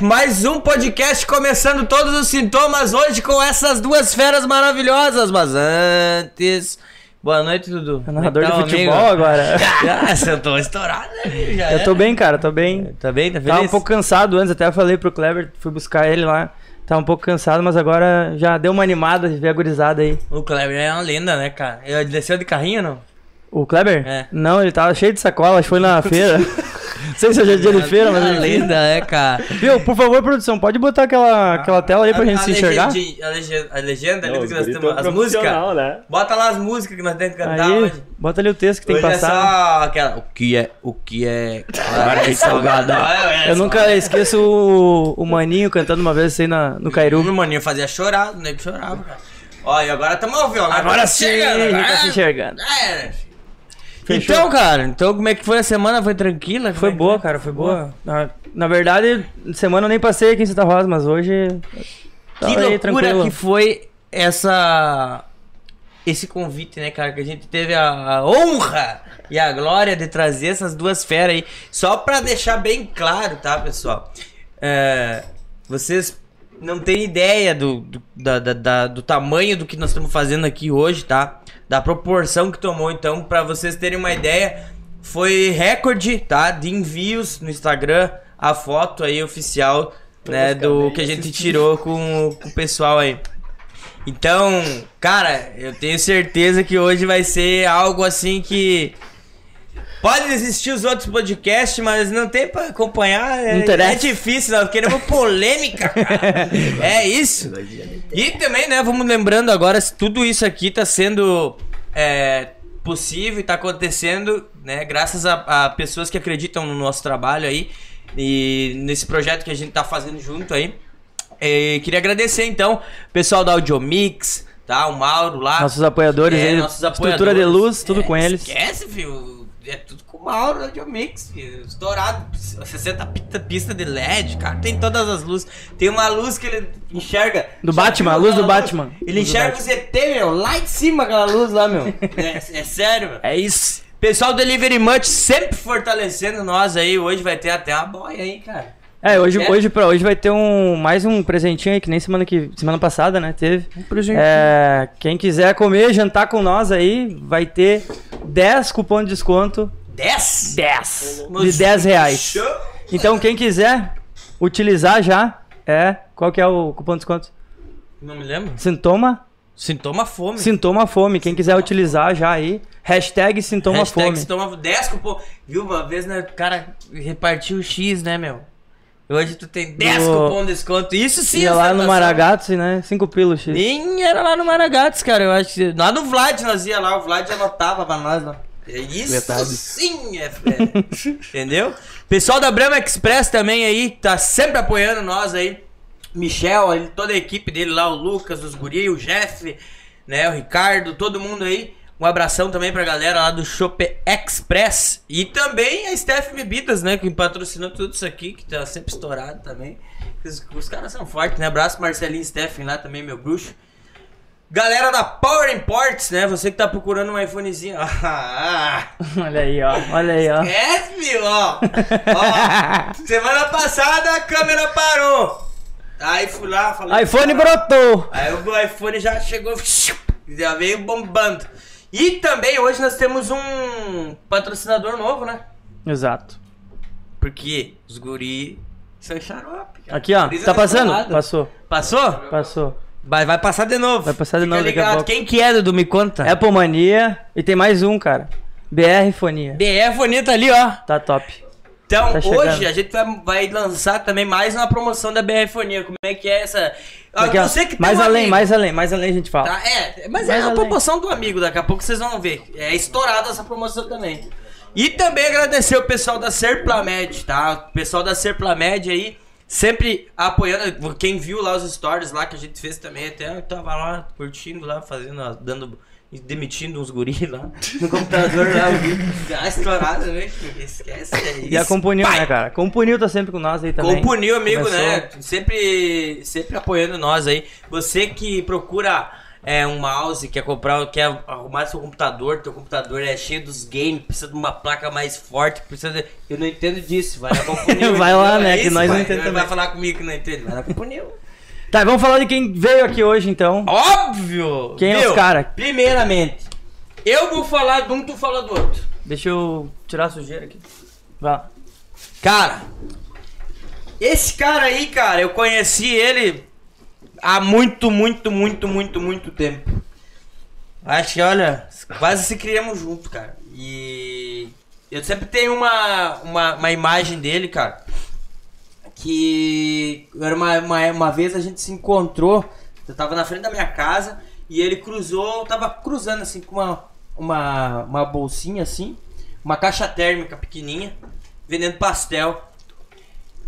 mais um podcast começando todos os sintomas hoje com essas duas feras maravilhosas, mas antes. Boa noite, Dudu. É narrador de Então, futebol amigo? agora. Ah, eu tô estourado, né? Já Eu tô é. bem, cara, tô bem. Tá bem? Tá feliz? Tava um pouco cansado antes, até falei pro Kleber, fui buscar ele lá. Tava um pouco cansado, mas agora já deu uma animada de ver a gurizada aí. O Kleber é uma lenda, né, cara? Ele desceu de carrinho, não? O Kleber? É. Não, ele tava cheio de sacola, acho que foi na feira. Não sei se hoje é dia de feira, mas. Ele- lenda, é, cara. Viu, por favor, produção, pode botar aquela, aquela tela aí pra gente se enxergar? A legenda, a legenda ali do que nós temos, tão as músicas. né? Bota lá as músicas que nós temos que cantar Aí, hoje. bota ali o texto que tem que Hoje é passar. só aquela. O que é. O que é. Claro, salgada. É, Eu nunca esqueço o, o Maninho cantando uma vez aí na, no Cairu. O maninho fazia chorar, o nego chorava, cara. Ó, e agora estamos ao violão. Agora tá sim, chegando, a gente tá agora- se enxergando. É. Fechou. Então, cara, então como é que foi a semana? Foi tranquila? Foi é boa, cara, foi boa. Na, na verdade, semana eu nem passei aqui em Santa Rosa, mas hoje. Que loucura tranquilo. que foi essa esse convite, né, cara? Que a gente teve a, a honra e a glória de trazer essas duas feras aí. Só pra deixar bem claro, tá, pessoal? É, vocês não têm ideia do, do, da- da- da- do tamanho do que nós estamos fazendo aqui hoje, tá? Da proporção que tomou. Então, pra vocês terem uma ideia, foi recorde, tá? De envios no Instagram, a foto aí oficial, né? Do que a gente tirou com, com o pessoal aí. Então, cara, eu tenho certeza que hoje vai ser algo assim que. Pode existir os outros podcasts, mas não tem pra acompanhar. É, é difícil, nós queremos polêmica, cara. É isso. E também, né, vamos lembrando agora, se tudo isso aqui tá sendo é, possível e tá acontecendo, né, graças a, a pessoas que acreditam no nosso trabalho aí e nesse projeto que a gente tá fazendo junto aí. É, queria agradecer então, pessoal da Audiomix, tá? O Mauro lá. Nossos apoiadores É, aí, nossos estrutura de apoiadores. luz, tudo É, com eles. Esquece, filho. É tudo com Mauro da Audiomix, filho. Estourado. 60 pista, de LED, cara. Tem todas as luzes. Tem uma luz que ele enxerga. Do Batman, a luz do aquela Batman. Ele Luz enxerga o ZT, meu, lá em cima aquela luz lá, meu. é, é sério, meu. É isso. Pessoal do Delivery Much sempre fortalecendo nós aí. Hoje vai ter até uma boia aí, cara. É, hoje, É. hoje pra hoje vai ter um mais um presentinho aí, que nem semana, que, semana passada, né? Teve. Um presentinho. É, quem quiser comer, jantar com nós aí, vai ter 10 cupom de desconto. 10? 10! De 10 reais. Então, quem quiser utilizar já, é. Qual que é o cupom de desconto? Não me lembro. Sintoma? Sintoma fome. Sintoma fome. Quem quiser utilizar já aí, hashtag sintoma Hashtag fome. Sintoma 10 cupom. Viu? Uma vez, né, o cara repartiu o X, né, meu? Hoje tu tem 10 Do- cupom de desconto. Isso sim Ia lá no. Maragatos, né? 5 pilos, X. Nem era lá no Maragatos, cara. Eu acho que. Lá no Vlad nós ia lá, o Vlad anotava pra nós lá. É Isso Verdade. sim, é, é. Entendeu? Pessoal da Brahma Express também aí, tá sempre apoiando nós aí. Michel, toda a equipe dele lá, o Lucas, os guri, o Jeff, né, o Ricardo, todo mundo aí. Um abração também pra galera lá do Shop Express. E também a Steph Bebidas, né, que patrocinou tudo isso aqui, que tá sempre estourado também. Os, os caras são fortes, né? Abraço Marcelinho e Steph lá também, meu bruxo. Galera da Power Imports, né? Você que tá procurando um iPhonezinho. Olha aí, ó. Olha aí, ó. esquece, meu, ó. Ó, Semana passada a câmera parou. Aí fui lá, falei. iPhone brotou! Aí o iPhone já chegou, já veio bombando. E também hoje nós temos um patrocinador novo, né? Exato. Porque os guri são xarope. cara. Aqui, ó. Tá passando? Passou. Passou? Passou. Vai, vai passar de novo. Vai passar de Fica novo daqui a ligado. pouco. Quem que é, Dudu? Me conta. Apple Mania. E tem mais um, cara. BR Fonia. BR Bonita ali, ó. Tá top. Então, Tá hoje a gente vai, vai lançar também mais uma promoção da BR Fonia. Como é que é essa? Daqui, ó. você que mais um além, amigo, mais além, mais além a gente fala. Tá? É, mas Mais é a além. promoção do amigo, daqui a pouco vocês vão ver. É estourada essa promoção também. E também agradecer o pessoal da Serplamed, tá? O pessoal da Serplamed aí, sempre apoiando. Quem viu lá os stories lá que a gente fez também, até eu tava lá curtindo lá, fazendo, ó, Demitindo uns guris lá no computador lá, o vídeo. Ah, estourado, né? Esquece. É isso. E a Compunil, Pai, né, cara? Compunil tá sempre com nós aí também. Compunil, amigo, Começou. né? Sempre, sempre apoiando nós aí. Você que procura é, um mouse, quer comprar, quer arrumar seu computador, teu computador é cheio dos games, precisa de uma placa mais forte, precisa de... Eu não entendo disso, vai na Compunil. Vai lá, né, É que nós não entendemos Vai falar comigo que não entende, vai na Compunil. Tá, vamos falar de quem veio aqui hoje então. Óbvio! Quem é Meu, os cara? Primeiramente, eu vou falar de um, tu fala do outro. Deixa eu tirar a sujeira aqui. Lá. Cara, esse cara aí, cara, eu conheci ele há muito, muito, muito, muito, muito tempo. Acho que, olha, quase se criamos junto, cara. E eu sempre tenho uma, uma, uma imagem dele, cara. Que era uma, uma, uma vez a gente se encontrou. Eu tava na frente da minha casa e ele cruzou, tava cruzando assim com uma, uma, uma bolsinha assim, uma caixa térmica pequenininha, vendendo pastel.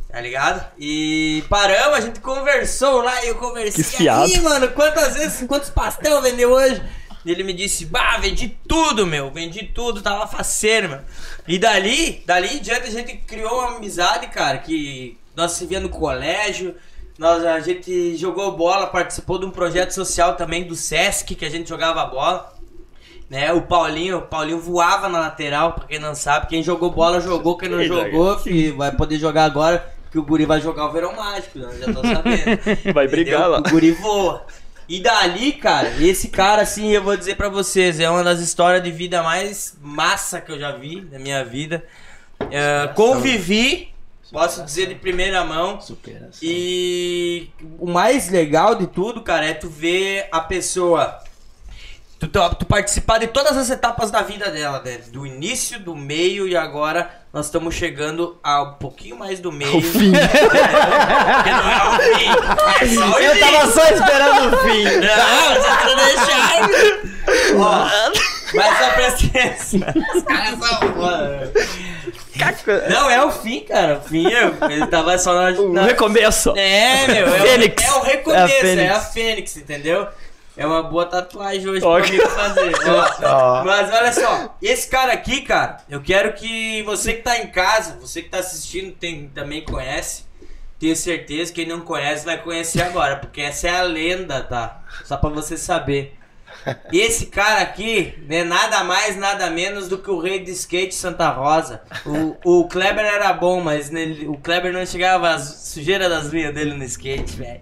Tá ligado? E paramos, a gente conversou lá e eu conversei. Que. Aí, mano, quantas vezes, quantos pastel vendeu hoje? E ele me disse, bah, vendi tudo, meu, vendi tudo, tava faceiro, meu. E dali, dali em diante a gente criou uma amizade, cara, que nós se via no colégio, nós, a gente jogou bola, participou de um projeto social também do Sesc, que a gente jogava bola. Né, o Paulinho, o Paulinho voava na lateral, pra quem não sabe, quem jogou bola jogou, quem não jogou, filho, vai poder jogar agora, que o Guri vai jogar o verão mágico, né? já tô sabendo. Vai brigar Entendeu? lá. O guri voa. E dali, cara, esse cara, assim, eu vou dizer pra vocês, é uma das histórias de vida mais massa que eu já vi na minha vida. É, convivi, posso dizer de primeira mão. Superação. E o mais legal de tudo, cara, é tu ver a pessoa. Tu, tu, tu participar de todas as etapas da vida dela, né? Do início, do meio e agora nós estamos chegando a um pouquinho mais do meio. O fim. Porque não é o fim. É só o Eu tava só esperando o fim. Não, você tá deixando. Ó, mas só presta atenção. Os caras são. Não, é o fim, cara. O fim, eu- ele tava só na. Na- recomeço. É, meu. É, Fênix. O, é o recomeço, É a é Fênix. a Fênix, entendeu? É uma boa tatuagem hoje Ó, pra mim fazer. Ó, Ó. Mas olha só, esse cara aqui, cara, eu quero que você que tá em casa, você que tá assistindo, tem, também conhece. Tenho certeza, quem não conhece vai conhecer agora, porque essa é a lenda, tá? Só pra você saber. Esse cara aqui não é nada mais, nada menos do que o rei de skate Santa Rosa. O, o Kleber era bom, mas nele- o Kleber não chegava a sujeira das unhas dele no skate, velho.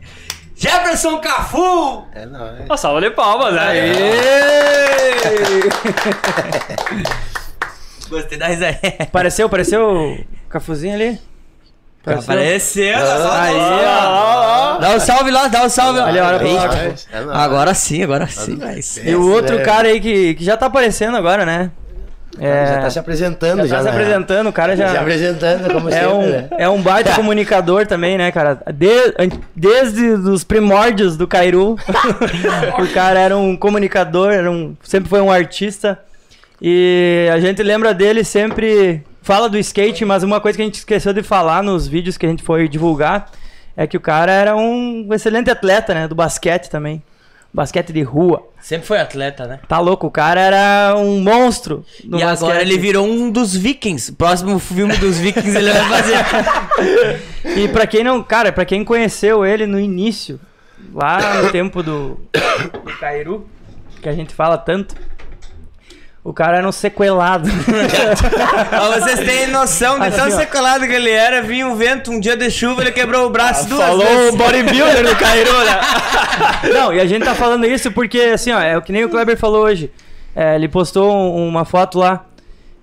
Jefferson Cafu! É nóis. Uma salva de palmas, né? Gostei da risada. Apareceu, apareceu o Cafuzinho ali? Apareceu. Aí, ó. Dá um salve lá, dá um salve. Olha pra lá. É. Agora sim, agora sim, E o outro É. cara aí que, que já tá aparecendo agora, né? É, Já tá se apresentando, já já. tá se né? apresentando, o cara já... Se apresentando, como É sempre, um, né? é um baita comunicador também, né, cara? De- desde os primórdios do Cairu, o cara era um comunicador, era um, sempre foi um artista. E a gente lembra dele sempre. Fala do skate, mas uma coisa que a gente esqueceu de falar nos vídeos que a gente foi divulgar é que o cara era um excelente atleta, né? Do basquete também. Basquete de rua. Sempre foi atleta, né? Tá louco, o cara era um monstro. e agora basquete. ele virou um dos Vikings. Próximo filme dos Vikings ele vai fazer. E pra quem não, cara, pra quem conheceu ele no início, lá no tempo do, do Cairu, que a gente fala tanto, o cara era um sequelado. pra vocês terem noção de Assim, tão ó. secolado que ele era, vinha um vento, um dia de chuva, ele quebrou o braço duas Falou vezes. o bodybuilder do Cairu, né? Não, e a gente tá falando isso porque, assim, ó, é o que nem o Kleber falou hoje. É, ele postou um- uma foto lá.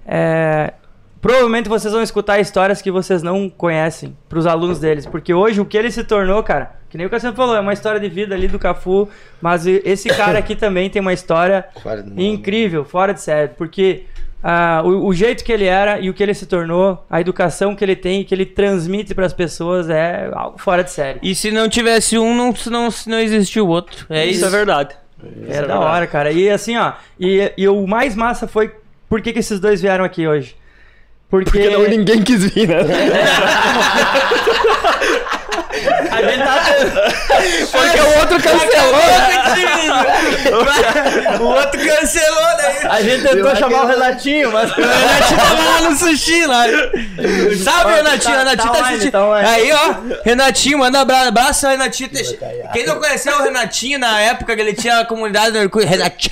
É, provavelmente vocês vão escutar histórias que vocês não conhecem pros alunos deles. Porque hoje o que ele se tornou, cara, que nem o Cassiano falou, é uma história de vida ali do Cafu. Mas esse cara aqui também tem uma história incrível, fora de série. Porque ah, o, o jeito que ele era e o que ele se tornou, a educação que ele tem e que ele transmite pras pessoas é algo fora de série. E se não tivesse um, não, não, não existiu o outro. É Isso isso. é verdade. É, da hora, cara. E assim, ó. E, e o mais massa foi por que, que esses dois vieram aqui hoje. Porque, Porque não, ninguém quis vir, né? a gente tá. Porque o outro cancelou. o outro cancelou daí. A gente tentou chamar o Renatinho, mas. O Renatinho tava lá no sushi lá. Sabe, Ó, Renatinho? tá- Renatinho tá tá, assistindo. tá online. Aí, ó. Renatinho, manda um abra- abraço Renatinho. Quem não conheceu o Renatinho na época que ele tinha a comunidade do Orkut, Renatinho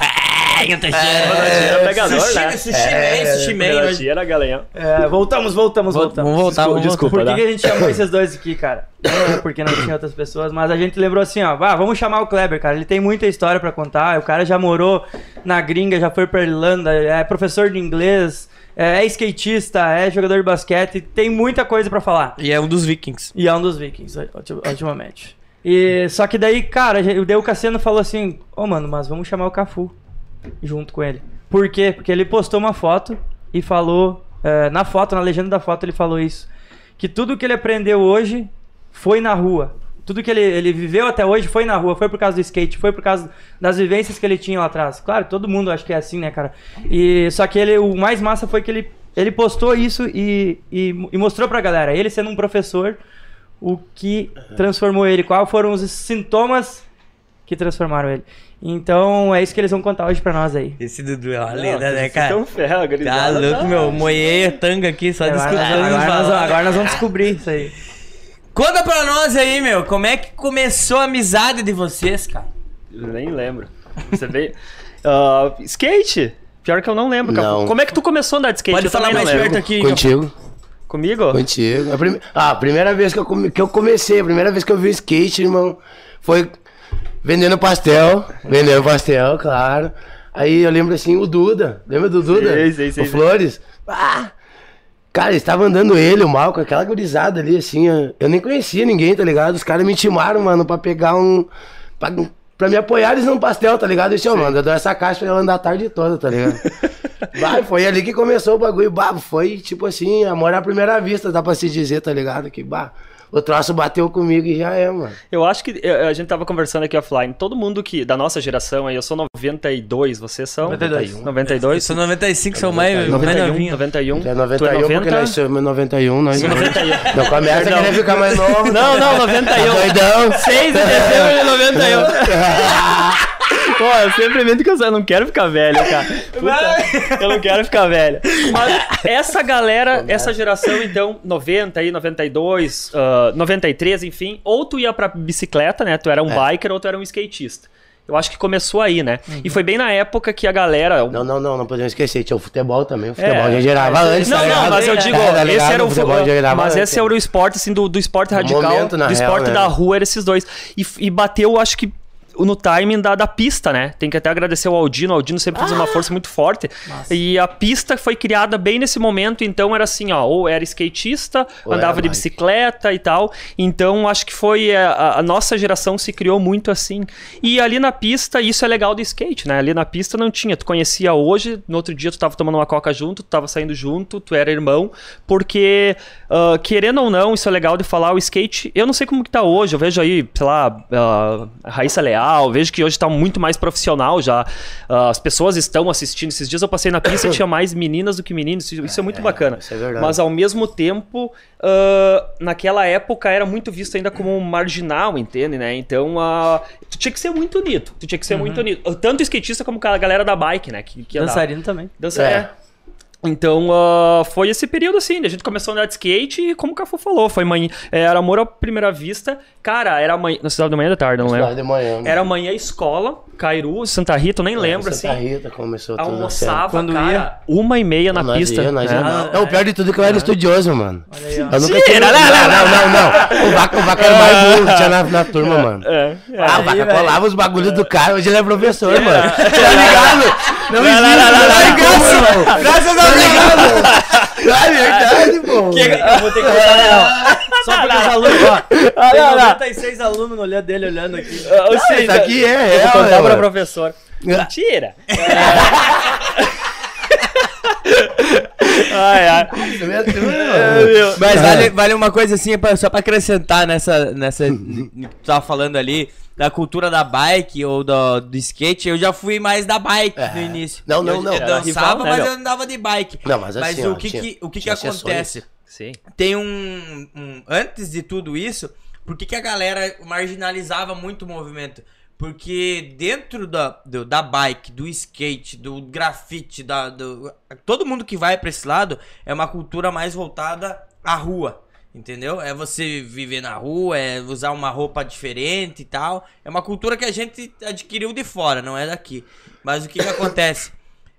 Teixeira. Era pegador, Sushi, né? sushi man, sushi man. Renatinho era. É, voltamos, voltamos, Vol- voltamos. Vamos voltar, vamos Desculpa, Por que, tá? que a gente chamou esses dois aqui, cara? Não é porque não tinha outras pessoas, mas a gente lembrou assim, ó, ah, vamos chamar o Kleber, cara. Ele tem muita história pra contar. O cara já morou na gringa, já foi pra Irlanda, é professor de inglês, é, é skatista, é jogador de basquete, tem muita coisa pra falar. E é um dos vikings. E é um dos Vikings, ulti- ultimamente. E só que daí, cara, daí o Cassiano falou assim: Ô mano, mas vamos chamar o Cafu junto com ele. Por quê? Porque ele postou uma foto e falou, é, na foto, na legenda da foto, ele falou isso: que tudo que ele aprendeu hoje foi na rua. Tudo que ele, ele viveu até hoje foi na rua, foi por causa do skate, foi por causa das vivências que ele tinha lá atrás. Claro, todo mundo acho que é assim, né, cara? E só que ele, o mais massa foi que ele, ele postou isso e, e, e mostrou pra galera, ele sendo um professor, o que transformou ele, quais foram os sintomas que transformaram ele. Então é isso que eles vão contar hoje pra nós aí. Esse Dudu é uma Não, lenda, né, cara? tão ferro, Tá louco, tá- meu. Moei a tanga aqui, só Agora, discutindo. agora, nós, falar. agora nós vamos descobrir isso aí. Conta pra nós aí, meu, como é que começou a amizade de vocês, cara? Eu nem lembro. Você veio. Ah, skate? Pior que eu não lembro. cara. Não. Como é que tu começou a andar de skate? Pode Eu falar mais perto aqui. Contigo. Comigo? Contigo. A prime- Ah, a primeira vez que eu, come- que eu comecei, a primeira vez que eu vi skate, irmão, foi vendendo pastel. Vendendo pastel, claro. Aí eu lembro assim, o Duda. Lembra do Duda? Sei, sei, sei, o. Flores. Ah! Cara, estava andando ele, o Mal, com aquela gurizada ali, assim. Eu, nem conhecia ninguém, tá ligado? Os caras me intimaram, mano, pra pegar um. Pra, pra me apoiar eles num pastel, tá ligado? Eu disse, mano, eu dou essa caixa pra eu andar a tarde toda, tá ligado? Bah, foi ali que começou o bagulho. Bah, foi tipo assim, amor à primeira vista, dá pra se dizer, tá ligado? Que bah, o troço bateu comigo e já é, mano. Eu acho que eh, a gente tava conversando aqui offline. Todo mundo que da nossa geração aí, eu sou 92, vocês são 92. 92. Eu sou 95, sou mais, mais 91, novinho. 91. É Tu 91, é 90? porque nós somos 91, nós 91. Não começa Perdão. querer ficar mais novo. Não, não, 91. Tá doidão? 6 de dezembro de 91. Pô, eu sempre invento que eu não quero ficar velho, cara. Puta, eu não quero ficar velho. Mas essa galera, essa geração, então, 90 aí, 92, ah, 93, enfim, ou tu ia pra bicicleta, né? Tu era um biker ou tu era um skatista. Eu acho que começou aí, né? E foi bem na época que a galera. Não, não, não, não podemos esquecer. Tinha o futebol também. O futebol É. já gerava antes. Não, tá não, mas eu digo, É, tá esse era o, futebol já gerava mas antes. esse era o esporte assim do, do esporte radical, momento, do real, esporte né? da rua, era esses dois. E, e bateu, acho que no timing da, da pista, né? Tem que até agradecer ao Aldino. O Aldino sempre fez uma força muito forte. E a pista foi criada bem nesse momento, então era assim, ó, ou era skatista, Ou andava era de bicicleta e tal. Então acho que foi é, a, a nossa geração se criou muito assim. E ali na pista, isso é legal do skate, né? Ali na pista não tinha, tu conhecia hoje, no outro dia tu tava tomando uma coca junto, tu tava saindo junto, tu era irmão, porque ah, querendo ou não, isso é legal de falar, o skate, eu não sei como que tá hoje, eu vejo aí, sei lá, ah, Raíssa Leal, vejo que hoje tá muito mais profissional já, ah, as pessoas estão assistindo, esses dias eu passei na pista e tinha mais meninas do que meninos, isso, isso é muito bacana. isso é verdade. Mas ao mesmo tempo, ah, naquela época era muito visto ainda como um marginal, entende, né? Então, ah, tu tinha que ser muito unido. Tu tinha que ser muito unido. Tanto o skatista como a galera da bike, né? Que, que. Dançarino também. Dança, É. é. Então, ah, foi esse período assim, a gente começou a andar de skate e como o Cafu falou, foi manhã, era amor à primeira vista. Cara, era manhã, na cidade da manhã ou da tarde, não Cidade lembro. de manhã. mano. Era manhã escola, Cairu, Santa Rita, eu nem lembro assim. Santa Rita começou tudo Almoçava, Quando cara, ia? uma e meia na Nós pista. ia, nós né? ia. Não, o pior de tudo é que eu era estudioso, mano. Olha aí, ó. Eu nunca tinha... não, Não, não, não, não, não. O Vaca, o vaca era mais burro que tinha na, na turma, mano. É, é. Ah, o Vaca colava os bagulhos do cara, hoje ele é professor, mano. Tá ligado? Não existe, não, não, não, não, irmão. Graças a Tá ligado? É verdade, pô. Eu vou ter que contar real. Só porque os alunos, ó. Tem não, não. 96 alunos no olhar dele olhando aqui. Ou seja, Isso aqui é eu vou real, contar é, pra mano. professora. Mentira! ai, ai. É É. Mas vale, vale uma coisa assim, pra- só pra acrescentar nessa. nessa que tu tava falando ali, da cultura da bike ou do, do skate, eu já fui mais da bike no início. Não, não, eu, não. Eu dançava, rival, né, mas meu? eu andava de bike. Não, mas assim, o ó, que, tinha- que, o que, que acontece? Sim. Tem um, um- Antes de tudo isso, por que, que a galera marginalizava muito o movimento? Porque dentro da, do- da bike, do skate, do grafite, da, do, todo mundo que vai pra esse lado é uma cultura mais voltada à rua. Entendeu? É você viver na rua, é usar uma roupa diferente e tal. É uma cultura que a gente adquiriu de fora, não é daqui. Mas o que que acontece?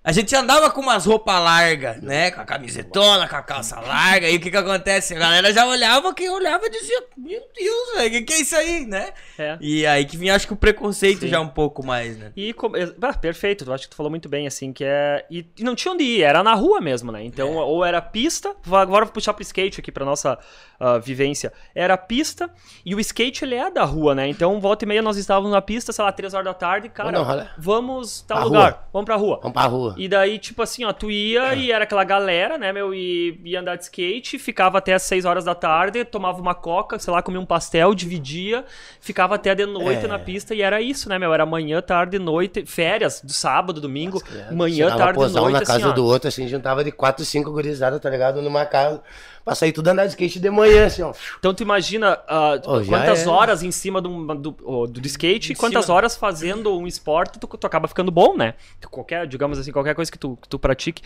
A gente andava com umas roupas largas, né? Com a camisetona, com a calça larga. E o que que acontece? A galera já olhava, quem olhava dizia, meu Deus, velho, o que que é isso aí, né? É. E aí que vinha, acho que o preconceito Sim. já um pouco mais, né? E com- ah, perfeito, eu acho que tu falou muito bem, assim, que é. E, e não tinha onde ir, era na rua mesmo, né? Então, ou era pista, vou agora vou puxar pro skate aqui pra nossa ah, vivência. Era pista, e o skate ele é da rua, né? Então, volta e meia nós estávamos na pista, sei lá, três horas da tarde, cara, Vamos vamos tal Pra lugar, rua. vamos pra rua. Vamos pra rua. E daí, tipo assim, ó, tu ia e era aquela galera, né, meu, e ia andar de skate, ficava até as 6 horas da tarde, tomava uma coca, sei lá, comia um pastel, dividia, ficava até de noite É. na pista e era isso, né, meu, era manhã, tarde, noite, férias, do sábado, domingo, manhã, Chegava tarde, posar um noite, na casa assim, ó. do outro, assim, juntava de quatro, cinco gurizadas, tá ligado? Numa casa. Pra sair tudo andar de skate de manhã, assim, ó. Então tu imagina Ô, já quantas é. horas em cima do, do, do skate e Em quantas cima. horas fazendo um esporte tu, tu acaba ficando bom, né? Qualquer, digamos assim, qualquer coisa que tu, que tu pratique.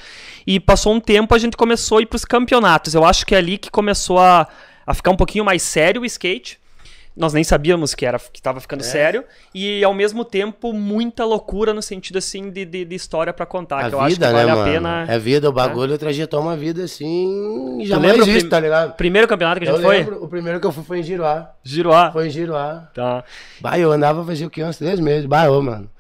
E passou um tempo, a gente começou a ir pros campeonatos. Eu acho que é ali que começou a, a ficar um pouquinho mais sério o skate. Nós nem sabíamos que era que tava É. ficando sério. E ao mesmo tempo, muita loucura no sentido assim de, de, de história pra contar. A que eu acho que vida, né, vale a pena. É vida, o bagulho trajetou uma vida assim. Tu Jamais lembra o visto, prim- tá ligado? Primeiro campeonato que a Eu gente foi? lembro, o primeiro que eu fui foi em Giroá. Giroá. Foi em Giroá. Tá. Bah, eu andava fazia o quê? Uns três meses. Bah, ô, mano.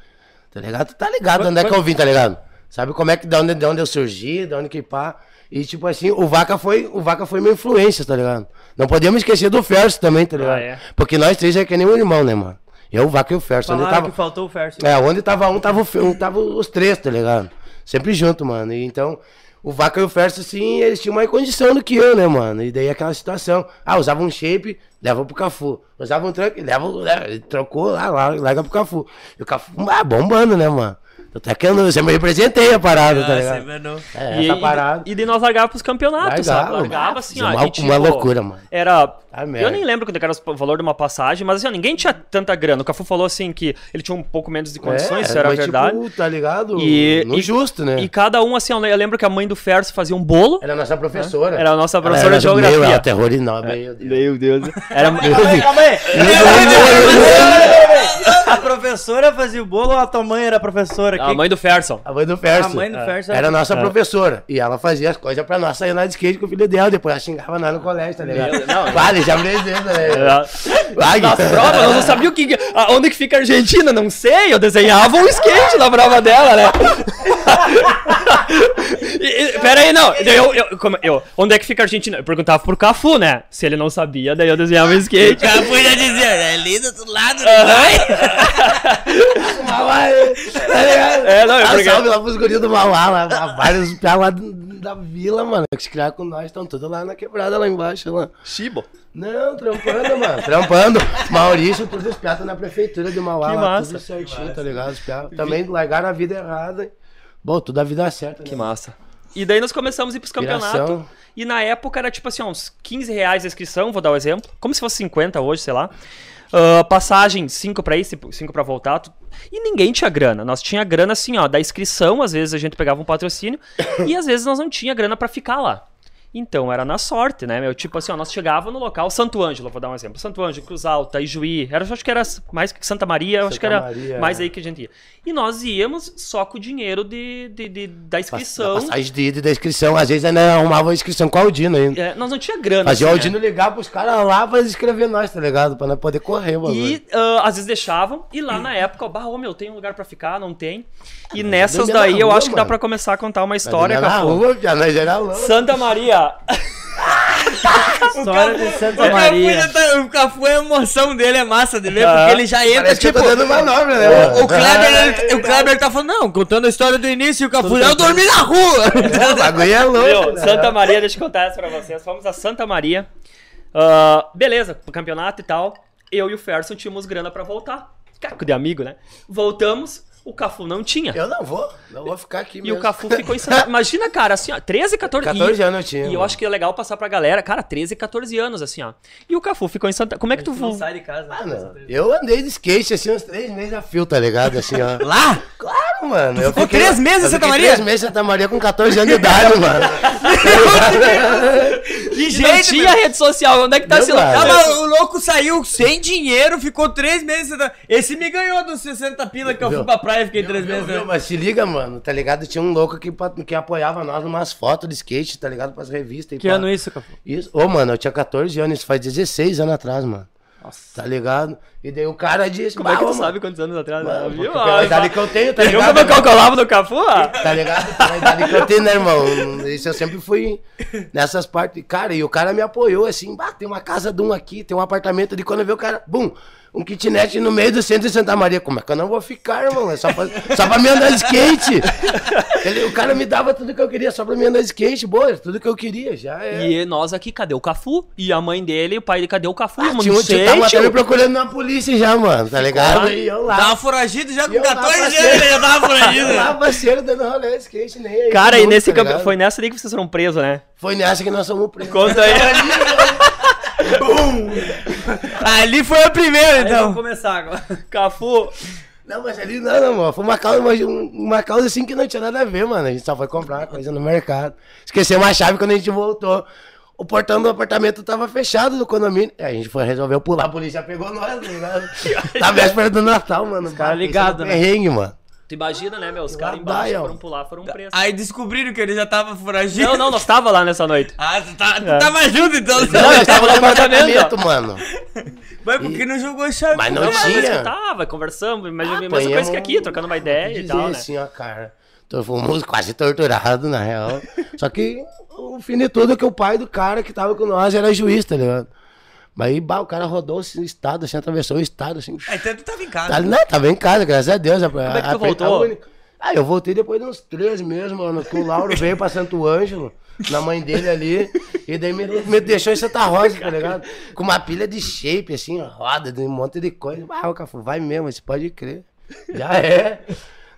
Tá ligado? Tá ligado Quando- onde é que eu vim, tá ligado? Sabe como é que, de onde, de onde eu surgi, de onde que pá. E tipo assim, o Vaca foi, o Vaca foi minha influência, tá ligado? Não podemos esquecer do Ferso também, tá ligado? é. Porque nós três é que nem um irmão, né, mano? Eu, o Vaca e o Ferso. Onde tava... que faltou o Ferso. É, onde tava um, tava, um, tava os três, tá ligado? Sempre junto, mano. E então, o Vaca e o Ferso, assim, eles tinham mais condição do que eu, né, mano? E daí aquela situação. Ah, usava um shape, leva pro Cafu. Usava um truck, leva, leva trocou lá, lá, larga pro Cafu. E o Cafu, ah, bombando, né, mano? Até que eu, eu sempre representei a parada, tá Ah, ligado? você não- É, E, essa e- parada. e, de nós largava pros campeonatos, sabe? Largava. Largava assim, ó. Uma- e, tipo, uma loucura, mano. Era. Ah, eu nem lembro quanto era o valor de uma passagem, mas assim, ó, ninguém tinha tanta grana. O Cafu falou assim que ele tinha um pouco menos de condições, isso era mas, verdade. Tipo, tá ligado? E- no e- justo, né? E cada um, assim, ó, eu lembro que a mãe do Ferso fazia um bolo. Era a nossa professora. Era a nossa professora era de do meu, geografia. ela terror enorme, meu Deus. Meu Deus. Era, Calma aí, calma aí. A professora fazia o bolo ou a tua mãe era a professora? A mãe do Ferson. A mãe do Ferso. A mãe do Ferso Era a nossa professora. E ela fazia as coisas pra nós sair lá de skate com o filho dela. Depois ela xingava nós no colégio, tá ligado? Meu- não. Vale, já apresenta, né? Vai, Nas provas, nós não sabíamos o que, a- onde que fica a Argentina, não sei. Eu desenhava um skate na prova dela, né? E- e- Pera aí, não. Eu, eu, como- eu- onde é que fica a Argentina? Eu perguntava pro Cafu, né? Se ele não sabia, daí eu desenhava um skate. O Cafu já dizia, é ali do outro lado, Mauá, tá ligado? É, não, eu Ah, porque- salve lá pros guris do Mauá, lá, lá, vários piá lá do- da vila, mano. Que se criaram com nós, estão todos lá na quebrada, lá embaixo, lá. Chibo. Não, trampando, mano. Trampando. Maurício, todos os piatas na prefeitura de Mauá. Que lá, massa. Tudo certinho, tá ligado? Os piá também largaram a vida errada. Bom, tudo a vida certa. Que né? massa. E daí nós começamos a ir pros campeonatos. E na época era tipo assim, uns 15 reais a inscrição, vou dar o exemplo. Como se fosse 50 hoje, sei lá. Ah, passagem, 5 pra ir, 5 pra voltar. tu- E ninguém tinha grana. Nós tinha grana assim, ó, da inscrição, às vezes a gente pegava um patrocínio, e às vezes nós não tinha grana pra ficar lá. Então era na sorte, né, meu? Tipo assim, ó, nós chegava no local, Santo Ângelo, vou dar um exemplo. Santo Ângelo, Cruz Alta, Ijuí, era, eu acho que era mais que Santa Maria, eu acho Santa que era Maria, mais é. aí que a gente ia. E nós íamos só com o dinheiro de, de, de- da inscrição. Da passagem de ida e da inscrição. Às vezes ainda arrumava a inscrição com o Aldino ainda. É, nós não tinha grana. Fazia o assim, né? Aldino ligar pros caras lá pra escrever nós, tá ligado? Pra nós poder correr, mano. E ah, às vezes deixavam, e lá na época, bah, ô meu, tem um lugar pra ficar? Não tem. E nessas dormia na daí eu rua, acho que dá mano. pra começar a contar uma história, na Cafu. rua, já, nós era louco. Santa Maria. História de Santa O Cafu, Maria. tá- o Cafu, a emoção dele é massa de ver, Ah, porque ele já entra, Parece tipo... dando manobra, né? O, o Kleber, ele- o Kleber tá falando, não, contando a história do início, e o Cafu, eu dormi na rua! O bagulho é louco. Meu, né? Santa Maria, deixa eu contar essa pra vocês. Fomos a Santa Maria. Ah, beleza, pro campeonato e tal. Eu e o Ferson tínhamos grana pra voltar. Caco de amigo, né? Voltamos. O Cafu não tinha. Eu não vou, não vou ficar aqui E mesmo. o Cafu ficou em Santa... Imagina, cara, assim, ó, 13, 14... 14 e, anos eu tinha, E eu mano. acho que é legal passar pra galera, cara, 13, 14 anos, assim, ó. E o Cafu ficou em Santa... Como é que tu... não sai de casa. né? Ah, não. Eu andei de skate assim uns três meses a fio, tá ligado? Assim, ó. Lá? Claro, mano. Eu ficou fiquei- três meses em eu Santa Maria? Três meses em Santa Maria com 14 anos de idade, mano. Que Não tinha rede social, onde é que tá esse pai. Ah, o louco saiu sem dinheiro, ficou três meses. Esse me ganhou dos 60 pila que eu fui pra praia fiquei três Viu, meses. viu? né? Mas se liga, mano, tá ligado? Tinha um louco que, que apoiava nós numas fotos de skate, tá ligado? Pras revistas. e Que ano isso, Cafu? Isso. Ô, mano, eu tinha 14 anos, isso faz 16 anos atrás, mano. Nossa. Tá ligado? E daí o cara disse... Como é que "Bah, tu mano, sabe quantos anos atrás? Mano, viu? porque pela idade que eu tenho, tá Viu ligado? como eu calculava no Cafu? Tá ligado? Pela idade que eu tenho, né, irmão? Isso eu sempre fui nessas partes. Cara, e o cara me apoiou assim, tem uma casa de um aqui, tem um apartamento de quando eu vi o cara, bum, um kitnet no meio do centro de Santa Maria. Como é que eu não vou ficar, irmão? É só pra, só pra me andar de skate. Ele- o cara me dava tudo que eu queria, só pra me andar de skate, boa, tudo que eu queria, já é. E nós aqui, cadê o Cafu? E a mãe dele, o pai dele, cadê o Cafu? Ah, Mano, um tio sei, que tava até me tio. procurando na polícia já, mano, tá ligado? E eu lá. Tava foragido já com E eu lá, 14 anos, ele já tava foragido. Lá, parceiro, dando rolê de skate, nem aí. Cara, e tudo, nesse tá foi nessa aí que vocês foram presos, né? Foi nessa que nós somos presos. Conta aí. Ali foi a primeira, então. vamos começar agora. Cafu, Não, mas ali não, não, mano. Foi uma causa, mas um- uma causa assim que não tinha nada a ver, mano. A gente só foi comprar uma coisa no mercado. Esqueceu uma chave quando a gente voltou. O portão do apartamento tava fechado do condomínio. A gente foi, resolveu pular, a polícia pegou nós, tá ligado? Na véspera do Natal, mano. Os caras ligados, né? Perrengue, mano. Tu imagina, né, meu? Os caras embaixo vai, ó. foram pular, foram presos. Aí descobriram que ele já tava foragido. Não, não, nós tava lá nessa noite. Ah, tu, tá, tu tava junto então. Não, eu tava no apartamento. mano. Mas por que não jogou chave? Mas não Não, mas tinha. escutava, conversamos, mas a mesma coisa que aqui, trocando uma ideia e dizer tal, né? assim, ó, cara. Então, fomos quase torturados, na real. Só que o fim de tudo é que o pai do cara que tava com nós era juiz, tá ligado? Mas aí, bah, o cara rodou assim, o estado, assim, atravessou o estado, assim. Ah, então tu tava em Tá, casa. não, tava em casa, graças a Deus. Como é que tu voltou? Ah, eu voltei depois de uns três meses, mano, que o Lauro veio pra Santo Ângelo, na mãe dele ali, e daí me, me deixou em Santa Rosa, tá ligado? Com uma pilha de shape, assim, roda, de um monte de coisa. Ah, o Cafu, vai mesmo, você pode crer. Já é.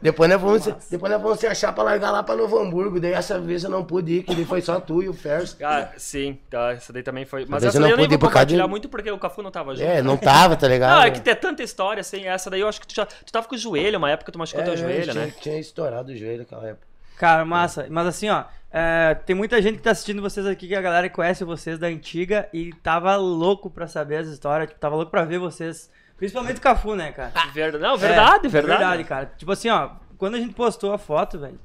Depois nós vamos, depois nós vamos se achar pra largar lá pra Novo Hamburgo. Daí essa vez eu não pude ir, que daí foi só tu e o Ferso. Ah, sim, tá, essa daí também foi. Mas essa eu daí não eu nem pude ir por causa compartilhar de- muito porque o Cafu não tava junto. É, não tava, tá ligado? Não, é que tem tanta história, assim, essa daí eu acho que tu já. Tu tava com o joelho, uma época tu machucou teu É, joelho, tinha, né? Tinha estourado o joelho naquela época. Cara, massa. Mas assim, ó, é, tem muita gente que tá assistindo vocês aqui, que a galera conhece vocês da antiga e tava louco pra saber as histórias, tipo, tava louco pra ver vocês. Principalmente o Cafu, né, cara? Verdade, não, verdade, É, verdade. Verdade, cara. Tipo assim, ó, quando a gente postou a foto, velho,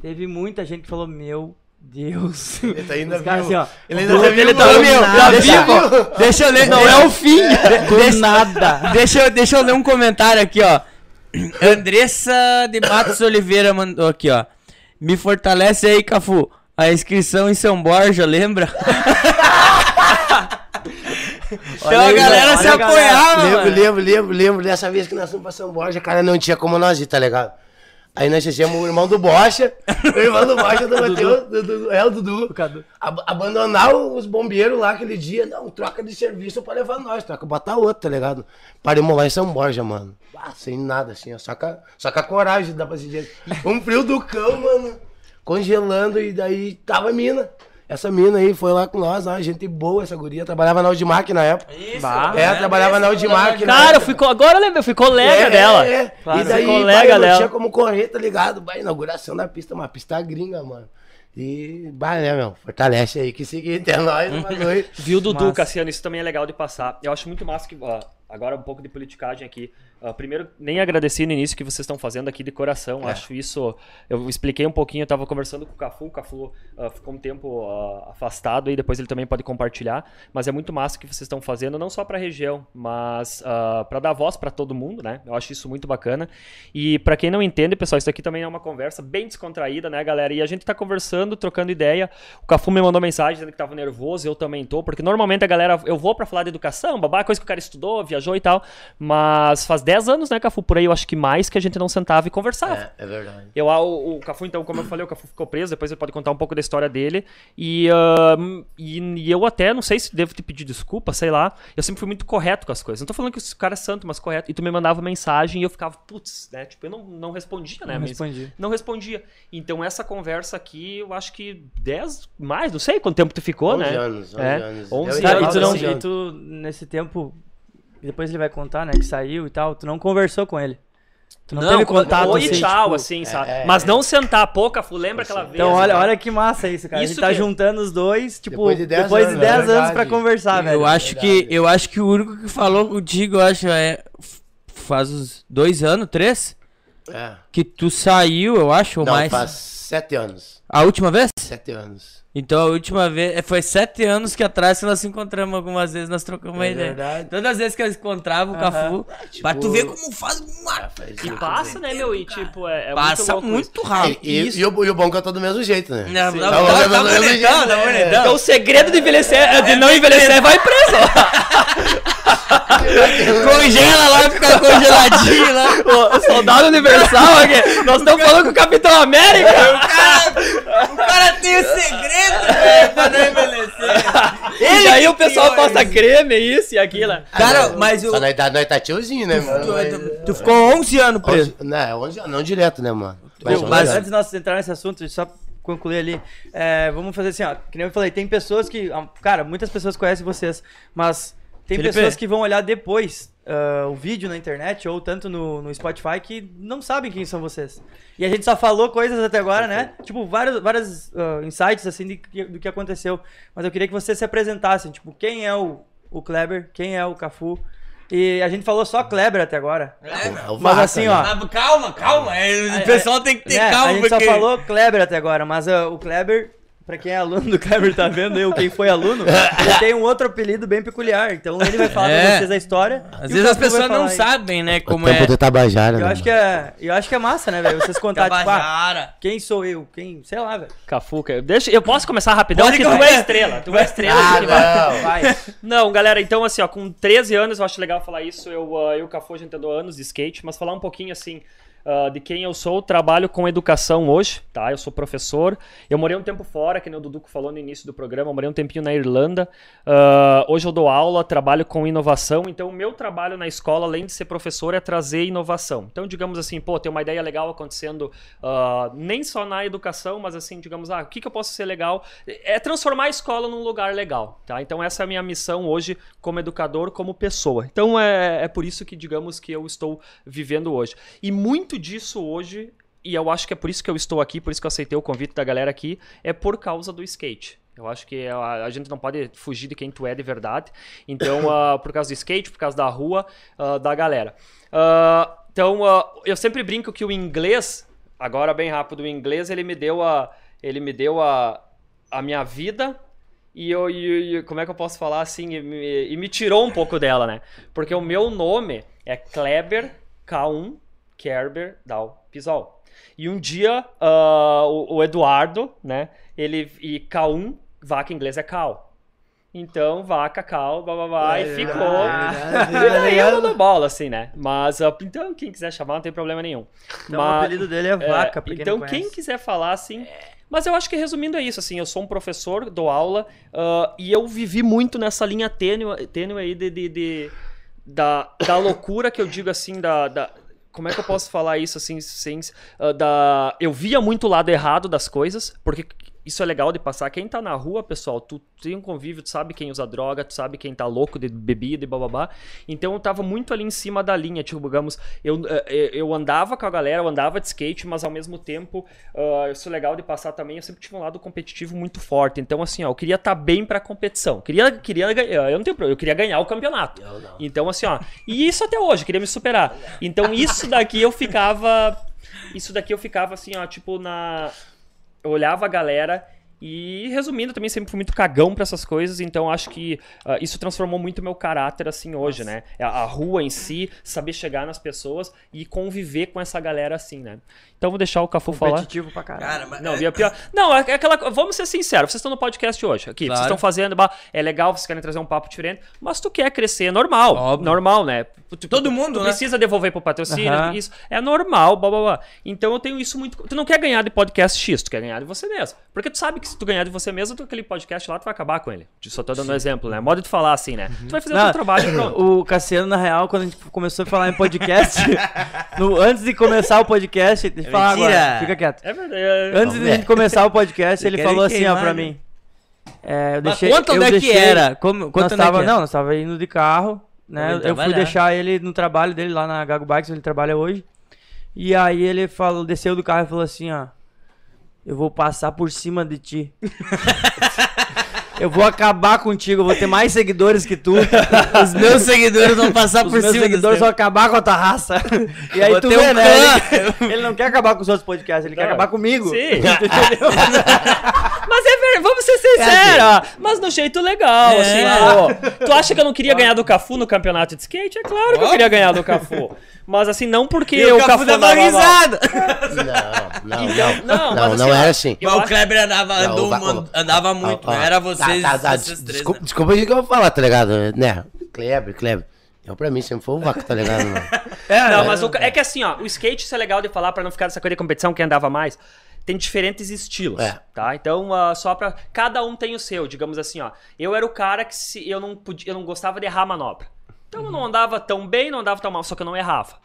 teve muita gente que falou, meu Deus. Ele tá ainda vivo. assim, ó. Ele do- ainda tá vivo, ele tá Nada. tá Deixa- vivo. Deixa eu ler. Não deixa- é o fim. Do nada. Deixa eu, deixa eu ler um comentário aqui, ó. Andressa de Matos Oliveira mandou aqui, ó. Me fortalece aí, Cafu. A inscrição em São Borja, lembra? então a galera se apoiava, Lembro, mano. lembro, lembro, lembro dessa vez que nós fomos pra São Borja, cara, não tinha como nós ir, tá ligado? Aí nós fizemos o irmão do Bocha, o irmão do Bocha do Matheus, do, do, é o Dudu, ab- abandonar os bombeiros lá aquele dia, não, troca de serviço pra levar nós, troca, botar outro, tá ligado? Paremos lá em São Borja, mano. Ah, sem nada, assim, ó, só com a, só com a coragem dá pra se dizer. Um frio do cão, mano, congelando, e daí tava a mina. Essa mina aí foi lá com nós, lá, gente boa, essa guria, trabalhava na Audimac na época. Isso, Bah. É, trabalhava na Audimac. né? Cara, eu fui, agora eu lembro, eu fui colega É, dela. É, Claro, e daí, colega não dela. tinha como correr, tá ligado? Vai, inauguração da pista, uma pista gringa, mano. E, bah, né, meu? Fortalece aí, que seguinte, é nóis, uma noite. Viu, Dudu, Massa. Cassiano, isso também é legal de passar. Eu acho muito massa que. ó, agora um pouco de politicagem aqui. Ah, primeiro, nem agradeci no início que vocês estão fazendo aqui de coração. É. Acho isso. Eu expliquei um pouquinho, eu tava conversando com o Cafu. O Cafu ah, ficou um tempo ah, afastado e depois ele também pode compartilhar. Mas é muito massa o que vocês estão fazendo, não só pra região, mas pra dar voz pra todo mundo, né? Eu acho isso muito bacana. E pra quem não entende, pessoal, isso aqui também é uma conversa bem descontraída, né, galera? E a gente tá conversando, trocando ideia. O Cafu me mandou mensagem dizendo que tava nervoso, eu também tô, porque normalmente a galera, eu vou pra falar de educação, babá, coisa que o cara estudou, viajou viajou e tal. Mas faz 10 anos, né, Cafu? Por aí eu acho que mais que a gente não sentava e conversava. É, é verdade. Eu, ah, o, o Cafu, então, como eu falei, o Cafu ficou preso, depois ele pode contar um pouco da história dele. E, ah, e, e eu até, não sei se devo te pedir desculpa, sei lá. Eu sempre fui muito correto com as coisas. Não tô falando que esse cara é santo, mas correto. E tu me mandava mensagem e eu ficava, putz, né? Tipo, eu não, não respondia, né? Não mas- respondi. Não respondia. Então essa conversa aqui, eu acho que 10, mais, não sei quanto tempo tu ficou, 11 né? anos, 11 É, anos. 11 Eu Tá, ia e falar tu, não, assim, e tu, nesse tempo, depois ele vai contar, né, que saiu e tal, tu não conversou com ele. Tu não, teve contato, Oi, assim, tchau, tipo- assim, sabe? é, Mas é. não sentar, pô, Cafu, lembra aquela vez? Então, olha, olha que massa isso, cara. a Isso gente tá que- juntando os dois, tipo, Depois de 10 depois de anos, 10 é anos verdade. pra conversar, velho. Eu acho que eu acho que o único que falou contigo, eu acho, é faz uns dois anos, três, É. que tu saiu, eu acho, ou Não, mais. faz 7 anos. A última vez? 7 anos. Então a última vez. é, Foi sete anos que atrás que nós se encontramos algumas vezes, nós trocamos uma É ideia. verdade. Todas as vezes que eu encontrava o. Cafu. Tipo, pra tu ver como faz uma. Ah, E passa, né, meu? E tipo, é, é Passa muito, muito rápido. E, Isso. e, o, e o bom é que eu tô do mesmo jeito, né? Não, não, Tá tá- tá tá tá né? bonitão. Então o segredo de envelhecer, é de não envelhecer, vai preso. Congela lá, fica congeladinho lá. o soldado universal aqui. Nós estamos falando com o Capitão América. O cara, o cara tem o segredo, velho, pra não envelhecer. e aí o pessoal passa isso. creme, isso e aquilo. Cara, mas Só eu. na idade nós tá tiozinho, né, mano? Tu, Mas- tu- tu ficou 11 anos preso. 11 Não, é 11 anos, não direto, né, mano? Mas mas 11 antes de nós entrar nesse assunto, só concluir ali, é, vamos fazer assim, ó. Que nem eu falei, tem pessoas que. ah, Cara, muitas pessoas conhecem vocês, mas tem Felipe. pessoas que vão olhar depois ah, o vídeo na internet ou tanto no, no Spotify que não sabem quem são vocês. E a gente só falou coisas até agora, né? Tipo, vários, vários ah, insights assim de que- do que aconteceu. Mas eu queria que vocês se apresentassem, tipo, quem é o, o Kleber, quem é o Cafu. E a gente falou só Kleber até agora. É o Mas Vaca, assim, né? ó, Ah, calma, calma. é, O pessoal tem que ter né, calma. A gente porque... só falou Kleber até agora, mas ah, o Kleber, pra quem é aluno do Kleber tá vendo, eu, quem foi aluno, ele tem um outro apelido bem peculiar. Então ele vai falar É. pra vocês a história. Às o vezes as pessoas não aí. sabem, né, O como tempo é. do Tabajara, Eu né, acho, que é, eu acho que é massa, né, velho? Vocês contarem, tipo, ah, quem sou eu? Quem, sei lá, velho. Cafuca, deixa, eu posso começar rapidão, Pode porque tu é estrela, tu é estrela. Ah, aqui, vai. não. Vai. Não, galera, então assim, ó, com 13 anos, eu acho legal falar isso, eu, ah, eu e o Cafu, a gente andou anos de skate, mas falar um pouquinho, assim, ah, de quem eu sou, trabalho com educação hoje, tá? Eu sou professor, eu morei um tempo fora, que nem o Duduco falou no início do programa, eu morei um tempinho na Irlanda, Ah, hoje eu dou aula, trabalho com inovação, então o meu trabalho na escola, além de ser professor, é trazer inovação. Então, digamos assim, pô, tem uma ideia legal acontecendo, ah, nem só na educação, mas assim, digamos, ah, o que, que eu posso ser legal? É transformar a escola num lugar legal, tá? Então essa é a minha missão hoje como educador, como pessoa. Então é, é por isso que, digamos, que eu estou vivendo hoje. E muito disso hoje, e eu acho que é por isso que eu estou aqui, por isso que eu aceitei o convite da galera aqui, é por causa do skate. Eu acho que a, a gente não pode fugir de quem tu é de verdade. Então, ah, por causa do skate, por causa da rua, ah, da galera. Ah, então, eu sempre brinco que o inglês, agora bem rápido, o inglês ele me deu a, ele me deu a, a minha vida e eu, e- e- como é que eu posso falar assim, e me, e me tirou um pouco dela, né? Porque o meu nome é Kleber K1 Kerber Dal Pisol. E um dia ah, o, o Eduardo, né? Ele e K1, vaca em inglês é cow. Então, vaca, cal, blá blá blá, e ficou. E daí eu dou bola, assim, né? Mas, ah, então, quem quiser chamar, não tem problema nenhum. Então o Mas- apelido dele é vaca, quem então, quem conhece. quiser falar, assim. Mas eu acho que resumindo é isso, assim, eu sou um professor, dou aula, ah, e eu vivi muito nessa linha tênue, tênue aí de, de- de- da, da loucura que eu digo assim, da, da- Como é que eu posso falar isso assim, sem. ah, da, eu via muito o lado errado das coisas, porque isso é legal de passar. Quem tá na rua, pessoal, tu tem um convívio, tu sabe quem usa droga, tu sabe quem tá louco de bebida e bababá. Então eu tava muito ali em cima da linha, tipo, digamos, eu, eh, eu andava com a galera, eu andava de skate, mas ao mesmo tempo, ah, isso é legal de passar também, eu sempre tive um lado competitivo muito forte. Então, assim, ó, eu queria estar bem pra competição. Queria, queria ganhar, eu não tenho problema, eu queria ganhar o campeonato. Então, assim, ó, e isso até hoje, eu queria me superar. Então, isso daqui eu ficava. Isso daqui eu ficava assim, ó, tipo, na. Eu olhava a galera E resumindo, também sempre fui muito cagão pra essas coisas, então acho que ah, isso transformou muito meu caráter assim hoje, né? A, a rua em si, saber chegar nas pessoas e conviver com essa galera assim, né? Então vou deixar o Cafu falar. Competitivo pra caralho. Cara, mas. Não, e a pior. Não, é aquela. Vamos ser sinceros, vocês estão no podcast hoje aqui. Claro. Vocês estão fazendo. É legal, vocês querem trazer um papo diferente. Mas tu quer crescer, é normal. Óbvio. Normal, né? Tu- Todo tu- mundo, tu né? precisa devolver pro patrocínio. Aham. Isso é normal, blá blá blá. Então eu tenho isso muito. Tu não quer ganhar de podcast X, tu quer ganhar de você mesmo. Porque tu sabe que se tu ganhar de você mesmo, tu, aquele podcast lá, tu vai acabar com ele. Só tô dando um exemplo, né? Modo de falar assim, né? Tu vai fazer o Não, teu trabalho e pronto. O Cassiano, na real, quando a gente começou a falar em podcast, no- antes de começar o podcast, deixa eu falar Mentira. agora, fica quieto. É verdade. é- Antes de a gente começar o podcast, ele falou assim, ó, queimar, pra né? mim. É, eu Mas deixei, conta eu onde é que era. Como, Nós conta onde é tava, que era. não, nós tava indo de carro, né? Eu fui deixar ele no trabalho dele lá na Gago Bikes, onde ele trabalha hoje. E aí ele falou, desceu do carro e falou assim, ó. Eu vou passar por cima de ti. eu vou acabar contigo, eu vou ter mais seguidores que tu. Os meus seguidores vão passar Os por meus cima seguidores dos vão acabar com a tua raça. E aí tu vê, um né? Ele, ele não quer acabar com os outros podcasts, ele quer Não. acabar comigo. Sim. Entendeu? Mas é verdade, vamos ser sinceros. ó. Mas no jeito legal, É. assim, pô. Tu acha que eu não queria ganhar do Cafu no campeonato de skate? É claro que eu queria ganhar do Cafu. Mas assim, não porque E o Cafu dava risada. Não, não, Então, não. não, Não, não assim, ó, era assim. Eu Mas o Kleber andava, Não, andou, man- andava muito, Ó, ó, não era vocês, tá, tá, tá, vocês três. desculpa, né? desculpa o que eu vou falar, tá ligado? Né? Kleber, Kleber. Eu pra mim sempre foi o Vaca, tá ligado? mano? Não, mas o é que assim, ó, o skate, isso é legal de falar pra não ficar dessa coisa de competição, quem andava mais. Tem diferentes estilos, É. tá? Então, ah, só pra. Cada um tem o seu, digamos assim, ó. Eu era o cara que se eu não podia, eu não gostava de errar a manobra. Então eu não andava tão bem, não andava tão mal, só que eu não errava.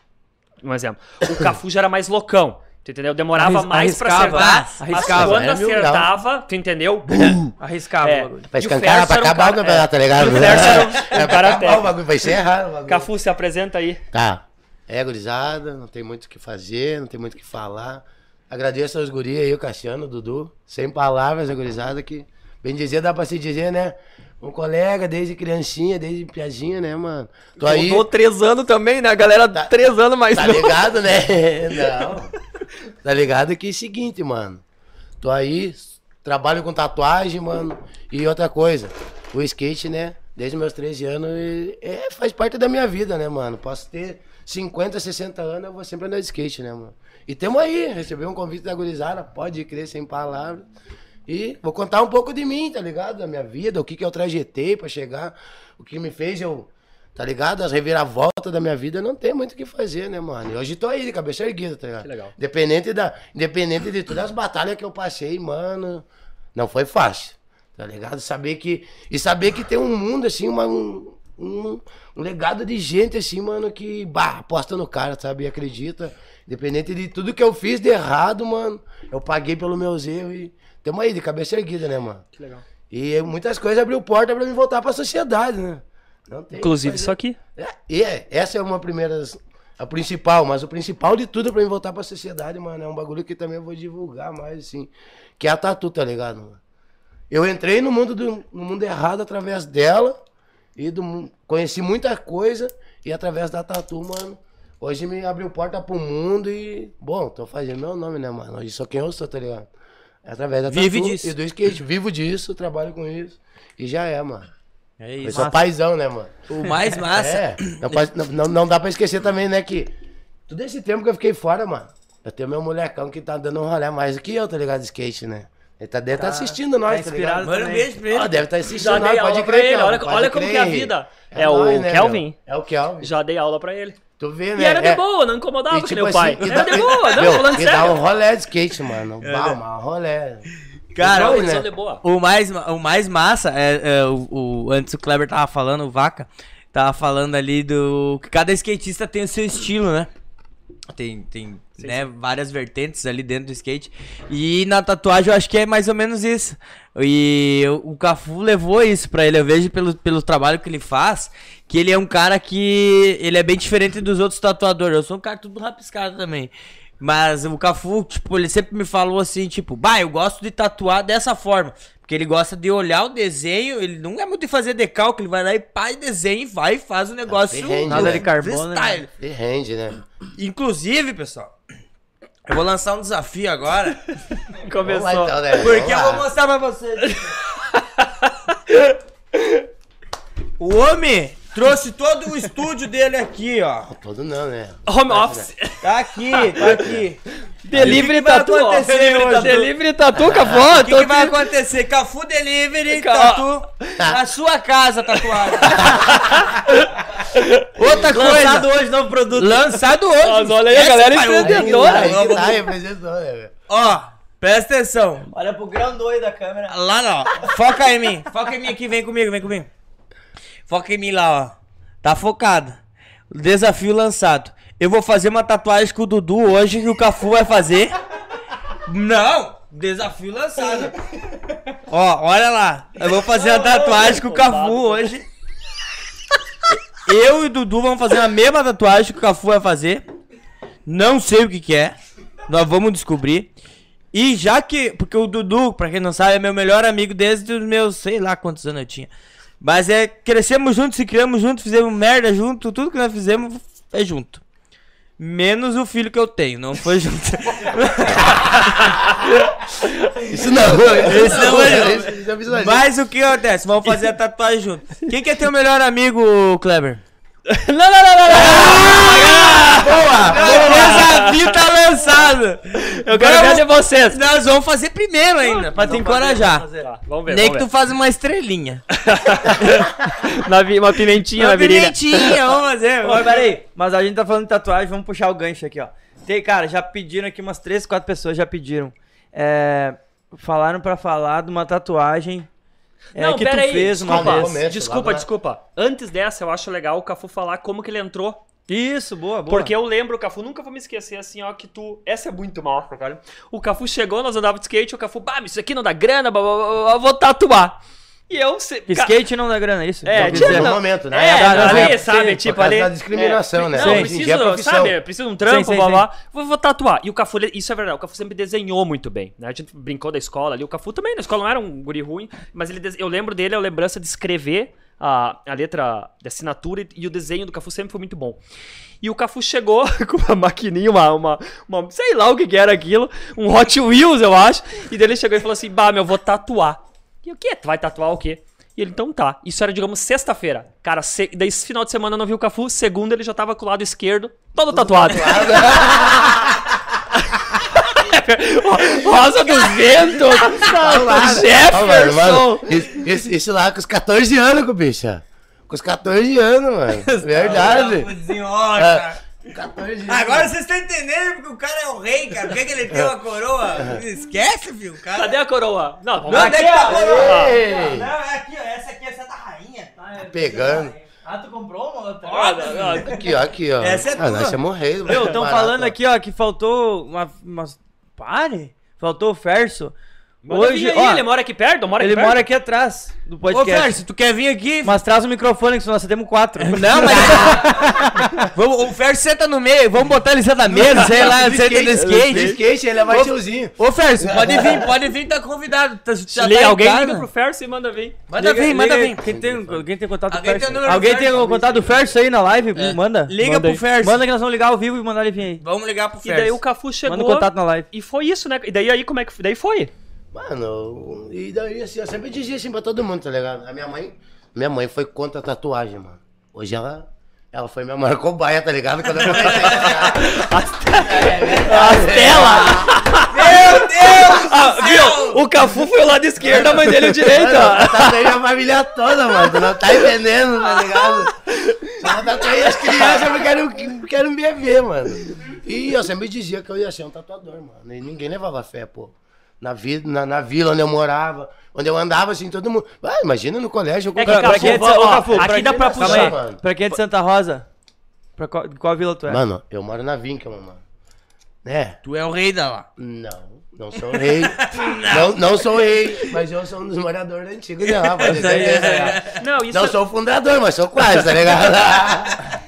Um exemplo. O Cafu já era mais loucão. Tu entendeu? Demorava Arris- mais pra arriscava, acertar. né? Mas Arriscava, quando é acertava, tu entendeu? Arriscava É. o bagulho. Pra pra um acabar cara- o campeonato, tá ligado? E o Ferso era um- um É, pra cara acabar o bagulho, vai ser errado. o bagulho. Cafu, se apresenta aí. Tá. É, gurizada, não tem muito o que fazer, não tem muito o que falar. Agradeço aos guri aí, o Cassiano, o Dudu. Sem palavras, a gurizada, que bem dizer, dá pra se dizer, né? Um colega desde criancinha, desde piadinha, né, mano? Tô aí, Voltou três anos também, né? A galera três anos mais tá novo. ligado, né? Não. Tá ligado que é o seguinte, mano. Tô aí, trabalho com tatuagem, mano. E outra coisa, o skate, né? Desde meus 13 anos, e- é, faz parte da minha vida, né, mano? Posso ter 50, 60 anos, eu vou sempre andar de skate, né, mano? E tamo aí, recebi um convite da gurizada, pode crer sem palavras. E vou contar um pouco de mim, tá ligado? Da minha vida, o que que eu trajetei pra chegar, o que me fez eu, tá ligado? As reviravoltas da minha vida, não tem muito o que fazer, né, mano? E hoje tô aí, de cabeça erguida, tá ligado? Que legal. Independente, da, independente de todas as batalhas que eu passei, mano, não foi fácil, tá ligado? Saber que, e saber que tem um mundo, assim, uma, um, um, um legado de gente, assim, mano, que, bah, aposta no cara, sabe? E acredita. Independente de tudo que eu fiz de errado, mano, eu paguei pelos meus erros e tamo aí, de cabeça erguida, né, mano? Que legal. E muitas coisas abriu porta pra mim voltar pra sociedade, né? Inclusive isso aqui. É, é, essa é uma primeira, a principal, mas o principal de tudo pra mim voltar pra sociedade, mano, é um bagulho que também eu vou divulgar mais, assim, que é a tatu, tá ligado, mano? Eu entrei no mundo, do, no mundo errado através dela e do, conheci muita coisa e através da tatu, mano, hoje me abriu porta pro mundo e, bom, tô fazendo meu nome, né, mano? Hoje sou quem eu sou, tá ligado? É através da Vive tatu disso. e do skate, vivo disso, trabalho com isso e já é, mano. É Eu isso. sou paizão, né, mano? O mais massa. É, não, pode- não, não- dá pra esquecer também, né, que todo esse tempo que eu fiquei fora, mano, eu tenho meu molecão que tá dando um rolê mais do que eu, tá ligado, de skate, né? Ele tá, deve tá, assistindo nós, tá, inspirado ligado? Manda um beijo pra ele. Ó, deve estar assistindo Já nós, dei pode aula crer, pra ele, olha- pode olha como crer. que é a vida. É o nóis, né, Kelvin. meu? É o Kelvin. Já dei aula pra ele. Tu vê, E né? era de é- boa, não incomodava e que tipo nem o pai. assim, e Era dá- de boa, não, meu, falando e dá sério. um rolê de skate, mano. Bah, uma rolê. Cara, eles né? são de boa. O mais, o mais massa é, é o, o- antes o Kleber tava falando, o Vaca tava falando ali do que cada skatista tem o seu estilo, né? Tem, tem né, várias vertentes ali dentro do skate. E na tatuagem eu acho que é mais ou menos isso. E o, Cafu levou isso pra ele. Eu vejo pelo, pelo trabalho que ele faz, que ele é um cara que. Ele é bem diferente dos outros tatuadores. Eu sou um cara tudo rapiscado também. Mas o Cafu, tipo, ele sempre me falou assim, tipo, bah, eu gosto de tatuar dessa forma. Porque ele gosta de olhar o desenho, ele não é muito de fazer decalque, ele vai lá e pá, e desenha e vai e faz o negócio. Ele rende, Nada né? de carbono, né? freestyle. Ele rende, né? Inclusive, pessoal, Eu vou lançar um desafio agora. Começou. Lá, então, né? Porque eu vou mostrar pra vocês. O homem trouxe todo o estúdio dele aqui, ó. Todo não, né? Home office. Tá aqui, tá aqui. Delivery O que que vai tatu, Delivery tatu. Cafó. O que, que vai acontecer? Cafu Delivery, Ca- tatu, na sua casa, tatuado. Outra Lançado coisa, hoje, novo produto. lançado hoje. Mas olha aí, a galera pai, empreendedora. ó, Aí tá, né, velho? Ó, presta atenção. Olha pro grão doido da câmera. Lá não. Foca em mim. Foca em mim aqui, vem comigo, vem comigo. Foca em mim lá, ó. Tá focado. Desafio lançado. Eu vou fazer uma tatuagem com o Dudu hoje que o Cafu vai fazer. Não! Desafio lançado. Ó, olha lá. Eu vou fazer a tatuagem com o Cafu hoje. Eu e o Dudu vamos fazer a mesma tatuagem que o Cafu vai fazer. Não sei o que, que é. Nós vamos descobrir. E já que. Porque o Dudu, pra quem não sabe, é meu melhor amigo desde os meus. sei lá quantos anos eu tinha. Mas é. Crescemos juntos, se criamos juntos, fizemos merda junto. Tudo que nós fizemos é junto. Menos o filho que eu tenho, não foi junto. Isso não. Esse não é Isso- isso visualizo. Mas o que acontece? Vamos fazer a tatuagem junto. Quem que é teu melhor amigo, Kleber? Não, não, não, não, não. Boa! O desafio tá lançado! Eu quero Vamos- ver de vocês. Nós vamos fazer primeiro ainda, pra te encorajar. Tá, vamos ver, Nem que vamos tu faz uma estrelinha. ver. Na vi- uma pimentinha na Uma virilha. pimentinha, vamos fazer. Ô, pera aí, mas a gente tá falando de tatuagem, vamos puxar o gancho aqui, ó. Tem, cara, já pediram aqui umas 3, 4 pessoas já pediram. É, falaram pra falar de uma tatuagem é, Não, que tu aí, fez uma desculpa, vez. Começa, desculpa, desculpa. Antes dessa, eu acho legal o Cafu falar como que ele entrou. Isso, boa, boa. Porque eu lembro, o Cafu, nunca vou me esquecer assim, ó, que tu. Essa é muito massa, cara. O Cafu chegou, nós andávamos de skate, o Cafu, bah, isso aqui não dá grana, blá, blá, blá, vou tatuar. E eu. Se... Skate não dá grana, é isso? É, tinha- dizer. No não- momento, né? É, É, ali, sim, sabe? tipo, por causa ali. da discriminação, é, né? Não, Sim, preciso, é sabe? Preciso de um trampo, Sim, sim, blá, blá. Vou, vou tatuar. E o Cafu, isso é verdade, o Cafu sempre desenhou muito bem, né? A gente brincou da escola ali. O Cafu também, na escola não era um guri ruim, mas ele, eu lembro dele, a lembrança de escrever a, a letra de assinatura e, e o desenho do Cafu sempre foi muito bom. E o Cafu chegou com uma maquininha, uma, uma, uma- sei lá o que, que era aquilo, um Hot Wheels, eu acho. E daí ele chegou e falou assim: Bah, meu, eu vou tatuar. E o quê? Tu vai tatuar o quê? E ele, então tá. Isso era, digamos, sexta-feira. Cara, se... daí esse final de semana eu não vi o Cafu. Segunda ele já tava com o lado esquerdo, todo tatuado. Rosa do vento, Olha lá, mano, Jefferson. mano, esse, esse- esse lá com os 14 anos, com bicha. Com os 14 anos, mano. Verdade. Desenrola, É. cara. 14 anos. Agora vocês estão entendendo porque o cara é o rei, cara. Por que, que ele tem uma coroa? Esquece, filho. O cara. Cadê a coroa? Não, vamos Não, lá. onde é que tá a coroa? Ei. Não, é aqui, ó. Essa aqui é essa da rainha. Pegando. Ah, tu comprou uma outra? Ah, não, não. Aqui, ó, aqui, ó. Essa é ah, nós tua. chamamos rei. Meu, estão falando aqui, ó, que faltou uma... umas... Pare! Faltou o Ferso. Manda Hoje, ó, ele mora aqui perto? Mora aqui ele perto? mora aqui atrás do Ô, podcast. Fer, se tu quer vir aqui. Mas traz o microfone, que senão nós só temos quatro. Não, mas. vamos, o Fer senta no meio, vamos botar ele senta na mesa, sei lá, senta no De skate. skate, ele é mais tiozinho. Ô, Fer, pode vir, pode vir, tá convidado. Tá, já Liga, tá alguém liga pro Ferso e manda vir. Manda vir, manda vir. Quem tem, alguém tem contato Alguém do do Alguém tem o contato do Ferso aí na live? Manda. Liga Manda pro. Ferso. Manda que nós vamos ligar ao vivo e mandar ele vir aí. Vamos ligar pro E Fer. daí o Cafu chegou. Manda o contato na live. E foi isso, né? E daí aí como é que daí foi? Mano, e daí assim, eu sempre dizia assim pra todo mundo, tá ligado? A minha mãe, minha mãe foi contra a tatuagem, mano. Hoje ela, ela foi minha maior cobaia, tá ligado? Quando eu comecei, ligado? As telas! Meu Deus! Ah, viu? O Cafu foi o lado esquerdo, a mãe dele o direito, Mano, ó. eu tatuei minha família toda, mano. Tu não tá entendendo, tá ligado? Só tatuei as crianças porque querem, querem me ver, mano. E eu sempre dizia que eu ia ser um tatuador, mano. E ninguém levava fé, pô. Na, vida, na, na vila onde eu morava, onde eu andava, assim, todo mundo. Ah, imagina no colégio. É que qualquer- Cafu, é de, ó, ô, Cafu, aqui pra dá pra calma puxar. aí. mano. Pra quem é de Santa Rosa? Pra qual, de qual vila tu é? Mano, eu moro na Vinca, mano. Né? Tu é o rei da lá. Não, não sou rei. não. não, sou rei, mas eu sou um dos moradores antigos de lá, pode ter certeza. Não, isso Não sou o fundador, mas sou quase, tá ligado?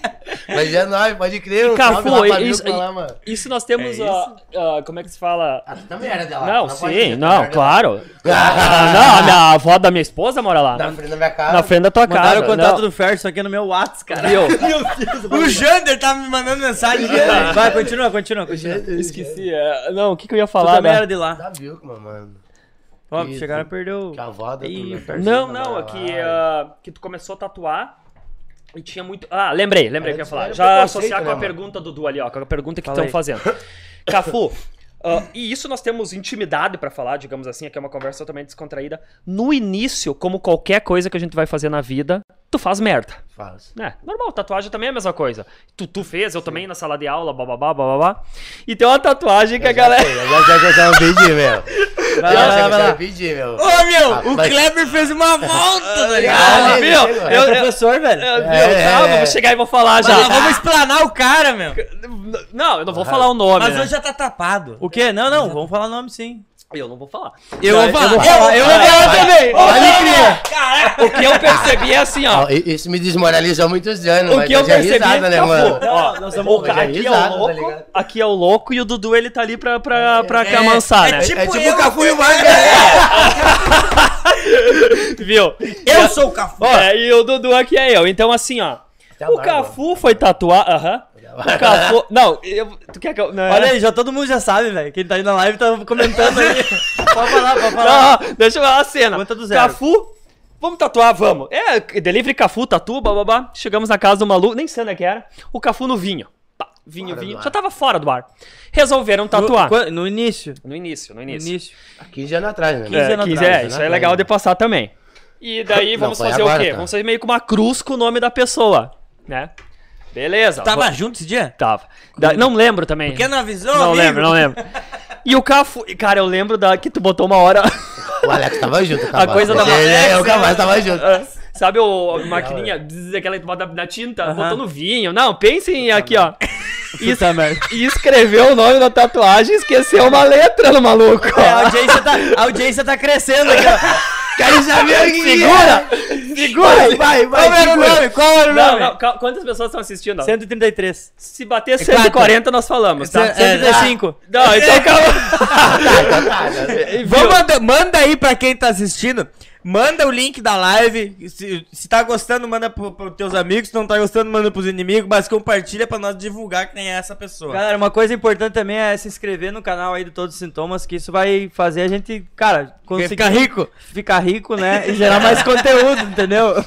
Mas é nóis, pode crer. Cafu, pra isso- lá, mano. Isso nós temos, É ó, ó, como é que se fala? Ah, tu também era dela. Não, tu pode sim, tu não, claro. Ah, não, a minha avó da minha esposa mora lá. Na Na, frente da minha casa. na frente da tua casa. Mandaram o contato não. do Ferso aqui no meu WhatsApp, cara. Viu? O Jander tá me mandando mensagem. Vai, continua, continua, continua. Esqueci. é, Não, o que, que eu ia Tu falar? também né? era de lá. Da Vilma, mano. Ó, Isso. chegaram a perder o... Que a avó da Ferso. Não, Não, não, não, é que, ah, que tu começou a tatuar e tinha muito. Ah, lembrei, lembrei Era que eu ia falar. Já associar com né, a mano? pergunta do Du ali, ó, com a pergunta que estão fazendo. Cafu, ah, e isso nós temos intimidade pra falar, digamos assim, aqui é uma conversa totalmente descontraída. No início, como qualquer coisa que a gente vai fazer na vida, tu faz merda. Faz. É, normal, tatuagem também é a mesma coisa. Tu, tu fez, eu também na sala de aula, bababá, bababá. E tem uma tatuagem que a galera. Eu já, já, já, já pedi, meu. Vai lá, Já, vai lá, vai lá. pedi, meu. Ô, meu, Ah, o mas- Kleber fez uma volta, tá Ah, ligado? ele viu? chegou. É Eu- eu- professor, velho. É, viu? É, Calma, é. vou chegar e vou falar Mas já. vamos explanar o cara, meu. Não, eu não vou falar o nome. Mas né? hoje já tá tapado. O quê? Não, não, vamos falar nome sim. Eu não vou falar. Eu vou falar. Eu vou falar, eu vou Vai, falar vai. também. Pode crer. O que eu percebi é assim, ó. Ó, Isso me desmoralizou há muitos anos, O que eu é percebi risada, né, mano? Ó, Não, nós vamos- cara é aqui é o tá louco, aqui é o louco e o Dudu ele tá ali pra, pra, pra É, amansar, é né? tipo É tipo eu o Cafu e o Manga. Viu? Eu sou o Cafu. É, e o Dudu aqui é eu. Então, assim, ó. Tá O Cafu foi tatuar. Aham. O Cafu. Não, eu, tu quer que eu. Não, Olha aí, já todo mundo já sabe, velho. Quem tá aí na live tá comentando aí. pode falar, pode falar. Não, deixa eu falar a cena. Conta do zero. Cafu. Vamos tatuar, vamos. É, delivery Cafu, tatu, bababá. Chegamos na casa do maluco, nem sei onde é que era. O Cafu no vinho. Pá, vinho, Fora vinho. Já tava fora do ar. Resolveram tatuar. No, no início. No início, no No início. início. Há 15 anos atrás, né? 15 É, anos 15, atrás, é, né? isso é legal de passar também. E daí Não, vamos foi fazer agora, o quê? tá? Vamos fazer meio que uma cruz com o nome da pessoa, né? Beleza. Tava va- junto esse dia? Tava. Da- não lembro também. Por que não avisou, Não amigo? lembro, não lembro. E o Cafu, e, cara, eu lembro da que tu botou uma hora. O Alex tava junto, A coisa da- É, o Cavalo tava junto. Sabe o a maquininha, bzz, aquela que tu bota na tinta, botou no vinho. Não, pensem aqui, ó. E, merda. e escreveu o nome da tatuagem e esqueceu uma letra no maluco. É, a audiência tá, a audiência tá crescendo aqui, ó. Quero saber que Segura! Segura! Vai, vai, vai. Qual era o nome? Qual era o Não, nome? não, cal- quantas pessoas estão assistindo? 133. Se bater 140, nós falamos, tá? É, 135. Não, então calma. Tá, tá, tá. Vamos manda, manda aí pra quem tá assistindo. Manda o link da live. Se, se tá gostando, manda pro, pros teus amigos. Se não tá gostando, manda pros inimigos. Mas compartilha pra nós divulgar quem é essa pessoa. Galera, uma coisa importante também é se inscrever no canal aí do Todos os Sintomas, que isso vai fazer a gente, cara, conseguir ficar rico? ficar rico, né? E gerar mais conteúdo, entendeu?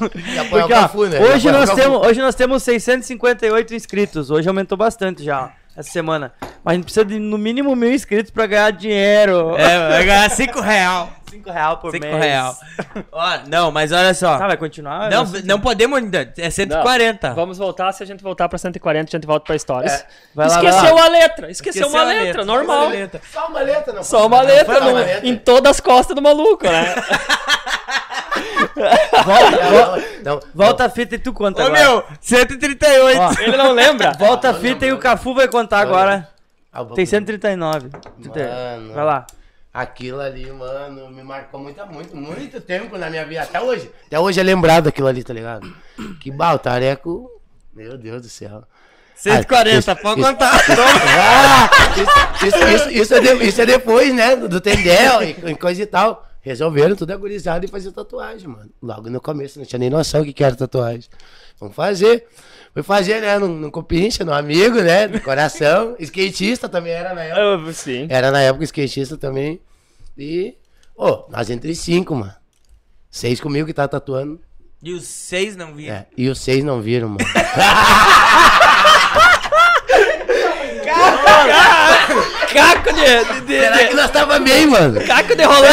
Porque, ó, Cafu, né? Hoje, nós temos, hoje nós temos 658 inscritos. Hoje aumentou bastante já, essa semana. Mas a gente precisa de no mínimo mil inscritos pra ganhar dinheiro. É, vai ganhar 5 real. 5 real por 5 mês. real. Ó, não, mas olha só. Tá, vai continuar? não, Nossa, não podemos ainda. É 140. Vamos voltar, se a gente voltar pra 140, a gente volta pra histórias. É. Vai lá, vai Esqueceu lá. a letra, esqueceu, uma a letra, normal. Só uma letra, não. Só uma Não, letra, foi uma letra. em todas as costas do maluco, né? Não, Volta a fita e tu conta Ô, agora. meu, 138. Ó, Ele não lembra? volta a fita e o Cafu vai contar agora. Ah, Tem 139. Mano. Vai lá. Aquilo ali, mano, me marcou muito, muito, muito tempo na minha vida. Até hoje. Até hoje é lembrado aquilo ali, tá ligado? Que bal, tareco. Meu Deus do céu. 140, Ah, pode isso- contar. Isso, isso, isso, isso é de- isso é depois, né? Do Tendel e, e coisa e tal. Resolveram tudo agorizado e fazer tatuagem, mano. Logo no começo, não tinha nem noção o que que era tatuagem. Vamos fazer. Fui fazer, né? Num, num compincha, num amigo, né? Do coração. Skatista também era na época. Eu, sim. Era na época skatista também. E. Ô, nós entre cinco, mano. Seis comigo que tá tatuando. E os seis não viram. É, e os seis não viram, mano. Caco de, de, de, Será que nós tava bem, mano? Caco de rolê.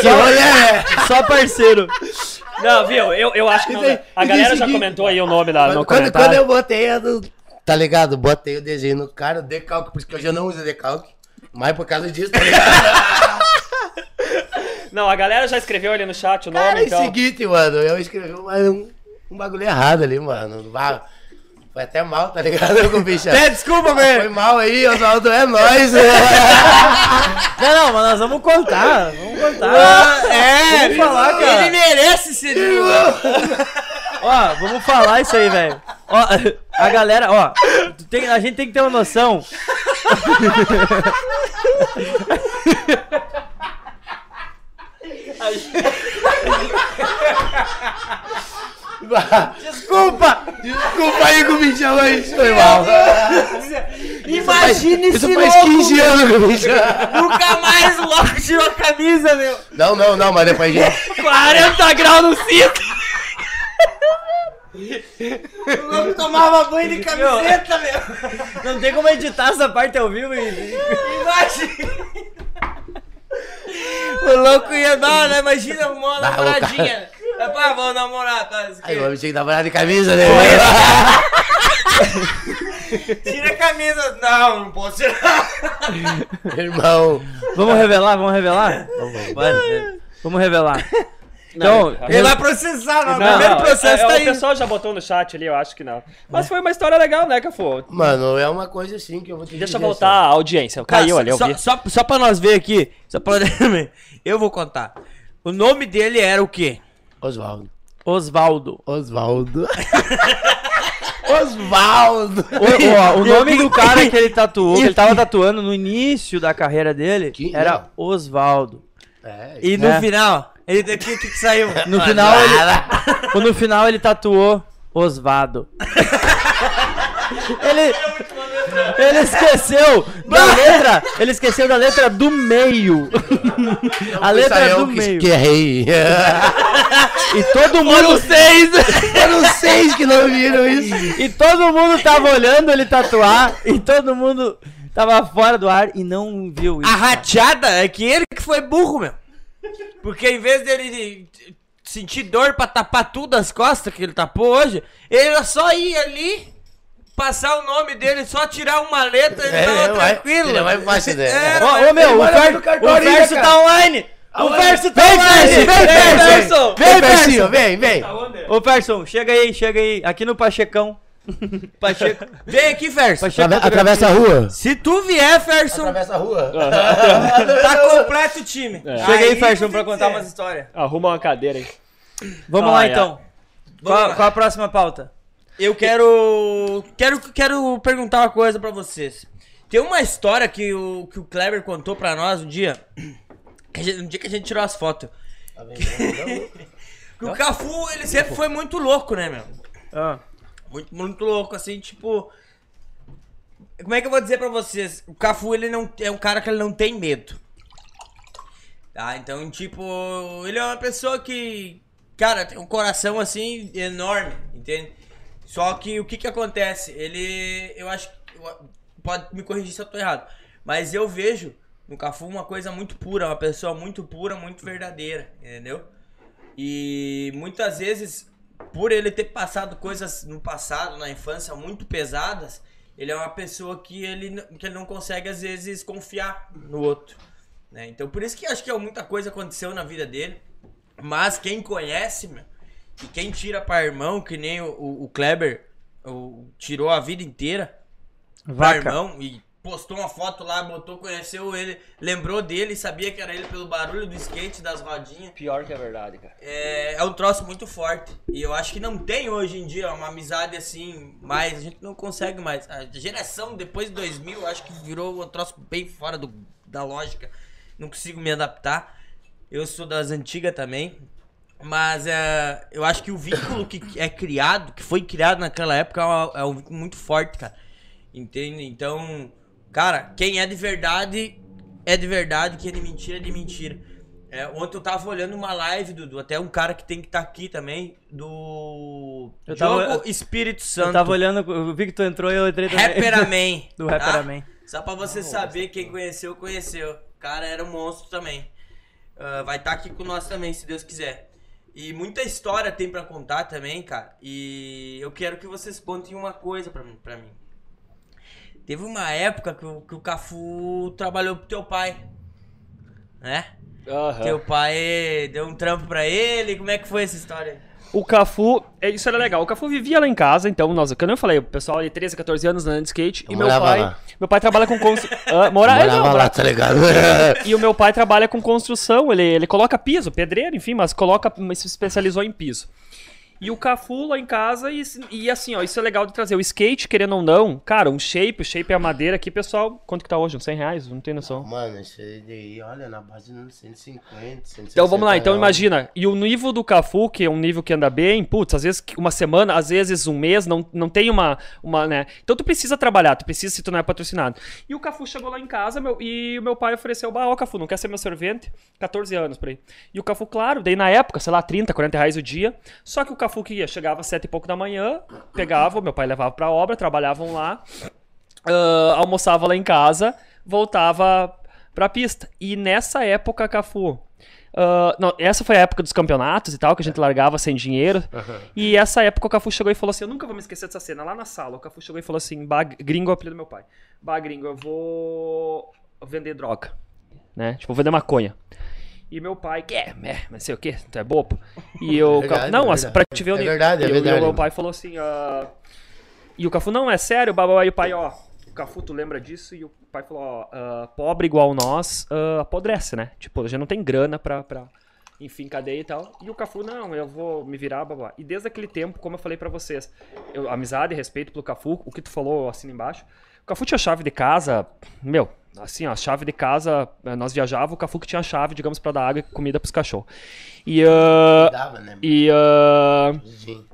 Que rolê é? Só parceiro. Não, viu? Eu, eu acho que não. A galera já comentou aí o nome lá no Quando, quando eu botei a do. Tá ligado? Botei o desenho no cara, decalque, por isso que hoje eu não uso decalque. Mas por causa disso, tá ligado? Não, a galera já escreveu ali no chat o nome, Cara, é o então. seguinte, mano, eu escrevi um, um bagulho errado ali, mano. Ah, Foi até mal, tá ligado, meu bicho? Pede desculpa, Foi velho. mal aí, Oswaldo, é nóis. Não, não, mas nós vamos contar. Vamos contar. É, Vamos falar, cara. Ele merece ser. Ó, vamos falar isso aí, velho. Ó, a galera, ó, tem- a gente tem que ter uma noção. Desculpa! Desculpa aí que me chama isso, foi mal. Imagina Isso esse faz louco, 15 anos chama. Nunca mais o louco tirou a camisa, meu. Não, não, não, mas depois a gente. 40 graus no cinto! O louco tomava banho de camiseta, meu. Não tem como editar essa parte ao vivo e. Imagina. O louco ia dar, né? Imagina, arrumou uma Ah, cara- namoradinha. Pá, vamos namorar, tá? Isso aqui. Aí o homem tinha que namorar de camisa, né? Tira a camisa. Não, não posso tirar. Irmão. Vamos revelar, vamos revelar? Vamos revelar. Então, Ele vai processar, não. O Não, primeiro não, processo é, tá é, aí. O pessoal já botou no chat ali, eu acho que não. Mas foi uma história legal, né, Cafu? Mano, é uma coisa assim que eu vou te Deixa eu voltar a audiência. Caiu Tá, ali, eu só, vi. só, só pra nós ver aqui. Só pra... eu vou contar. O nome dele era o quê? Osvaldo. Osvaldo. Osvaldo. Osvaldo. O, ó, o nome do cara que ele tatuou, que ele tava tatuando no início da carreira dele, Que- era não. Osvaldo. É, E no É. final, ele o que, que saiu? No final ele, no final ele tatuou Osvado. Ele ele esqueceu da letra, ele esqueceu da letra do meio. A letra do que meio. esquerrei. E todo mundo seis! Foram seis que não viram isso. e todo mundo tava olhando ele tatuar e todo mundo tava fora do ar e não viu isso. A rateada é que ele que foi burro, meu. Porque em vez dele sentir dor pra tapar tudo as costas que ele tapou hoje, ele só ia ali, passar o nome dele, só tirar uma letra e É, tava vai- tranquilo. ele vai fácil, né? É, Ô, ô, meu, o, Fer, o verso cara. tá online! O verso tá Vem, online! Ferso, vem, Ferso! Vem, Vem, Ferso! Fercinho, vem, vem. Ô, Ferson, chega aí, chega aí. Aqui no Pachecão. Pacheco. Vem aqui, Ferson. Pacheco Atrave- Atravessa a rua. Se tu vier, Ferson, Atravessa a rua. tá completo o time. Chega aí, Ferson, tem pra contar umas histórias. Arruma uma cadeira aí. Vamos Ah, lá, é. então. Vamos Qual, lá. qual a próxima pauta? Eu quero, quero. Quero perguntar uma coisa pra vocês. Tem uma história que o, que o Kleber contou pra nós um dia. que gente- um dia que a gente tirou as fotos. Que o Cafu, ele sempre foi muito louco, né, meu? Ah, Muito, muito louco, assim, tipo. Como é que eu vou dizer pra vocês? O Cafu, ele não é um cara que ele não tem medo. Tá? Então, tipo, ele é uma pessoa que, cara, tem um coração assim enorme, entende? Só que o que que acontece? Ele, eu acho, que- pode me corrigir se eu tô errado, mas eu vejo no Cafu uma coisa muito pura, uma pessoa muito pura, muito verdadeira, entendeu? E muitas vezes, por ele ter passado coisas no passado, na infância, muito pesadas, ele é uma pessoa que ele, que ele não consegue, às vezes, confiar no outro. Né? Então, por isso que acho que muita coisa aconteceu na vida dele. Mas quem conhece, meu, e quem tira para irmão, que nem o, o- o Kleber o- tirou a vida inteira pra vaca. irmão e postou uma foto lá, botou, conheceu ele, lembrou dele, sabia que era ele pelo barulho do skate, das rodinhas. Pior que é verdade, cara. É, é um troço muito forte. E eu acho que não tem hoje em dia uma amizade assim, mais. A gente não consegue mais. A geração depois de 2000, eu acho que virou um troço bem fora do, da lógica. Não consigo me adaptar. Eu sou das antigas também. Mas é, eu acho que o vínculo que é criado, que foi criado naquela época, é um- é um vínculo muito forte, cara. Entende? Então, cara, quem é de verdade é de verdade, quem é de mentira é de mentira. É, ontem eu tava olhando uma live, Dudu, até um cara que tem que estar aqui também, do Eu tava- Jogo Espírito Santo. Eu tava olhando, eu vi que tu entrou e eu entrei também. Rapperman. Do tá? Rapperman. Só pra você saber, quem conheceu, conheceu. O cara era um monstro também. Ah, vai estar aqui com nós também, se Deus quiser. E muita história tem pra contar também, cara. E eu quero que vocês contem uma coisa pra mim. Pra mim. Teve uma época que o, que o Cafu trabalhou pro teu pai. Né? Aham. Teu pai deu um trampo pra ele. Como é que foi essa história? O Cafu, é, isso era legal. O Cafu vivia lá em casa, então, nós, como eu falei, o pessoal ali 13, 14 anos andando de skate. Eu e meu pai. lá. Meu pai trabalha com construção. mora, é, não, Morava mora- lá, tá ligado? E o meu pai trabalha com construção, ele, ele coloca piso, pedreiro, enfim, mas coloca, mas se especializou em piso. E o Cafu lá em casa, e, e assim, ó, isso é legal de trazer. O skate, querendo ou não, cara, um shape, o shape é a madeira aqui, pessoal. Quanto que tá hoje? Uns 100 reais? Não tem noção. Mano, isso aí, olha, na base de uns 150, 160 Então vamos lá, então imagina. E o nível do Cafu, que é um nível que anda bem, putz, às vezes uma semana, às vezes um mês, não, não tem uma, uma, né? Então tu precisa trabalhar, tu precisa se tu não é patrocinado. E o Cafu chegou lá em casa meu, e o meu pai ofereceu, bah, ó, Cafu, não quer ser meu servente? 14 anos por aí. E o Cafu, claro, daí na época, sei lá, 30, 40 reais o dia. Só que o Cafu que ia, chegava às 7 e pouco da manhã, pegava, meu pai levava pra obra, trabalhavam lá, ah, almoçava lá em casa, voltava pra pista. E nessa época, Cafu. ah, não, essa foi a época dos campeonatos e tal, que a gente largava sem dinheiro. E essa época o Cafu chegou e falou assim: Eu nunca vou me esquecer dessa cena. Lá na sala, o Cafu chegou e falou assim: bah, gringo é o apelido do meu pai. Bah, gringo, eu vou vender droga. Né? Tipo, vou vender maconha. E meu pai, que é, é, mas sei o quê, tu é bobo. E eu, Verdade, não, é verdade. pra te ver o É verdade, é E verdade. E o meu pai falou assim, ah, e o Cafu, não, é sério, babá, e o pai, ó, o Cafu, tu lembra disso? E o pai falou, ó, ah, pobre igual nós, ah, apodrece, né? Tipo, a gente não tem grana pra, pra, enfim, cadeia e tal. E o Cafu, não, eu vou me virar, babá. E desde aquele tempo, como eu falei pra vocês, eu, amizade e respeito pelo Cafu, o que tu falou, assim embaixo, o Cafu tinha chave de casa, meu, assim, ó, a chave de casa, eh, nós viajávamos, o Cafu que tinha a chave, digamos, pra dar água e comida pros cachorros. E, Dava, né? e, Sim.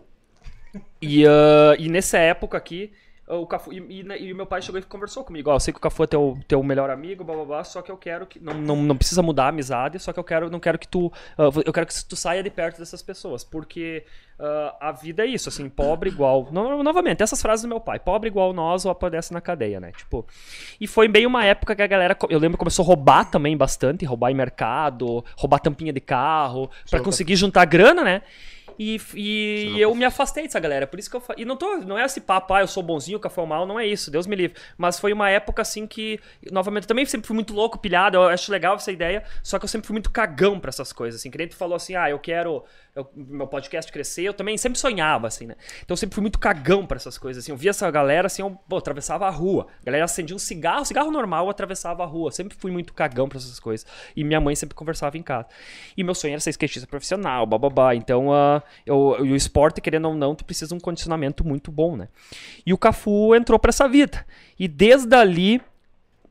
e, ah, e nessa época aqui, o Cafu. E, e, né, e o meu pai chegou e conversou comigo. Ó, eu sei que o Cafu é teu, teu melhor amigo, blá blá blá, só que eu quero que. Não, não, não precisa mudar a amizade, só que eu quero, não quero que tu. ah, eu quero que tu saia de perto dessas pessoas. Porque ah, a vida é isso, assim, pobre igual. No- novamente, essas frases do meu pai, pobre igual nós ou apodrece na cadeia, né? Tipo. E foi bem uma época que a galera. Eu lembro que começou a roubar também bastante, roubar em mercado, roubar tampinha de carro, pra conseguir juntar grana, né? E, e eu me afastei dessa galera, por isso que eu. E não tô, não é esse papo, ah, eu sou bonzinho, o café mal, não é isso, Deus me livre. Mas foi uma época assim que, novamente, eu também sempre fui muito louco, pilhado, eu acho legal essa ideia, só que eu sempre fui muito cagão pra essas coisas, assim. Que nem tu falou assim, ah, eu quero eu- meu podcast crescer, eu também sempre sonhava, assim, né? Então eu sempre fui muito cagão pra essas coisas, assim. Eu via essa galera, assim, eu pô, atravessava a rua. A galera acendia um cigarro, cigarro normal, eu atravessava a rua. Sempre fui muito cagão pra essas coisas. E minha mãe sempre conversava em casa. E meu sonho era ser skatista profissional, bababá. Então, ah, o esporte, querendo ou não, tu precisa de um condicionamento muito bom, né? E o Cafu entrou pra essa vida. E desde ali,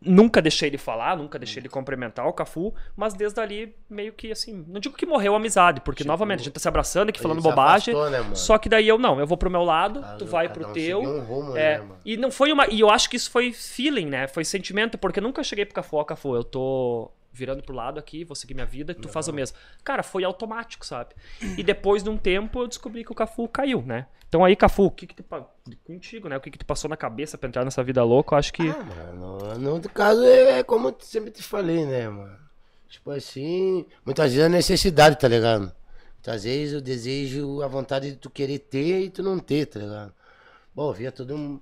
nunca deixei ele falar, nunca deixei ele cumprimentar o Cafu, mas desde ali, meio que assim, não digo que morreu a amizade, porque novamente a gente tá se abraçando aqui, falando bobagem. afastou, né, só que daí eu não, eu vou pro meu lado, Cada- tu vai pro um teu. um rumo, é, né, e não foi uma. E eu acho que isso foi feeling, né? Foi sentimento, porque eu nunca cheguei pro Cafu, ó, Cafu, eu tô virando pro lado aqui, vou seguir minha vida, tu faz o mesmo. Cara, foi automático, sabe? E depois de um tempo eu descobri que o Cafu caiu, né? Então aí, Cafu, o que que pa- contigo, né? O que que te passou na cabeça pra entrar nessa vida louca? Eu acho que Ah, mano, no outro caso é, é como eu sempre te falei, né, mano? Tipo assim, muitas vezes a necessidade, tá ligado? Muitas vezes o desejo, a vontade de tu querer ter e tu não ter, tá ligado? Bom, via todo um...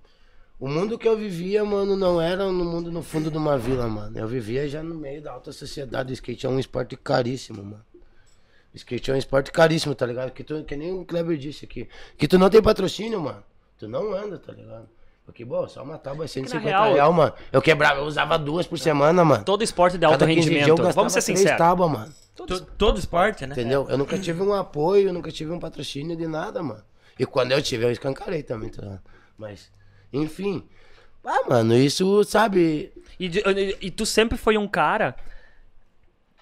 O mundo que eu vivia, mano, não era no mundo no fundo de uma vila, mano. Eu vivia já no meio da alta sociedade. O skate é um esporte caríssimo, mano. O skate é um esporte caríssimo, tá ligado? Que, tu, que nem o Kleber disse aqui. Que tu não tem patrocínio, mano. Tu não anda, tá ligado? Porque, bom, só uma tábua é 150 real- real, mano. Eu quebrava, eu usava duas por semana, mano. todo esporte de alto Cada 15 dias eu rendimento. gastava Vamos ser três sinceros. tábuas, mano. To- Todo esporte, né? Entendeu? Eu nunca tive um apoio, eu nunca tive um patrocínio de nada, mano. E quando eu tive, eu escancarei também, tá ligado? Mas, enfim. Ah, mano, isso, sabe? E, e- e tu sempre foi um cara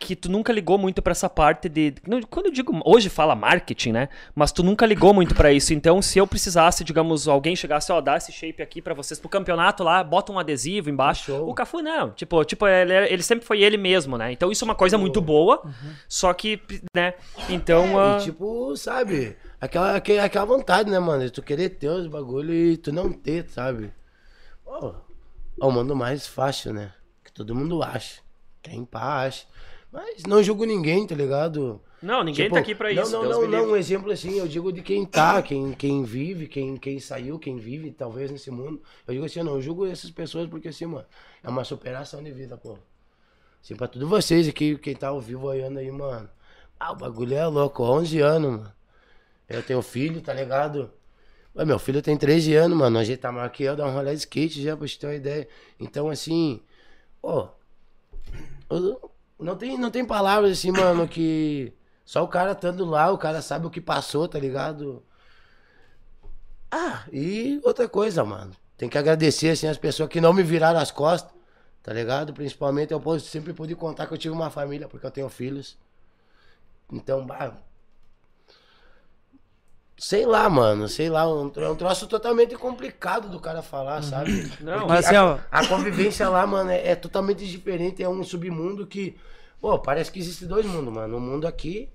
que tu nunca ligou muito pra essa parte de. Quando eu digo. Hoje fala marketing, né? Mas tu nunca ligou muito pra isso. Então, se eu precisasse, digamos, alguém chegasse, ó, dá esse shape aqui pra vocês pro campeonato lá, bota um adesivo embaixo. Show. O Cafu não. Tipo, tipo ele, ele sempre foi ele mesmo, né? Então, isso é uma coisa muito boa. Só que, né? Então. ah, E, tipo, sabe? Aquela, aque- aquela vontade, né, mano? De tu querer ter os bagulho e tu não ter, sabe? Pô, é o mundo mais fácil, né? Que todo mundo acha. Quem pá acha. Mas não julgo ninguém, tá ligado? Não, ninguém Tipo, tá aqui pra não, isso. Não, Deus não, me não. livre. Um exemplo assim, eu digo de quem tá, quem, quem vive, quem, quem saiu, quem vive, talvez, nesse mundo. Eu digo assim, eu não julgo essas pessoas porque assim, mano, é uma superação de vida, pô. Assim, pra todos vocês aqui, quem tá ao vivo olhando aí, mano. Ah, o bagulho é louco, 11 anos, mano. Eu tenho filho, tá ligado? Mas meu filho tem 13 anos, mano. A gente tá maior que eu, dá um rolê de skate já, pra te ter uma ideia. Então, assim, ó. eu- Não tem, não tem palavras assim, mano, que. Só o cara estando lá, o cara sabe o que passou, tá ligado? Ah, e outra coisa, mano. Tem que agradecer, assim, as pessoas que não me viraram as costas, tá ligado? Principalmente eu sempre pude contar que eu tive uma família, porque eu tenho filhos. Então, bah, Sei lá, mano, sei lá, um, é um troço totalmente complicado do cara falar, sabe? Não, Porque mas assim, a, ó. a convivência lá, mano, é, é totalmente diferente, é um submundo que, pô, parece que existe dois mundos, mano. O mundo aqui,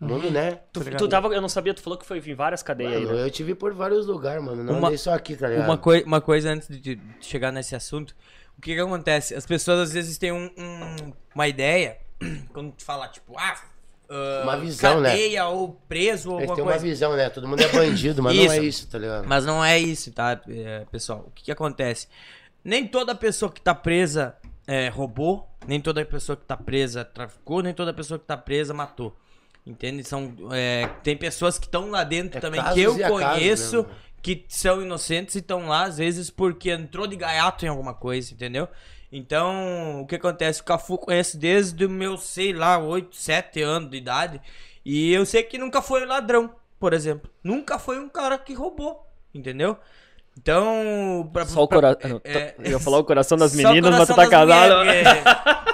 o mundo, né? Tu, tu tava, eu não sabia, tu falou que foi em várias cadeias aí, Mano, né? eu tive por vários lugares, mano, não Uma- andei só aqui, tá ligado? Uma, coi uma coisa antes de, de chegar nesse assunto. O que que acontece? As pessoas às vezes têm um- um- uma ideia, quando tu fala, tipo, ah, ah, Uma visão, né? cadeia ou preso ou Eles alguma uma coisa. visão, né? Todo mundo é bandido, mas não é Isso. tá ligado? Mas não é isso, tá, é, pessoal? O que, que acontece? Nem toda pessoa que tá presa é, roubou, nem toda pessoa que tá presa traficou, nem toda pessoa que tá presa matou. Entende? São, é, tem pessoas que estão lá dentro É também que eu acasos, conheço né, que são inocentes e estão lá, às vezes, porque entrou de gaiato em alguma coisa, entendeu? Então, o que acontece? O Cafu conhece desde o meu, sei lá, 8, 7 anos de idade. E eu sei que nunca foi ladrão, por exemplo. Nunca foi um cara que roubou, entendeu? Então, pra, Só o pra- coração. é- Eu ia falar o coração das só o meninas, mas tu coração tá casado. mulheres,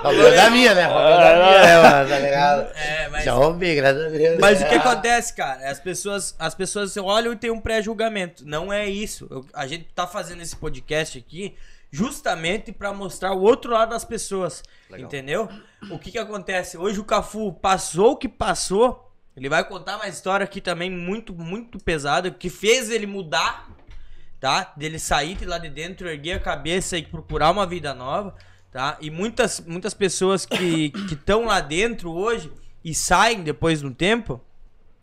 Roubou da minha, né? Roubou da minha, né, mano, tá ligado? É, mas, Já roubei, graças a Deus. mas o que É. acontece, cara? As pessoas, as pessoas olham e tem um pré-julgamento. Não é isso. Eu- a gente tá fazendo esse podcast aqui justamente pra mostrar o outro lado das pessoas. Entendeu? O que que acontece? Hoje o Cafu passou o que passou. Ele vai contar uma história aqui também muito, muito pesada, que fez ele mudar, tá? Dele sair de lá de dentro, erguer a cabeça e procurar uma vida nova, tá? E muitas, muitas pessoas que estão lá dentro hoje e saem depois de um tempo,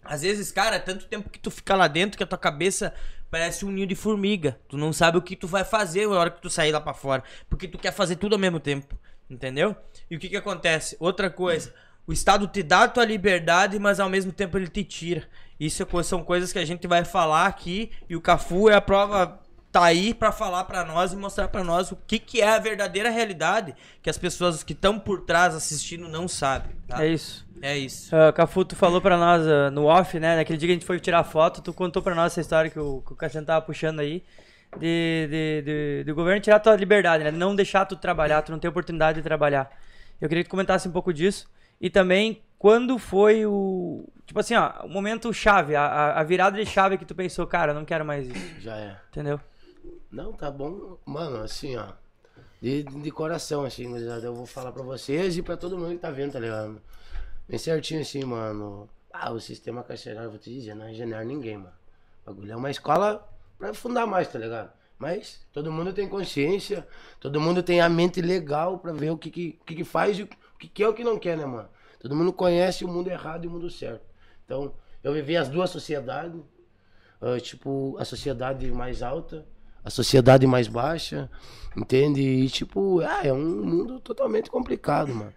às vezes, cara, é tanto tempo que tu fica lá dentro que a tua cabeça parece um ninho de formiga. Tu não sabe o que tu vai fazer na hora que tu sair lá pra fora, porque tu quer fazer tudo ao mesmo tempo, entendeu? E o que que acontece? Outra coisa, o Estado te dá a tua liberdade, mas ao mesmo tempo ele te tira. Isso é são coisas que a gente vai falar aqui e o Cafu é a prova tá aí pra falar pra nós e mostrar pra nós o que que é a verdadeira realidade que as pessoas que estão por trás assistindo não sabem, tá? É isso. É isso. Ah, Cafu, tu falou pra nós ah, no off, né? Naquele dia que a gente foi tirar foto, tu contou pra nós essa história que o, que o Cassiano tava puxando aí. De, de, de- do governo tirar tua liberdade, né? Não deixar tu trabalhar, tu não ter oportunidade de trabalhar. Eu queria que tu comentasse um pouco disso. E também, quando foi o. Tipo assim, ó, o momento chave, a, a- virada de chave que tu pensou, cara, eu não quero mais isso. Já é. Entendeu? Não, tá bom. Mano, assim, ó. De, de coração, assim, eu vou falar pra vocês e pra todo mundo que tá vendo, tá ligado? Bem certinho, assim, mano. Ah, o sistema carcerário, vou te dizer, não regenera ninguém, mano. O bagulho é uma escola pra fundar mais, tá ligado? Mas todo mundo tem consciência, todo mundo tem a mente legal pra ver o que que, que, que faz e o que, que é o que não quer, né, mano? Todo mundo conhece o mundo errado e o mundo certo. Então, eu vivi as duas sociedades, ah, tipo, a sociedade mais alta, a sociedade mais baixa, entende? E, tipo, ah, é um mundo totalmente complicado, mano.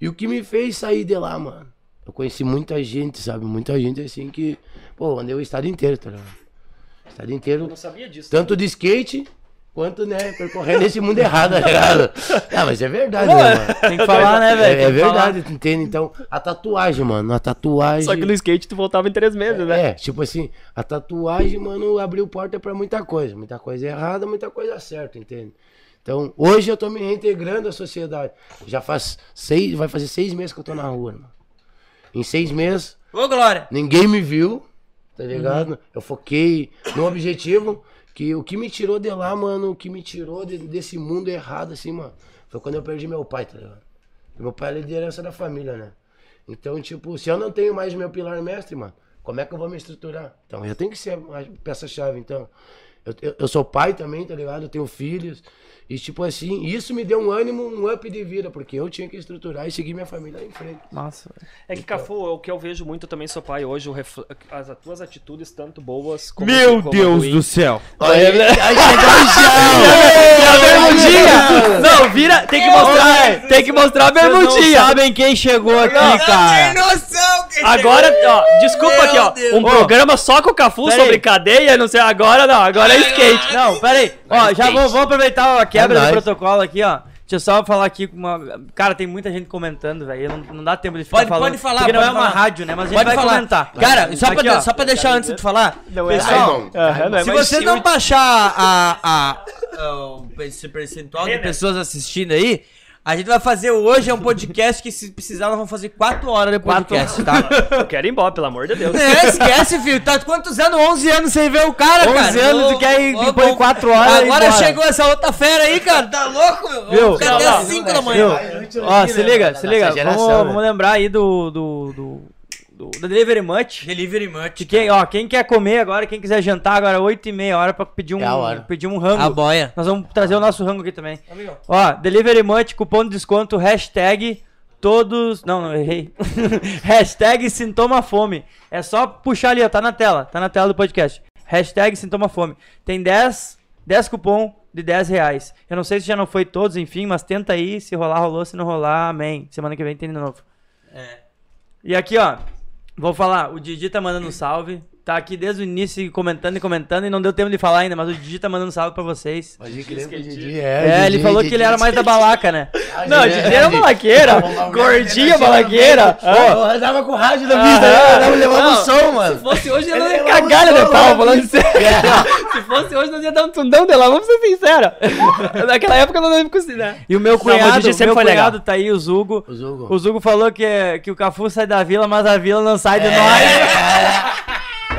E o que me fez sair de lá, mano? Eu conheci muita gente, sabe? Muita gente assim que, pô, andei o estado inteiro, tá ligado? O estado inteiro, Eu não sabia disso. tanto de skate quanto, né, percorrendo esse mundo errado, tá ligado? Ah, mas é verdade, né, mano? Tem que falar, né, velho? É, é que falar. verdade, entende? Então, a tatuagem, mano, a tatuagem. Só que no skate tu voltava em três meses, né? É, tipo assim, a tatuagem, mano, abriu porta pra muita coisa. Muita coisa errada, muita coisa certa, entende? Então, hoje eu tô me reintegrando à sociedade. Já faz seis, vai fazer seis meses que eu tô na rua, mano. Em seis meses, Ô, Glória! ninguém me viu, tá ligado? Eu foquei no objetivo, que o que me tirou de lá, mano, o que me tirou de- desse mundo errado, assim, mano, foi quando eu perdi meu pai, tá ligado? Meu pai é a liderança da família, né? Então, tipo, se eu não tenho mais meu pilar mestre, mano, como é que eu vou me estruturar? Então, eu tenho que ser a peça-chave, então. Eu, eu, eu sou pai também, tá ligado? Eu tenho filhos. E, tipo assim, isso me deu um ânimo, um up de vida, porque eu tinha que estruturar e seguir minha família em frente. Massa, velho. É que, Cafu, o que eu vejo muito eu também, sou pai, hoje, o refl- as tuas atitudes, tanto boas como Meu como Deus do céu! Olha, aí, aí chegou! Não, vira. Tem que mostrar. Tem que mostrar a não bermudinha. sabem quem chegou aqui, cara. noção que Agora, ó, desculpa Meu aqui, ó. Deus. Um Ô, programa só com o Cafu sobre cadeia, não sei. Agora não, agora é skate. Não, pera aí. Ó, já vou, vou aproveitar a quebra É do nóis. protocolo aqui, ó. Deixa eu só falar aqui com uma. Cara, tem muita gente comentando, velho. Não, não dá tempo de ficar Pode- falando. pode falar, Porque não pode é uma falar. rádio, né? Mas a gente Pode vai falar. comentar. Cara, só, Aqui, pra, ó. só pra deixar antes de falar, Não é pessoal, Aham, não é se chill. não baixar a, a, a- o- esse percentual de pessoas assistindo aí, a gente vai fazer hoje é um podcast que se precisar nós vamos fazer 4 horas de podcast, tá? Eu quero ir embora, pelo amor de Deus. É, esquece, filho. Tá quantos anos? 11 anos sem ver o cara, 11 cara. anos, tu quer ir depois de ô, quatro horas Agora chegou essa outra fera aí, cara. Tá louco, meu? Viu? As 5 da manhã. Viu? Ó, se liga, se liga. Vamos, né? vamos lembrar aí do. do, do, do, do Delivery Much. Delivery Much. De quem, ó, quem quer comer agora, quem quiser jantar agora, 8 e meia hora pra pedir um, É hora. pedir um rango. A boia. Nós vamos trazer o nosso rango aqui também. Ó, Delivery Much, cupom de desconto, hashtag todos... Não, não, errei. hashtag sintoma fome. É só puxar ali, ó, tá na tela. Tá na tela do podcast. Hashtag sintoma fome. Tem 10, 10 cupom de 10 reais. Eu não sei se já não foi todos, enfim, mas tenta aí. Se rolar, rolou. Se não rolar, amém. Semana que vem tem de novo. É. E aqui, ó. Vou falar, o Didi tá mandando um salve. Tá aqui desde o início comentando e comentando e não deu tempo de falar ainda, mas o Didi tá mandando um salve pra vocês. Crer que o Didi É, ele falou que ele era mais da balaca, né? Não, o Didi era balaqueira. Gordinha balaqueira. Eu andava com o rádio da pista, Ah, né? Eu levava o som, mano. Se fosse hoje, Ele ia é cagalha de pau, falando sério. Se fosse hoje, nós ia dar um tundão de lá, vamos ser sinceros. Naquela época eu não ia conseguir, né? E o meu cunhado, Didi o meu foi cunhado tá aí, o Zugo. O Zugo. O Zugo falou que, que o Cafu sai da vila, mas a vila não sai de nós.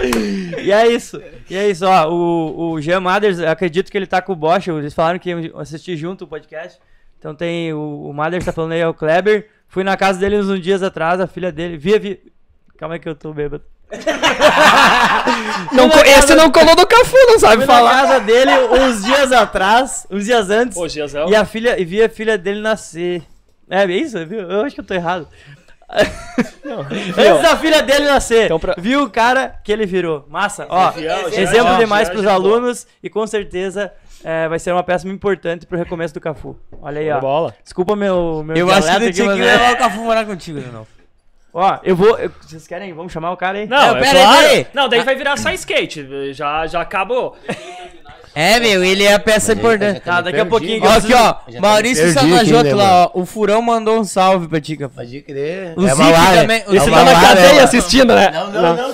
e é isso. E é isso, ó. O, o Jean Mathers, eu acredito que ele tá com o Bosch. Eles falaram que iam assistir junto o podcast. Então tem o, o Mathers tá falando aí, é o Kleber. Fui na casa dele uns dias atrás, a filha dele. Via, via. Calma aí que eu tô bêbado. Não, co- esse não colou no Cafu, não sabe Fui na falar. casa dele uns dias atrás, uns dias antes. Ô. E a filha, e vi a filha dele nascer. É é isso? Viu? Eu acho que eu tô errado. Antes da filha dele nascer, Então, pra- viu o cara que ele virou. Massa, ó. Exemplo demais já, pros já, alunos e com certeza é, vai ser uma peça muito importante pro recomeço do Cafu. Olha aí, ó. Bola. Desculpa meu, meu Eu acho que não aqui, tinha que mas é- levar o Cafu morar contigo de novo. Ó, eu vou. eu- vocês querem? Vamos chamar o cara aí? Não, Não, é pera aí, claro. pera aí. Não, daí vai virar só skate. Já, já acabou. É, meu, ele é a peça importante. Tá, daqui a pouquinho. que Ó, eu aqui, ó. Tá Maurício né, lá, ó. O Furão mandou um salve pra ti, Cafu. Pode crer. O É Zico Malá, também- é o Zico Malá, tá na é cadeia assistindo, né? Não, não, não.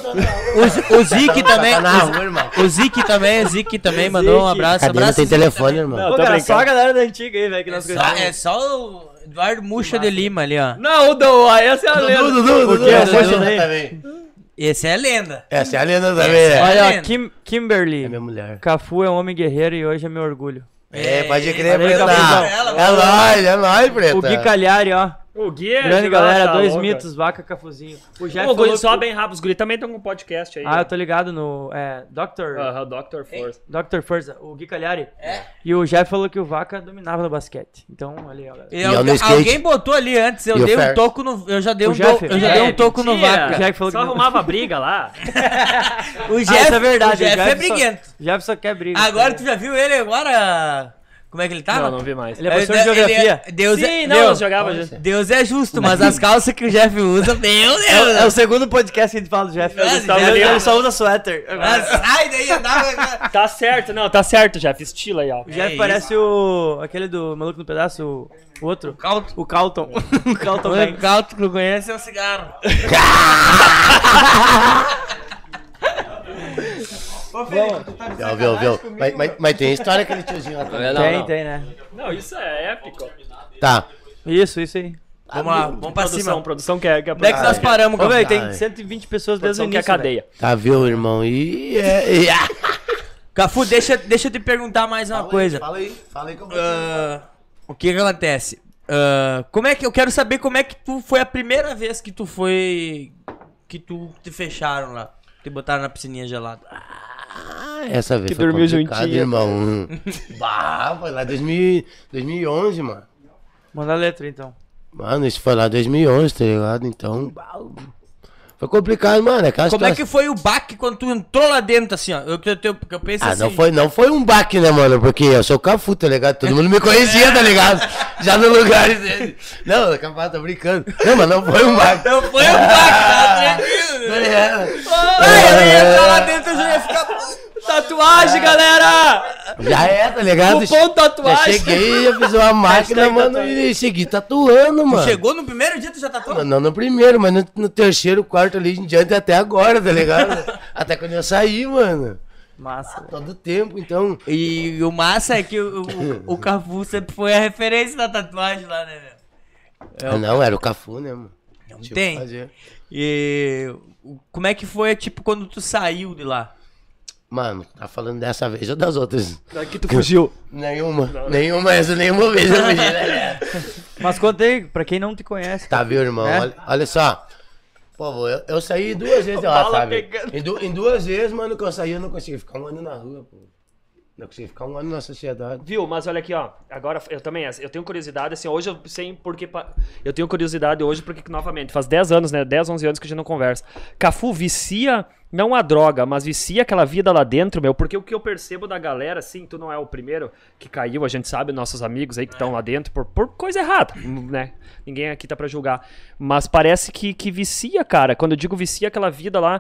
O, também. O, rua, irmão. o Zik também, o Zik também mandou um Zic. abraço. Abraço tem Zic telefone, irmão. Não, cara, só a galera da antiga aí, velho, que É nós conhecemos. é só o Eduardo Muxa de Lima ali, ó. Não, o do, essa é a lenda. Dudu, Dudu, Por Dudu. quê? essa Dudu é a lenda também. também. Esse é lenda. Essa é a lenda também, é é. a Olha, ó, lenda. Kim, Kimberly. É minha mulher. Cafu é um homem guerreiro e hoje é meu orgulho. É, pode crer, Preta. É nóis, é nóis, Preta. O Gui Calhari, ó. O Gui é Grande de galera, dois mitos, vaca cafuzinho. O Jeff Ô, falou só que- bem rápido, os guri também estão com um podcast aí. Ah, eu tô ligado no. É. Dr. Aham, Dr. Force. Dr. Forza, o Gui Calhari. E o Jeff falou que o Vaca dominava no basquete. Então, ali, ó. galera. E eu no alguém, alguém botou ali antes, eu E o dei um toco no. Eu já dei O um, Jeff? to- eu já É, dei um toco no mentira. vaca. O Jeff falou Só que- arrumava briga lá. O Ah, Jeff, isso é verdade. o Jeff, é só- briguento. O Jeff só quer briga. Agora tu já viu ele agora? Como é que ele tá? Não, não vi mais. Ele é professor de Ele geografia. Deus Sim, é, não, Deus, eu jogava já. Deus é justo, mas as calças que o Jeff usa, meu Deus. É, o- é o segundo podcast que a gente fala do Jeff. Nossa, Ele, tá- Jeff- ele só usa suéter. Ah, Sai daí, andava. Tá certo, não, tá certo, Jeff. Estilo aí, ó. O Jeff É parece o. aquele do Maluco no Pedaço, o, o outro. O Calton. o Calton O Banks. calto que não conhece é o cigarro. Viu, viu, viu. Mas, mas, mas tem história aquele tiozinho lá também. Tem, tem, né? Não, isso é épico. Tá. Isso, isso aí. Vamos lá, vamos pra Produção, cima. produção que é... Que é Onde é que nós paramos, Ô, velho, Cafu? tem 120 pessoas desde o Produção que é início. velho. cadeia. Tá, viu, irmão? E- ah. Cafu, deixa, deixa eu te perguntar mais uma coisa. Fala aí, fala aí como Ah, o que que acontece? Ah, como é que eu quero saber como é que tu foi a primeira vez que tu foi que tu te fecharam lá, te botaram na piscininha gelada. Ah, essa vez Que foi dormiu complicado, juntinho. irmão. bah, foi lá 2000, 2011, mano. Manda a letra, então. Mano, isso foi lá 2011, tá ligado? Então, bah, foi complicado, mano. É aquela Como é situação- que foi o baque quando tu entrou lá dentro assim, ó? Eu, eu, eu, eu penso Ah, assim. não foi, não foi um baque, né, mano? Porque eu sou o Cafu, tá ligado? Todo mundo me conhecia, tá ligado? Já no lugar dele. Não, Cafu tá brincando. Não, mas não foi um baque. Não foi um baque, tá Ai, eu ia entrar lá dentro, eu já ia ficar. Tatuagem, galera! Já é, tá ligado? Cupom Já tatuagem. cheguei, eu fiz uma máquina, mano, e segui tatuando, mano. Chegou no primeiro dia, tu já tatuou? Não no primeiro, mas no, no terceiro, quarto ali em diante até agora, tá ligado? até quando eu saí, mano. Massa. Todo tempo, então. E o massa é que o, o, o Cafu sempre foi a referência da tatuagem lá, né, meu? Ah, não, era o Cafu, né, mano? Não tem. E como é que foi, tipo, quando tu saiu de lá? Mano, tá falando dessa vez ou das outras? Daqui tu fugiu. Nenhuma. Nenhuma, essa nenhuma vez eu fugi, né? Mas conta aí, pra quem não te conhece. Tá, viu, irmão? É? Olha, olha só. Pô, eu, eu saí duas vezes lá, sabe? Em, du- em duas vezes, mano, que eu saí, eu não consegui ficar um ano na rua, pô. Não consegui ficar um ano na sociedade. Viu, mas olha aqui, ó. Agora eu também, eu tenho curiosidade, assim, hoje eu sei porque. Eu tenho curiosidade hoje porque, novamente, faz 10 anos, né? 10, 11 anos que a gente não conversa. Cafu vicia, não a droga, mas vicia aquela vida lá dentro, meu. Porque o que eu percebo da galera, assim, tu não é o primeiro que caiu, a gente sabe, nossos amigos aí que estão lá dentro, por, por coisa errada, né? Ninguém aqui tá pra julgar. Mas parece que, que vicia, cara. Quando eu digo vicia aquela vida lá.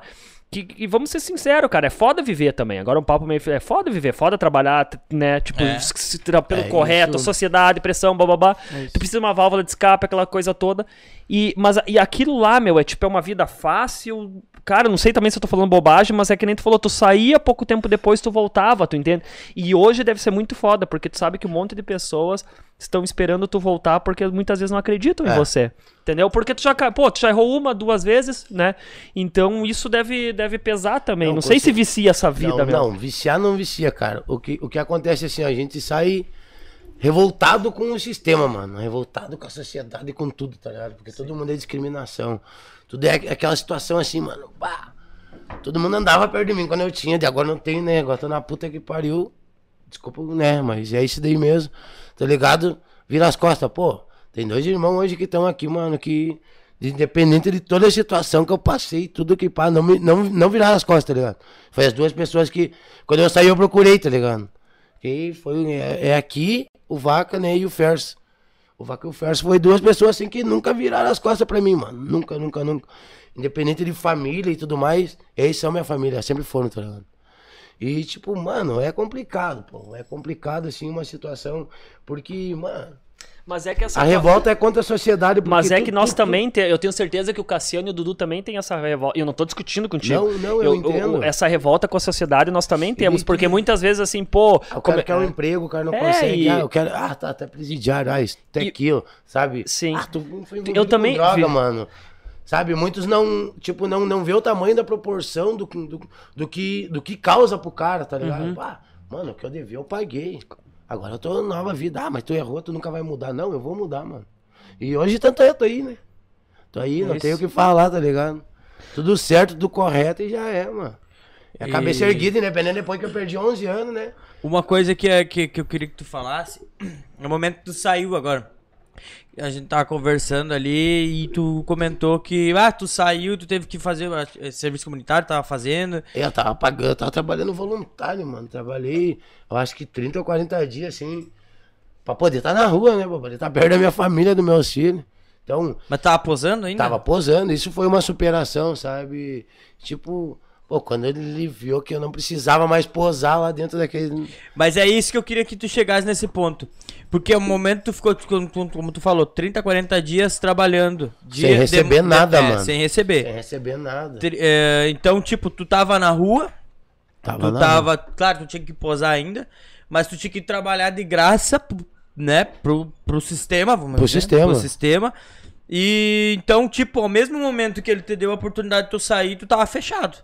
Que, e vamos ser sinceros, cara, é foda viver também. Agora um papo meio. É foda viver, é foda trabalhar, né? Tipo, É. se- se tra- pelo É correto, isso. sociedade, pressão, bababá. Tu precisa de uma válvula de escape, aquela coisa toda. E, mas, e aquilo lá, meu, é tipo, é uma vida fácil. Cara, não sei também se eu tô falando bobagem, mas é que nem tu falou, tu saía pouco tempo depois, tu voltava, tu entende? E hoje deve ser muito foda, porque tu sabe que um monte de pessoas estão esperando tu voltar porque muitas vezes não acreditam em É. você. Entendeu? Porque tu já, pô, tu já errou uma, duas vezes, né? Então isso deve, deve pesar também. Não, Não, sei se vicia essa vida, não, meu. não, viciar não vicia, cara. O que, o que acontece é assim, a gente sai revoltado com o sistema, mano. Revoltado com a sociedade e com tudo, tá ligado? Porque todo mundo é discriminação. Tudo é aquela situação assim, mano. Bah, todo mundo andava perto de mim quando eu tinha, de agora não tem, né? Agora tô na puta que pariu. Desculpa, né? Mas é isso daí mesmo. Tá ligado? Vira as costas, pô. Tem dois irmãos hoje que estão aqui, mano, que. Independente de toda a situação que eu passei, tudo que passa, não, não, não virar as costas, tá ligado? Foi as duas pessoas que, quando eu saí, eu procurei, tá ligado? Que foi, é, é aqui, o Vaca, né, e o Fers. O Vaca e o Fers foi duas pessoas assim que nunca viraram as costas pra mim, mano. Nunca, nunca, nunca. Independente de família e tudo mais, eles são minha família, sempre foram, tá ligado? E, tipo, mano, é complicado, pô. É complicado, assim, uma situação. Porque, mano, Mas é que essa a revolta é contra a sociedade. Mas é tu- que nós tu- também, te- eu tenho certeza que o Cassiano e o Dudu também têm essa revolta. Eu não tô discutindo contigo. Não, não, eu entendo. essa revolta com a sociedade nós também temos. que- Porque muitas vezes, assim, pô. O cara come- quer um emprego, o cara não É, consegue. e- Ah, eu quero. Ah, tá até presidiário. Ah, isso, até aquilo, sabe? Sim. Ah, tu foi Eu também droga, vi- mano. Sabe, muitos não, tipo, não, não vê o tamanho da proporção do, do, do, que, do que causa pro cara, tá ligado? Uhum. Ah, mano, o que eu devia eu paguei. Agora eu tô nova vida. Ah, mas tu errou, tu nunca vai mudar. Não, eu vou mudar, mano. E hoje tanto eu tô aí, né? Tô aí, não tenho o que falar, tá ligado? Tudo certo, tudo correto e já é, mano. E a E- cabeça erguida, independente depois que eu perdi 11 anos, né? Uma coisa que, é- que, que eu queria que tu falasse, no momento que tu saiu agora, a gente tava conversando ali e tu comentou que, ah, tu saiu, tu teve que fazer eh, serviço comunitário, tava fazendo. Eu tava pagando, eu tava trabalhando voluntário, mano. Trabalhei, eu acho que 30 ou 40 dias, assim, pra poder estar na rua, né? Pra poder estar perto da minha família, do meu auxílio. Então, Mas tava posando ainda? tava posando, isso foi uma superação, sabe? Tipo, pô, quando ele viu que eu não precisava mais posar lá dentro daquele. Mas é isso que eu queria que tu chegasse nesse ponto. Porque o momento tu ficou, como tu- falou, 30, 40 dias trabalhando. Sem receber nada, é, mano. Sem receber. Sem receber nada. É, então, tipo, tu tava na rua, Tava tu lá, tava, claro, tu tinha que posar ainda, mas tu tinha que trabalhar de graça, né, pro, pro sistema, vamos Pro dizer, sistema. pro sistema. E então, tipo, ao mesmo momento que ele te deu a oportunidade de tu sair, tu tava fechado.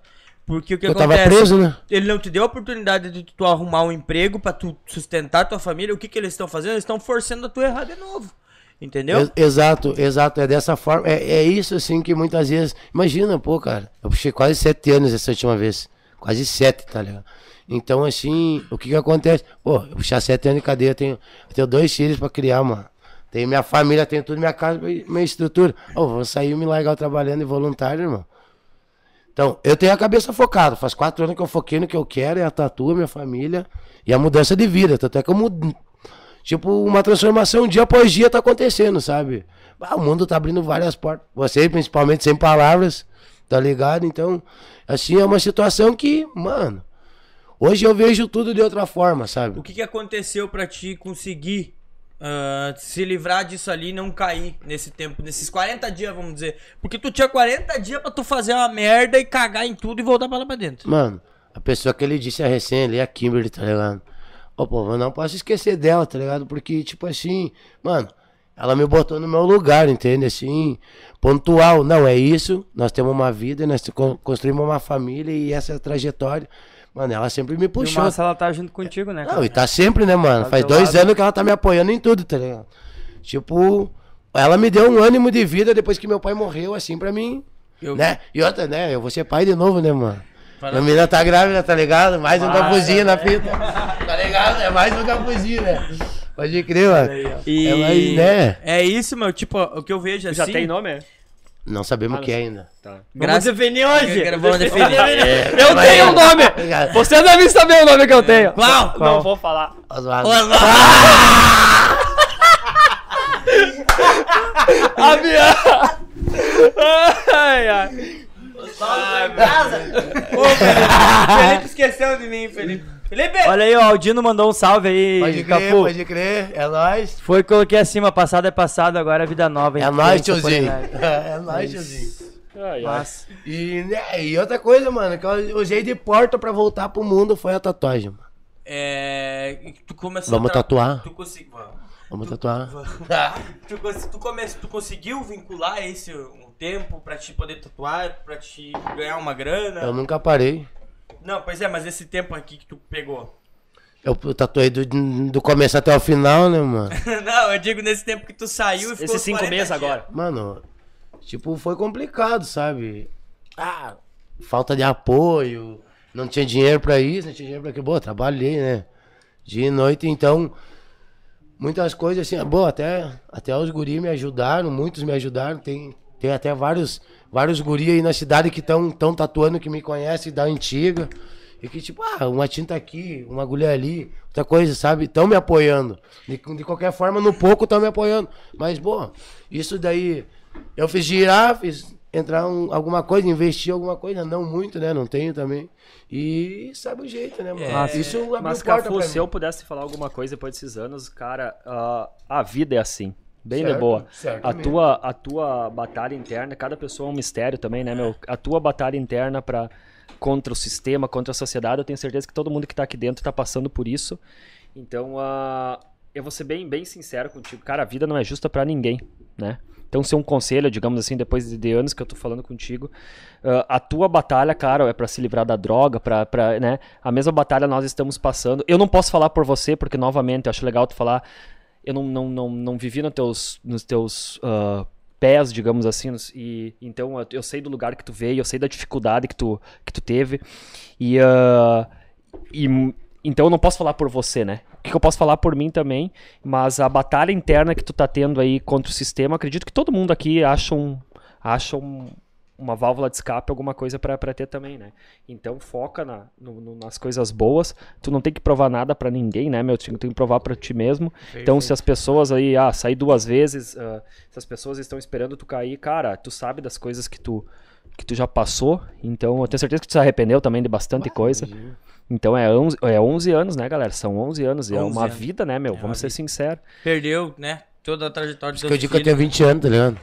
Porque o que Eu tava acontece? preso, né? Ele não te deu a oportunidade de tu arrumar um emprego pra tu sustentar tua família. O que que eles estão fazendo? Eles estão forçando a tu errar de novo. Entendeu? Ex- Exato, exato. É dessa forma. É, é isso, assim, que muitas vezes. Imagina, pô, cara. Eu puxei quase sete anos essa última vez. Quase sete, tá ligado? Então, assim, o que que acontece? Pô, eu puxar sete anos de cadeia, eu tenho, eu tenho dois filhos pra criar, mano. Tenho minha família, tenho tudo, minha casa, minha estrutura. Ô, vou sair e me largar trabalhando de voluntário, irmão. Então, eu tenho a cabeça focada. Faz quatro anos que eu foquei no que eu quero, é a tatu, minha família e a mudança de vida. Tanto é que eu mudo. Tipo, uma transformação dia após dia tá acontecendo, sabe? Ah, o mundo tá abrindo várias portas. Você, principalmente, sem palavras, tá ligado? Então, assim, é uma situação que, mano, Hoje eu vejo tudo de outra forma, sabe? O que, que aconteceu pra ti conseguir ah, se livrar disso ali e não cair nesse tempo, nesses 40 dias, vamos dizer? Porque tu tinha 40 dias pra tu fazer uma merda e cagar em tudo e voltar pra lá pra dentro. Mano, a pessoa que ele disse a recém ali, a Kimberly, tá ligado? Ô, pô, eu não posso esquecer dela, tá ligado? Porque, tipo assim, mano, ela me botou no meu lugar, entende? Assim, pontual. Não, é isso, nós temos uma vida, nós con- construímos uma família e essa é a trajetória. Mano, ela sempre me puxou. massa ela tá junto contigo, né? Não, cara? e tá sempre, né, mano? Tá Faz dois lado. anos que ela tá me apoiando em tudo, tá ligado? Tipo, ela me deu um ânimo de vida depois que meu pai morreu, assim, pra mim. Eu- Né? E outra, né? Eu vou ser pai de novo, né, mano? Fala- Minha menina tá grávida, tá ligado? Mais um Para, capuzinho na né? fita. Tá ligado? É mais um capuzinho, né? Pode crer, mano. E É, mas, né? é isso, meu. Tipo, o que eu vejo assim. Já tem nome? Não sabemos o que é ainda. Tá. Vamos Graças- definir hoje. Vamos definir. Eu Mas- tenho um nome! Obrigado. Você deve saber o nome que eu tenho. Qual? Não vou falar. Oswaldo. A minha... Ai, ai. Ô, Felipe, Felipe esqueceu de mim, Felipe. Felipe! Olha aí, ó, o Aldino mandou um salve aí, Pode crer, Capu. pode crer. É nóis. Foi, coloquei acima, passado é passado, agora é vida nova. hein? É nóis, tiozinho. É nóis, tiozinho. Ai, ai. Mas, E, né, e outra coisa, mano, que eu usei de porta pra voltar pro mundo foi a tatuagem, mano. É. Tu começou Vamos a tra- tatuar? Tu conseguiu. Vamos tatuar. Tu, cons- tu, come- tu conseguiu vincular esse um tempo pra te poder tatuar, pra te ganhar uma grana? Eu nunca parei. Não, pois é, mas esse tempo aqui que tu pegou. Eu tatuei do, do começo até o final, né, mano? Não, eu digo nesse tempo que tu saiu e ficou Esses cinco 40 meses dias. agora. Mano, tipo, foi complicado, sabe? Ah, falta de apoio, não tinha dinheiro pra isso, não tinha dinheiro pra aquilo. Boa, trabalhei, né? Dia e noite, então, muitas coisas assim, boa, até, até os guris me ajudaram, muitos me ajudaram, tem, tem até vários, vários guris aí na cidade que estão tão tatuando, que me conhecem da antiga. E que, tipo, ah, uma tinta aqui, uma agulha ali, outra coisa, sabe? Estão me apoiando. De, de qualquer forma, no pouco estão me apoiando. Mas, bom, isso daí. Eu fiz girar, fiz entrar um- alguma coisa, investir alguma coisa, não muito, né? Não tenho também. E sabe o jeito, né, mano? Mas- isso abriu Mas, porta Cafu, se eu pudesse falar alguma coisa depois desses anos, cara, ah, a vida é assim. Bem de Certo, boa. certo A mesmo. tua, a tua batalha interna, cada pessoa é um mistério também, né, meu? A tua batalha interna para contra o sistema, contra a sociedade, eu tenho certeza que todo mundo que tá aqui dentro tá passando por isso. Então, ah, eu vou ser bem, bem sincero contigo. Cara, a vida não é justa pra ninguém, né? Então, ser um conselho, digamos assim, depois de- de anos que eu tô falando contigo, ah, a tua batalha, cara, é pra se livrar da droga, pra, pra, né? A mesma batalha nós estamos passando. Eu não posso falar por você, porque, novamente, eu acho legal tu falar. Eu não, não, não, não vivi nos teus, nos teus ah, pés, digamos assim, e então eu, eu sei do lugar que tu veio, eu sei da dificuldade que tu, que tu teve, e, ah, e então eu não posso falar por você, né? O que eu posso falar por mim também, mas a batalha interna que tu tá tendo aí contra o sistema, acredito que todo mundo aqui acha, um, acha um- uma válvula de escape, alguma coisa pra pra ter também, né? Então foca na, no- no- nas coisas boas, tu não tem que provar nada pra ninguém, né, meu? Tu tem que provar pra ti mesmo. Então se as pessoas aí, ah, sair duas vezes, ah, se as pessoas estão esperando tu cair, cara, tu sabe das coisas que tu que tu já passou, então eu tenho certeza que tu se arrependeu também de bastante coisa. Então é 11, é 11 anos, né, galera? São 11 anos. E é 11 uma anos. vida, né, meu? uma Vamos ser vida. sinceros. Perdeu, né? Toda a trajetória do Que eu digo que eu tenho 20 anos, tá ligado?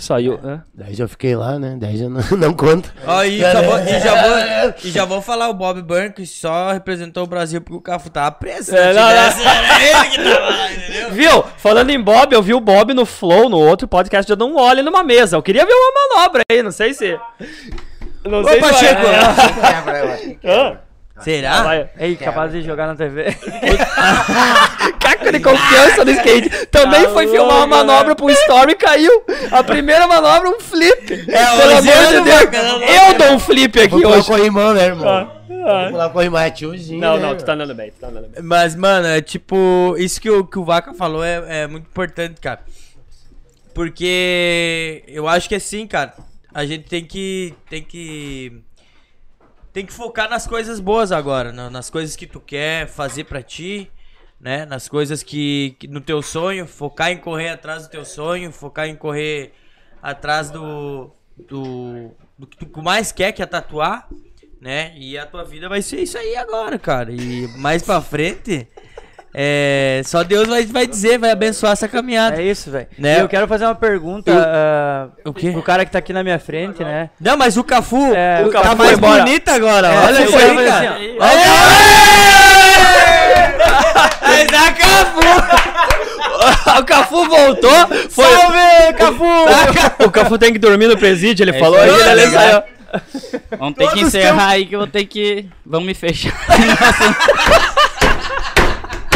Saiu. é. 10 eu fiquei lá, né? 10 eu não, não conto. Ó, e, já vou, e, já vou, e já vou falar, o Bob Burn que só representou o Brasil porque o Cafu tava preso. É, Se não, tivesse, Era ele que tava lá, entendeu? Viu? Falando em Bob, eu vi o Bob no Flow, no outro podcast, eu não olho numa mesa. Eu queria ver uma manobra aí, não sei se. Não Ô, sei se Pacheco! vai- Hã? Será? Vai. Ei, capaz de jogar na TV. Caco de confiança no skate. Também Tá foi filmar uma louco, manobra pro Story e caiu. A primeira manobra, um flip. É, Pelo amor de eu Deus. vou- Eu dou um flip aqui hoje. corrimão, né, irmão? Ah. Vou pular corrimão, é tiozinho, Não, né, não, tu tá andando bem, tu tá andando bem. Mas, mano, é tipo, isso que o, que o Vaca falou é, é muito importante, cara. Porque eu acho que assim, cara, a gente tem que. Tem que. Tem que focar nas coisas boas agora, na- nas coisas que tu quer fazer pra ti, né? Nas coisas que, que. No teu sonho, focar em correr atrás do teu sonho, focar em correr atrás do. Do. Do que tu mais quer, que é tatuar. né? E a tua vida vai ser isso aí agora, cara. E mais pra frente, é, só Deus vai, vai dizer, vai abençoar essa caminhada. É isso, velho. Né? E eu quero fazer uma pergunta ah, O quê? pro cara que tá aqui na minha frente, né? Não, mas o Cafu É, o tá Cafu mais foi embora. bonito agora. É, Olha eu isso aí, cara. assim, Mas a Cafu! o Cafu voltou. Foi... Salve, Cafu! O Cafu tem que dormir no presídio, ele É falou. aí, aí, ele legal. saiu. Vamos ter que Todos encerrar aí que eu vou ter que. Vamos me fechar.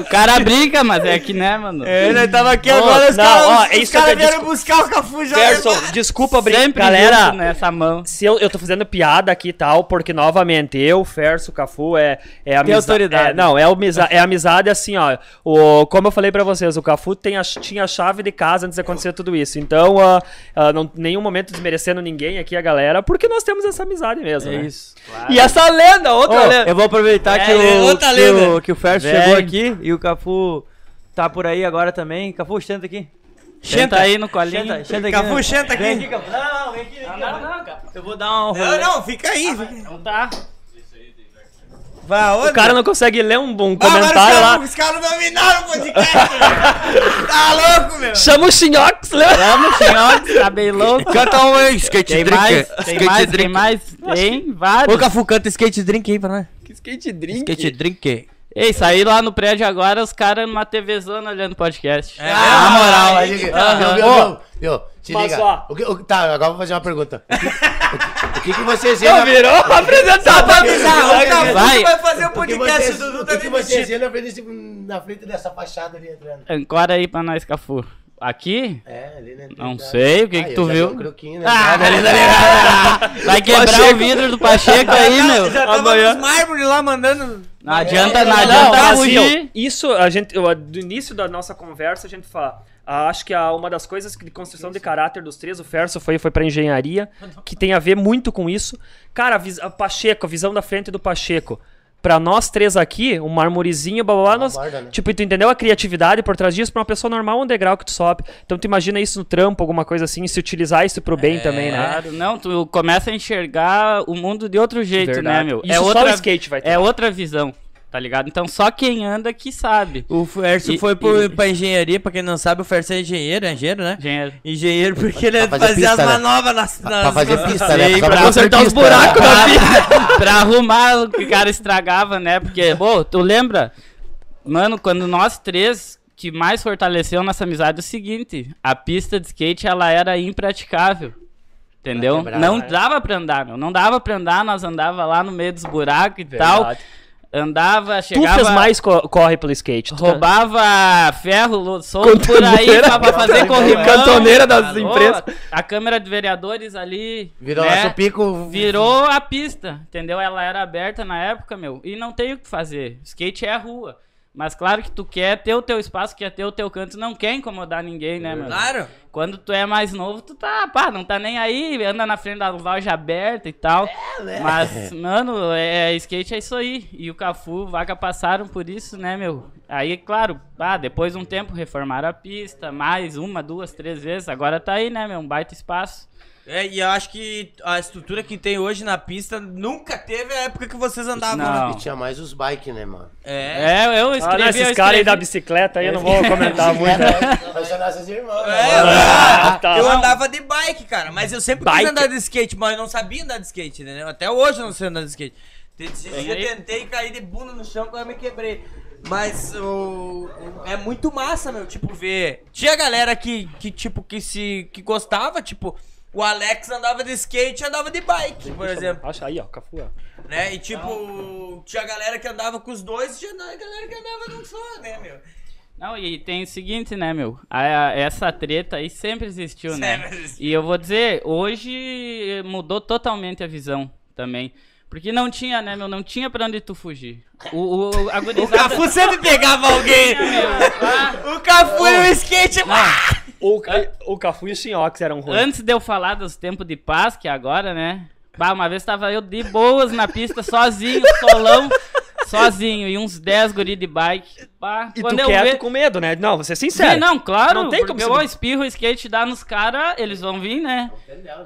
o cara brinca, mas é que né, mano? É, nós tava aqui Ô, agora, os caras é que eu vieram discu- buscar o Cafu já. Gerson, desculpa, brin... Sempre galera. nessa mão. Se eu, eu tô fazendo piada aqui e tal, porque novamente eu, o Ferso, o Cafu é, é amizade. autoridade. É, não, é, amizade, é amizade assim, ó. O, como eu falei pra vocês, o Cafu tem a, tinha a chave de casa antes de acontecer tudo isso. Então, ah, ah, não nenhum momento desmerecendo ninguém aqui, a galera, porque nós temos essa amizade mesmo. É né? isso. E essa lenda, outra Ô, lenda. eu vou aproveitar que, É, o, outra que, o, que o Ferso Vem. Chegou aqui e o Cafu tá por aí agora também. Cafu, senta aqui. Senta aí no colinho. Senta, senta aqui. Cafu, né? senta aqui. Vem aqui, Cafu. Não, não, vem aqui. Não, não, não, Cafu. Eu vou dar um rolê. Não, não, fica aí. Então tá. Vai? O cara não consegue ler um, um Ah, mas comentário os lá. caras- Os caras dominaram o podcast. tá louco, meu? Chama o Xinhox, lembra? Vamos, senhores, tá bem louco. Canta um aí, skate Tem drink. mais? Tem skate mais? Tem drink. mais? Tem vários. Ô, Cafu, canta skate drink aí pra nós. Skate drink. Skate drink. Ei, saí lá no prédio agora, os caras numa TVzona olhando podcast. É, Na moral, aí, viu, Aham. viu, viu, viu? Mas, liga. ó. O que, o- tá, agora eu vou fazer uma pergunta. O que, o que, o que, que vocês viram? na- Virou apresentador. O Cafu Vai. vai fazer o O que podcast vocês, do Dudu o tá que vocês demitido. viram na frente, na dessa fachada ali entrando? Ancora aí pra nós, Cafu. Aqui? É, ali né? Não sei, o que Ah, que tu já viu? vi um croquinho, né? Ah, Ali, ali. Vai quebrar Pacheco. o vidro do Pacheco aí, meu. Já tava Amanhã. mármores lá mandando. Não adianta, não Não, adianta Não, assim, ó, fugir. isso, a gente, do início da nossa conversa, a gente fala. ah, Acho que a, uma das coisas que- de construção de caráter dos três, o Ferso foi, foi pra engenharia, que tem a ver muito com isso. Cara, a, a Pacheco, a visão da frente do Pacheco. Pra nós três aqui, um marmorezinho, blá blá blá. nós- borda, né? Tipo, tu entendeu a criatividade por trás disso? Pra uma pessoa normal, um degrau que tu sobe. Então tu imagina isso no trampo, alguma coisa assim, e se utilizar isso pro bem também, né? Claro, não, tu começa a enxergar o mundo de outro jeito, né, Verdade. meu? Isso só o skate vai ter. É outra visão, tá ligado? Então só quem anda que sabe. O Ferso E- foi pro, e- pra engenharia, pra quem não sabe, o Ferso é engenheiro, é engenheiro, né? Engenheiro. Engenheiro porque ele Pra fazia pista, as né? manobras nas, nas Pra fazer pista, né? Sim, Só pra consertar os pista, buracos né? da pista. pra arrumar o que o cara estragava, né? Porque, pô, tu lembra? Mano, quando nós três que mais fortaleceu nossa amizade é o seguinte, a pista de skate ela era impraticável. Entendeu? quebrar, Não né? dava pra andar, meu. Não dava pra andar, nós andava lá no meio dos buracos e tal. Andava, Tu chegava... fez mais co- corre pelo skate. Tu Roubava ferro solto por aí pra, pra fazer corrimão. Cantoneira das Ô, empresas. A Câmara de Vereadores ali. Virou né? nosso pico. Virou a pista, entendeu? Ela era aberta na época, meu. E não tem o que fazer. Skate é a rua. Mas claro que tu quer ter o teu espaço, quer ter o teu canto, não quer incomodar ninguém, né, meu? Claro. Quando tu é mais novo, tu tá, pá, não tá nem aí, anda na frente da loja aberta e tal. Mas, mano, é, skate é isso aí. E o Cafu, Vaca passaram por isso, né, meu? Aí, claro, pá, depois de um tempo reformaram a pista, mais uma, duas, três vezes. Agora tá aí, né, meu? Um baita espaço. É, e eu acho que a estrutura que tem hoje na pista nunca teve a época que vocês andavam. Não. E tinha mais os bikes, né, mano? É. É, eu Ah, escrevi, não, eu esses caras aí da bicicleta aí eu não vou comentar muito. São nossos irmãos, É, né? tá. eu andava de bike, cara, mas eu sempre quis Bike? andar de skate, mas eu não sabia andar de skate, entendeu? Até hoje eu não sei andar de skate. Eu tentei cair de bunda no chão quando eu me quebrei. Mas o, o- é muito massa, meu, tipo, ver. Tinha galera que, que tipo, que se. que gostava, tipo, o Alex andava de skate e andava de bike, por exemplo. Acha aí, ó, Cafu. ó. Né? E tipo, tinha galera que andava com os dois e tinha galera que andava num só, né, meu? Não, e tem o seguinte, né, meu? A- a- essa treta aí sempre existiu, né? Sempre existiu. E eu vou dizer, hoje mudou totalmente a visão também. Porque não tinha, né, meu? Não tinha pra onde tu fugir. O, o, a O gurizada... Cafu sempre pegava alguém. ah, O Cafu e o skate. O, o Cafu e o Xinhox eram ruins. Antes de eu falar dos tempos de paz, que é agora, né? Bah, uma vez tava eu de boas na pista, sozinho, solão. Sozinho, e uns 10 guri de bike. Pá, E quando tu eu quieto ve- com medo, né? Não, vou ser Sim, sincero. não, claro, Não tem como eu espirro o skate, dá nos caras, eles vão vir, né?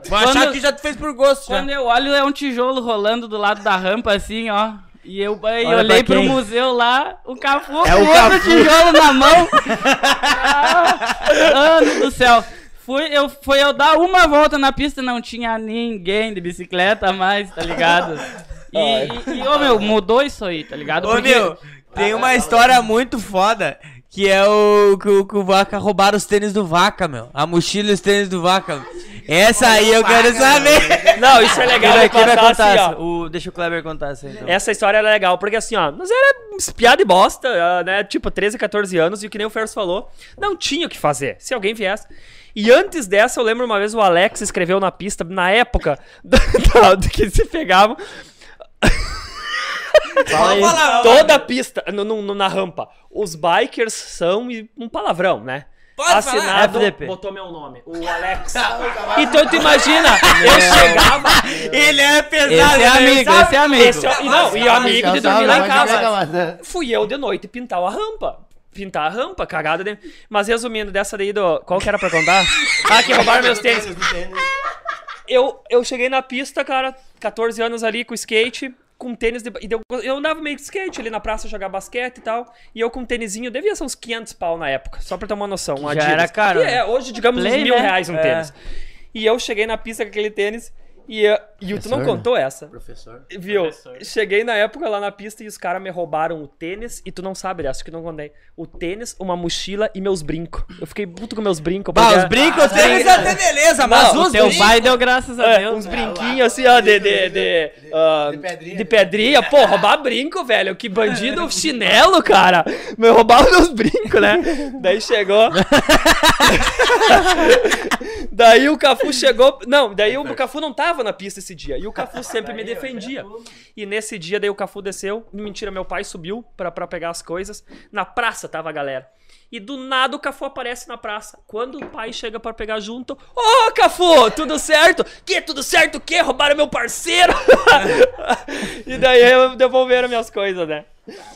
Quando- achar que já tu fez por gosto, já. Quando eu olho, é um tijolo rolando do lado da rampa, assim, ó. E eu, eu olhei pro museu lá, o Cafu É com o outro Cafu. tijolo na mão. ah, ano do céu. Fui eu, foi eu dar uma volta na pista, não tinha ninguém de bicicleta mais, tá ligado? E, e, e, ô meu, mudou isso aí, tá ligado? Ô, meu, tem uma história muito foda. Que é o que, o que o Vaca roubaram os tênis do Vaca, meu. A mochila e os tênis do Vaca. Essa aí eu quero saber. Não, isso é legal. Quem vai, quem contar assim. O, deixa o Kleber contar essa então. Essa história era legal, porque assim, ó, nós era espiada e bosta, ah, né? Tipo, 13, 14 anos, e o que nem o Ferros falou, não tinha o que fazer, se alguém viesse. E antes dessa, eu lembro uma vez o Alex escreveu na pista, na época da- do que se pegavam. Fala. Toda a pista, no, no- na rampa. Os bikers são um palavrão, né? Pode Assinado, falar. FDP. botou meu nome, o Alex. então tu imagina, eu chegava. Ele é pesado, Esse é né? amigo, Sabe? esse é amigo. Esse é- e não, e amigo de dormir lá em casa. massa. Fui eu de noite pintar a rampa. Pintar a rampa, cagada de... Mas resumindo, dessa daí do. Qual que era pra contar? ah, que roubaram meus tênis. Eu, eu cheguei na pista, cara, 14 anos ali com skate, com tênis de. e Eu, eu andava meio de skate ali na praça jogar basquete e tal. E eu com um tênisinho, devia ser uns 500 pau na época, só pra ter uma noção. Um Já era caro, né? É, hoje, digamos, Play, uns mil né? reais um É. tênis. E eu cheguei na pista com aquele tênis. E, e tu não Professor, contou essa. Professor. Viu? Professor. Cheguei na época lá na pista e os caras me roubaram o tênis e tu não sabe, acho que não contei. O tênis, uma mochila e meus brincos. Eu fiquei puto com meus brincos. Bah, porque- os brincos, os tênis até beleza, mas Não, os O teu brincos... pai deu graças a É, Deus. uns brinquinhos assim, ó, de. De, de, ah, de pedrinha. de pedrinha. Pô, roubar brinco, velho. Que bandido chinelo, cara. Me roubaram meus brincos, né? Daí chegou. daí o Cafu chegou. Não, daí o Cafu não tava na pista esse dia. E o Cafu sempre me defendia. E nesse dia, daí o Cafu desceu. Mentira, meu pai subiu pra, pra pegar as coisas. Na praça tava a galera. E do nada o Cafu aparece na praça. Quando o pai chega pra pegar junto, Ô, Cafu, tudo certo? Que tudo certo o quê? Roubaram meu parceiro? e daí devolveram minhas coisas, né?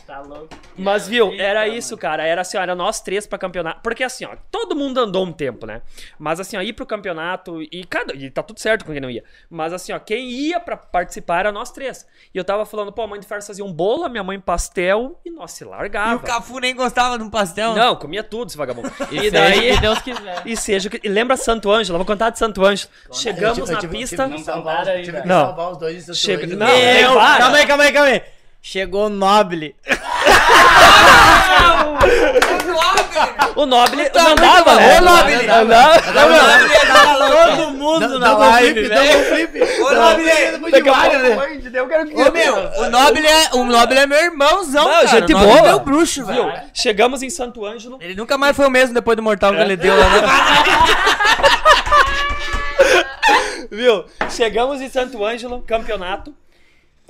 Tá louco. Mas viu, era isso, cara. Era assim, ó, era nós três pra campeonato. Porque assim, ó, todo mundo andou um tempo, né? Mas assim, ó, ir pro campeonato e cada. E tá tudo certo com quem não ia. Mas assim, ó, quem ia pra participar era nós três. E eu tava falando, pô, a mãe de Ferro fazia um bolo, a minha mãe pastel e nós se E largava. o Cafu nem gostava de um pastel. Não, comia tudo esse vagabundo. E, E daí, Deus quiser. E seja. o que- E lembra Santo Ângelo? Vou contar de Santo Ângelo. Chegamos Eu tive- eu na tive- pista. Tive que salvar, os- tive que Não. salvar os dois. Chega- não, Eu, calma aí, calma aí, calma aí. Chegou o Noble. O Noble Tá não muito andava, bom. né? Ô, Noble! Todo mundo na live, velho. Ô, Noble! Depois de várias, né? Ô, meu, o Noble é, o Noble é meu irmãozão, Não, cara. gente boa. é meu bruxo, velho. Chegamos em Santo Ângelo. Ele nunca mais foi o mesmo depois do mortal que ele deu lá. Né? Viu? Chegamos em Santo Ângelo, campeonato.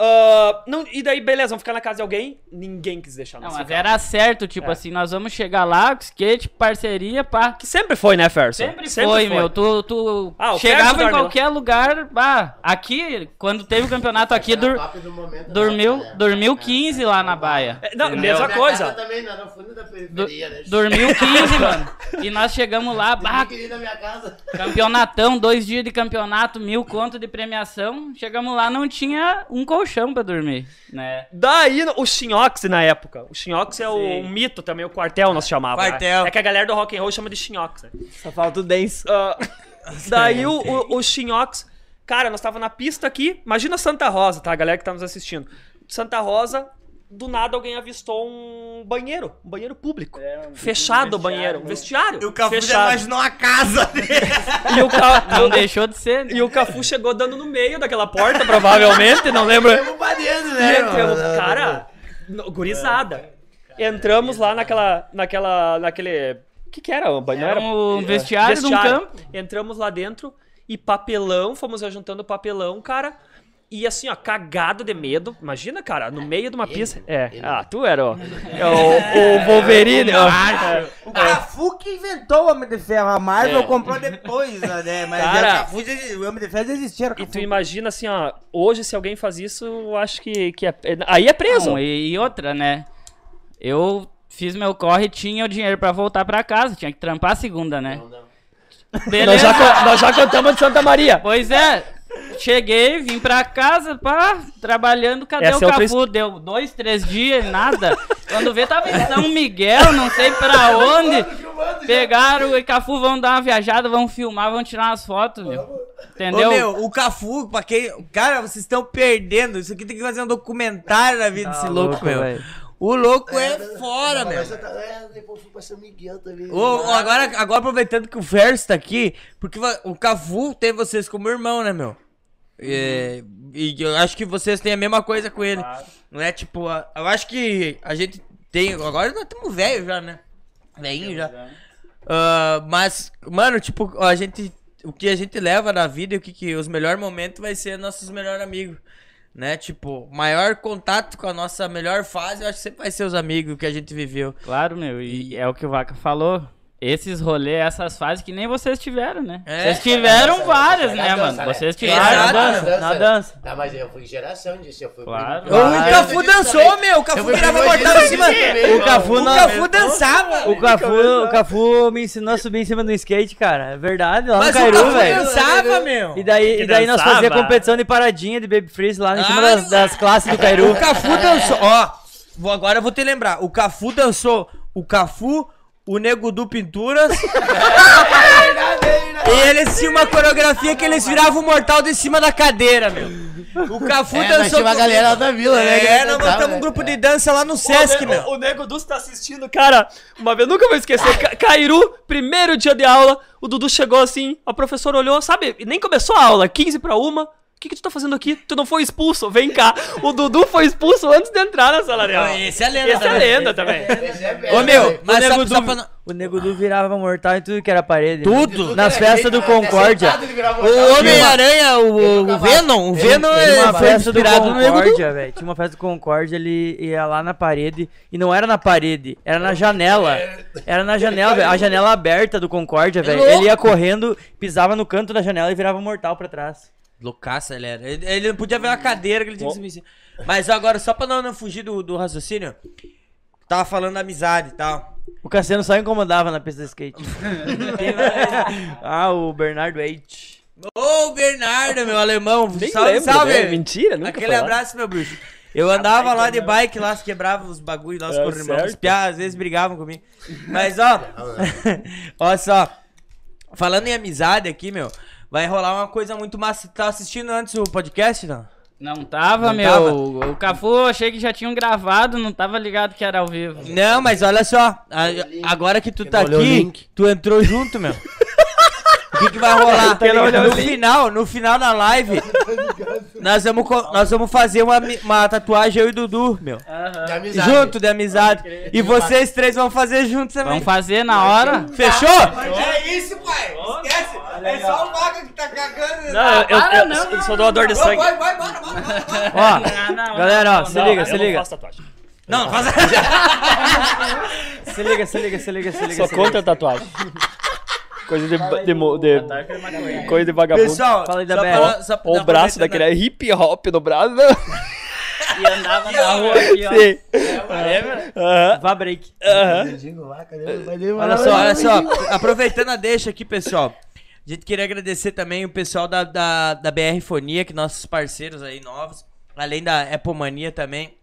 Ah, não, e daí, beleza, vamos ficar na casa de alguém. Ninguém quis deixar Não, nós mas ficar. era certo, tipo É. assim, nós vamos chegar lá, skate, parceria, pá. Que sempre foi, né, Ferson? Sempre, foi, meu. Tu, tu Ah, o chegava Ferguson em dorme lá. qualquer lugar. Bah, aqui, quando teve o campeonato aqui, dur- Top do momento da dormiu, dormiu 15 lá na baia. É, não, Entendeu? mesma Minha coisa. casa também, né? no fundo da Du- periferia, né? dormiu 15, mano. E nós chegamos lá, bah, Ninguém queria ir na minha casa. campeonatão, dois dias de campeonato, mil conto de premiação. Chegamos lá, não tinha um colchão pra dormir, né? Daí, o Xinhox na época. O Xinhox é o Sim. mito também, o quartel nós chamava. né? Quartel. É que a galera do rock and roll chama de Xinhox, né? Só falta o Dance. Ah, daí o, o, o Xinhox. Cara, nós tava na pista aqui. Imagina Santa Rosa, tá? A galera que tá nos assistindo. Santa Rosa, do nada alguém avistou um banheiro. Um banheiro público. Fechado o banheiro. Um vestiário. E o Cafu já fechado. imaginou a casa dele. E o, ca... Não deixou de ser. né? e o Cafu chegou dando no meio daquela porta, provavelmente. Não lembro. Estamos pareando, E né? entramos, mano? cara, gurizada. Entramos lá naquela, naquela, naquele, o que que era? Um banheiro? Era um vestiário de um campo. Entramos lá dentro e papelão, fomos juntando papelão, cara. E assim, ó, cagado de medo. Imagina, cara, no meio de uma pista. É. Ah, tu era, ó. É o, o Wolverine, ó. O Cafu que inventou o Homem de Ferro. A Marvel É. comprou depois, né? Mas Cara, o, Cafu, já- o Homem de Ferro já existia. era E tu imagina assim, ó, hoje se alguém faz isso, eu acho que, que é, é- aí é preso. Não, e, e outra, né? Eu fiz meu corre e tinha o dinheiro pra voltar pra casa. Tinha que trampar a segunda, né? nós, Beleza. já, co- nós já contamos de Santa Maria. Pois é. Cheguei, vim pra casa, pá, trabalhando, cadê Essa o é outra Cafu? Deu dois, três dias, nada. Quando vê, tava em São Miguel, não sei pra onde. Pegaram e Cafu, vão dar uma viajada, vão filmar, vão tirar umas fotos, meu. Entendeu? Ô, meu, o Cafu, pra quem. Cara, vocês estão perdendo. Isso aqui tem que fazer um documentário da vida desse louco, louco, meu. velho. O louco é fora, meu. É, depois fui pra São Miguel também. Ô, ô, agora, agora aproveitando que o Ferris tá aqui, porque o Cafu tem vocês como irmão, né, meu? É, e eu acho que vocês têm a mesma coisa com ele. Não é tipo, a- eu acho que a gente tem. Agora nós estamos velho já, né? Velhinho já. Ah, mas, mano, tipo, a gente. O que a gente leva na vida e o que, que os melhores momentos vai ser nossos melhores amigos. Né? Tipo, maior contato com a nossa melhor fase, eu acho que sempre vai ser os amigos que a gente viveu. Claro, meu, e é o que o Vaca falou. Esses rolês, essas fases que nem vocês tiveram, né? É, vocês tiveram várias, na né, dança, mano? né? Vocês Exato. tiveram. Na Na dança, dança. na dança. Tá, mas eu fui geração disso, eu fui Claro. primo- O Cafu dançou, também. meu. O Cafu virava mortal em cima. também, O Cafu O não. Cafu dançava. O Cafu, o Cafu me ensinou a subir em cima do skate, cara. É verdade, lá no Mas o Cairu, Cafu velho. dançava, meu. E daí, e daí nós fazíamos competição de paradinha de Baby Freeze lá em cima Ah, das, das classes do Cairu. O Cafu dançou. Ó, agora eu vou te lembrar. O Cafu dançou. O Cafu, o Nego do Pinturas. e eles tinham uma coreografia que eles viravam o mortal de cima da cadeira, meu. O Cafu É, dançou. tinha uma galera lá da vila, né, É, nós montamos um né? grupo de dança lá no Sesc, meu. O, o Nego Dudu tá assistindo, cara. Uma vez, nunca vou esquecer. Ca- Cairu, primeiro dia de aula. O Dudu chegou assim, a professora olhou, sabe? e Nem começou a aula, 15 pra uma. O que, que tu tá fazendo aqui? Tu não foi expulso? Vem cá. O Dudu foi expulso antes de entrar na sala de aula. Esse é lenda Esse é lenda também. Esse é Ô, meu, mas o, só, Nego só Du, pra... não- o Nego Du virava mortal em tudo que era parede. Tudo. Nas festas do Concórdia. O. Homem-Aranha, o, o Venom, o Venom ele- é ele uma festa do. Concórdia, velho. Tinha uma festa do Concórdia, ele ia lá na parede. E não era na parede, era na janela. Era na janela, velho. A janela aberta do Concórdia, velho. Ele ia correndo, pisava no canto da janela e virava mortal pra trás. Loucaça ele era. Ele, ele não podia ver uma cadeira que ele tinha que subir. Mas agora, só pra não, não fugir do, do raciocínio, tava falando da amizade e tal. O Cassiano só incomodava na pista de skate. ah, o Bernardo H. Ô, Bernardo, meu alemão. Nem salve, lembro, salve. né? Mentira, nunca Aquele abraço, meu bruxo. Eu andava lá de bike lá, se quebrava os bagulho lá, os É, corrimãos. Os certo. piá, às vezes brigavam comigo. Mas, ó, ó só. Falando em amizade aqui, meu, vai rolar uma coisa muito massa. Tá assistindo antes o podcast, não? Não tava, Não meu. tava? O Cafu, achei que já tinham gravado, não tava ligado que era ao vivo. Não, mas olha só. agora que tu tá aqui, tu entrou junto, meu. O que, que vai rolar? No final, no final da live, nós vamos, nós vamos fazer uma, uma tatuagem eu e Dudu, meu. De amizade. Junto de amizade. E vocês três vão fazer juntos também. Vamos fazer na hora. Fechou? É isso, pai. Esquece. É só o Vaga que tá cagando. Não, eu, eu, eu- não, eu sou doador de sangue. Vai, vai, bora, bora. Ó, galera, ó, se liga, se liga. Não, faz Se liga, se liga, se liga, se liga. Se liga. contra tatuagem. Coisa de, de, de, de- coisa de vagabundo. Pessoal, Fala aí da só só- o braço daquele é hip hop no braço. E andava na rua aqui, ó. Sim. Aham. Vá break. Olha só, olha só. Aproveitando a deixa aqui, pessoal. A gente queria agradecer também o pessoal da, da, da BR Fonia, que nossos parceiros aí novos. Além da Apple Mania também,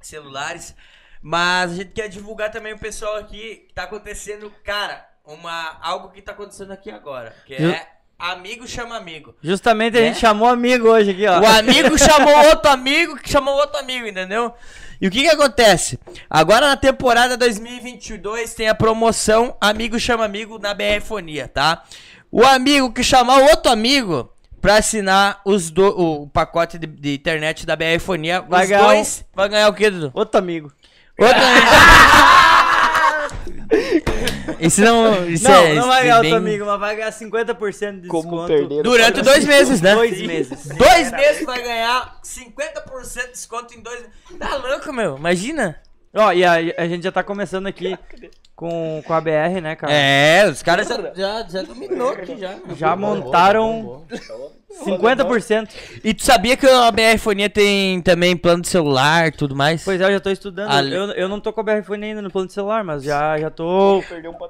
celulares. Mas a gente quer divulgar também o pessoal aqui que tá acontecendo, cara, uma, algo que tá acontecendo aqui agora. Que é Amigo Chama Amigo. Justamente a Né? gente chamou amigo hoje aqui, ó. O amigo chamou outro amigo que chamou outro amigo, entendeu? E o que que acontece? Agora na temporada 2022 tem a promoção Amigo Chama Amigo na BR Fonia, tá? O amigo que chamar outro amigo pra assinar os do, o pacote de, de internet da BR Fonia, Vai os ganhar dois vai ganhar o quê, Dudu? Outro amigo. Outro amigo. Isso não. Isso Não, é, não vai é ganhar o bem- teu amigo, mas vai ganhar 50% de Como desconto. perder. Durante dois meses, né? Dois meses. Dois meses vai ganhar 50% de desconto em dois meses. Tá louco, meu? Imagina. Ó, e a, a gente já tá começando aqui com, com a BR, né, cara? É, os caras já, já, já dominou aqui já. Já montaram 50%. E tu sabia que a BR Fonia tem também plano de celular e tudo mais? Pois é, eu já tô estudando. Ale- Eu, eu não tô com a BR Fone ainda no plano de celular, mas já, já tô,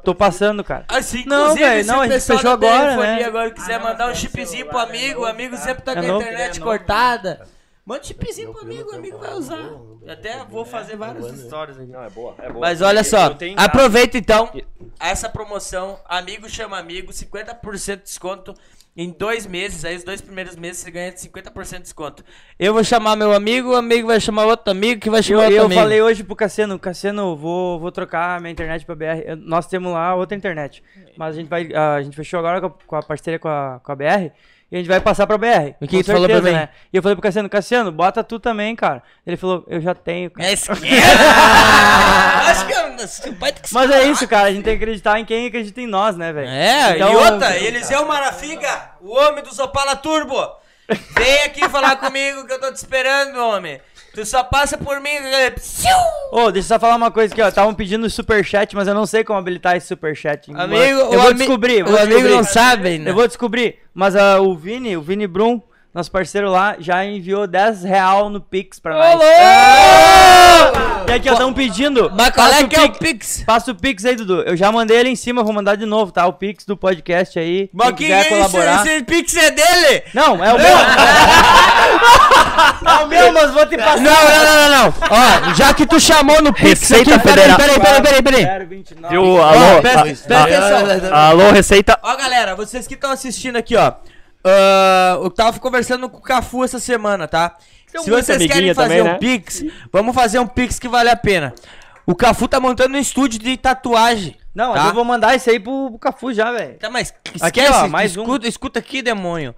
tô passando, cara. Assim, Não, velho, não, a gente fechou BR agora, Fonia né? agora quiser mandar um chipzinho pro amigo, o amigo sempre tá É com a internet cortada. Manda um chipzinho pro amigo, o amigo vai usar. Eu até vou fazer várias histórias aqui. Não, é boa, é boa. Mas olha só, Eu aproveita então essa promoção, amigo chama amigo, 50% de desconto em dois meses, aí os dois primeiros meses você ganha 50% de desconto. Eu vou chamar meu amigo, o amigo vai chamar outro amigo, que vai Eu, chamar outro eu amigo. falei hoje pro Cassiano, Cassiano, vou, vou trocar minha internet pra BR. Eu- Nós temos lá outra internet. Mas a gente vai. A gente fechou agora com a, com a parceria com a, com a BR. E a gente vai passar pra BR. O que com tu falou pra certeza, mim? Né? E eu falei pro Cassiano, Cassiano, bota tu também, cara. Ele falou, eu já tenho. cara. É esquerda! Acho que eu- seu pai tem que se Mas é isso, cara. A gente tem que acreditar em quem acredita em nós, né, velho? É, Então- e outra, Eliseu Marafiga, o homem do Sopala Turbo. Vem aqui falar comigo que eu tô te esperando, homem. Tu só passa por mim. Psiu! Ô, deixa eu só falar uma coisa aqui, ó. Estavam pedindo superchat, mas eu não sei como habilitar esse superchat. Amigo, eu vou ami- descobrir. o vou amigo descobrir. não sabe ainda. Eu vou descobrir. Mas ah, o Vini, o Vini Brum, nosso parceiro lá, já enviou 10 real no Pix pra nós. E aqui, ó, estão pedindo. Mas qual é que é o Pix-? Passa o Pix aí, Dudu. Eu já mandei ele em cima, vou mandar de novo, tá? O Pix do podcast aí. Mas Quem que quiser que colaborar. Esse, esse Pix é dele? Não, é o meu. é o meu, mas vou te Não, passar. não, não, não, não. Ó, já que tu chamou no Pix Receita aqui, peraí, Federal. peraí, peraí, peraí, peraí. 029. Viu? Ó, Alô? presta, presta atenção. Alô, Receita. Ó, galera, vocês que estão assistindo aqui, ó. Ah, eu tava conversando com o Cafu essa semana, tá? Se vocês querem fazer também, um né? Pix, vamos fazer um Pix que vale a pena. O Cafu tá montando um estúdio de tatuagem. Não, tá? eu vou mandar isso aí pro, pro Cafu já, velho. Tá, mas Aqui, esquece, ó, mais um. escuta, escuta aqui, demônio.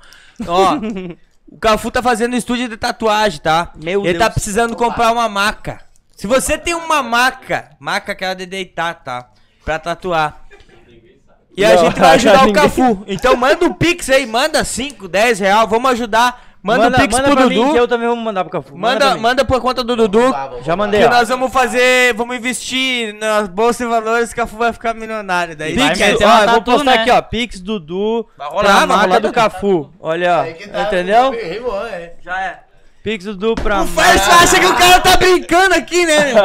Ó, o Cafu tá fazendo um estúdio de tatuagem, tá? Meu Ele Deus. tá precisando comprar uma maca. Se você tem uma maca, maca aquela de deitar, tá? Pra tatuar. E a Não, gente vai ajudar o ninguém- Cafu. Então manda um pix aí, manda 5, 10 real, vamos ajudar. Manda, um pix manda pro pra Dudu. mim que eu também vou mandar pro Cafu. Manda, mim. manda por conta do Dudu. Já mandei, Que ó. nós vamos fazer, vamos investir nas bolsas de valores, o Cafu vai ficar milionário. Daí Vai Pix, meter ó, vou postar né? aqui, ó. Pix Dudu Vai rolar, pra vai marca do. Cafu. Olha, ó. Tá, Entendeu? Já é. Pix Dudu pra O Ferso acha que o cara tá brincando aqui, né, meu?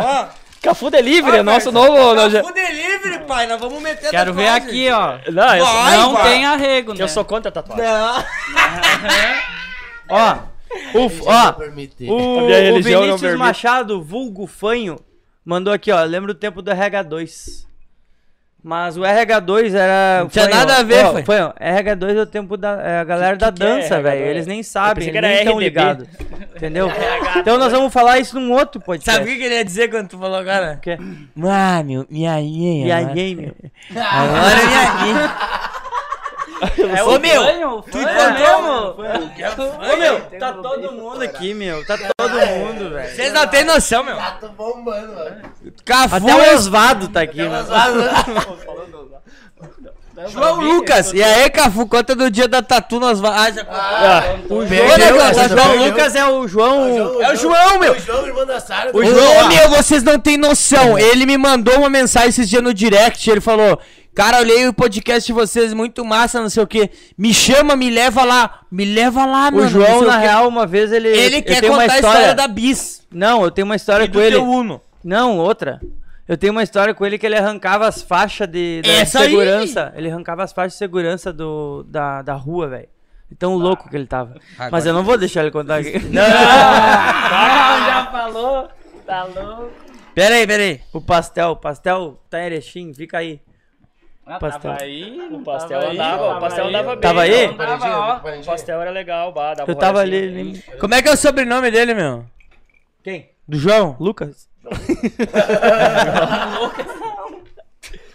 Cafu Delivery, é nosso novo. nós já- Cafu Delivery, pai, nós vamos meter Quero ver aqui, ó. Não, eu, Vai, Não vai. tem arrego, né? eu sou contra a tatuagem. Não. Ó. O, ó, o, o Vinícius. Machado, vulgo fanho, mandou aqui, ó. Lembra o tempo do RH2. Mas o RH2 era. Não tinha fanho, nada ó, a ver, ó, fanho. fanho, RH2 é o tempo da é a galera da que é dança, RH2? velho. Eles nem sabem, que nem estão ligados. Entendeu? Então nós vamos falar isso num outro podcast. Sabe o que que ele ia dizer quando tu falou agora? O quê? Ah, meu, minha E inha. aí, meu? Agora minha inha. É Ô, meu, fanho, tu encontrou, mesmo? Ô, meu, tá todo mundo aqui, meu. Tá todo mundo, velho. Vocês não tem noção, meu. Tá bombando, mano. Cafu Até o Osvado tá aqui, mano. João Lucas. E aí, Cafu, conta do dia da tatu nós va- Ah, já Ah, O Perdeu, João, o João. Lucas é o João. É o João, meu. O João, irmão da Sara. Ô, meu, vocês não têm noção. Ele me mandou uma mensagem esses dias no direct. Ele falou: Cara, olhei o podcast de vocês, muito massa, não sei o que. Me chama, me leva lá. Me leva lá, mano. O não João, na o real, uma vez ele. Ele quer contar uma a história da Bis. Não, eu tenho uma história E com do ele. teu Uno. Não, outra. Eu tenho uma história com ele que ele arrancava as faixas de, da Essa aí. segurança. Ele arrancava as faixas de segurança do, da, da rua, velho. De Tão louco que ele tava. Mas eu não vou deixar ele contar aqui. Ah, já falou. Tá louco. Pera aí, pera aí. o pastel, o pastel tá em Erechim, fica aí. Ah, Pastel. Tava aí, O pastel tava aí, andava, o tava pastel aí. andava bem. Tava aí? né? Tava, ó. O pastel era legal, bah, dava Eu tava rolezinho. ali. ele- Como é que é o sobrenome dele, meu? Quem? Do João? Lucas?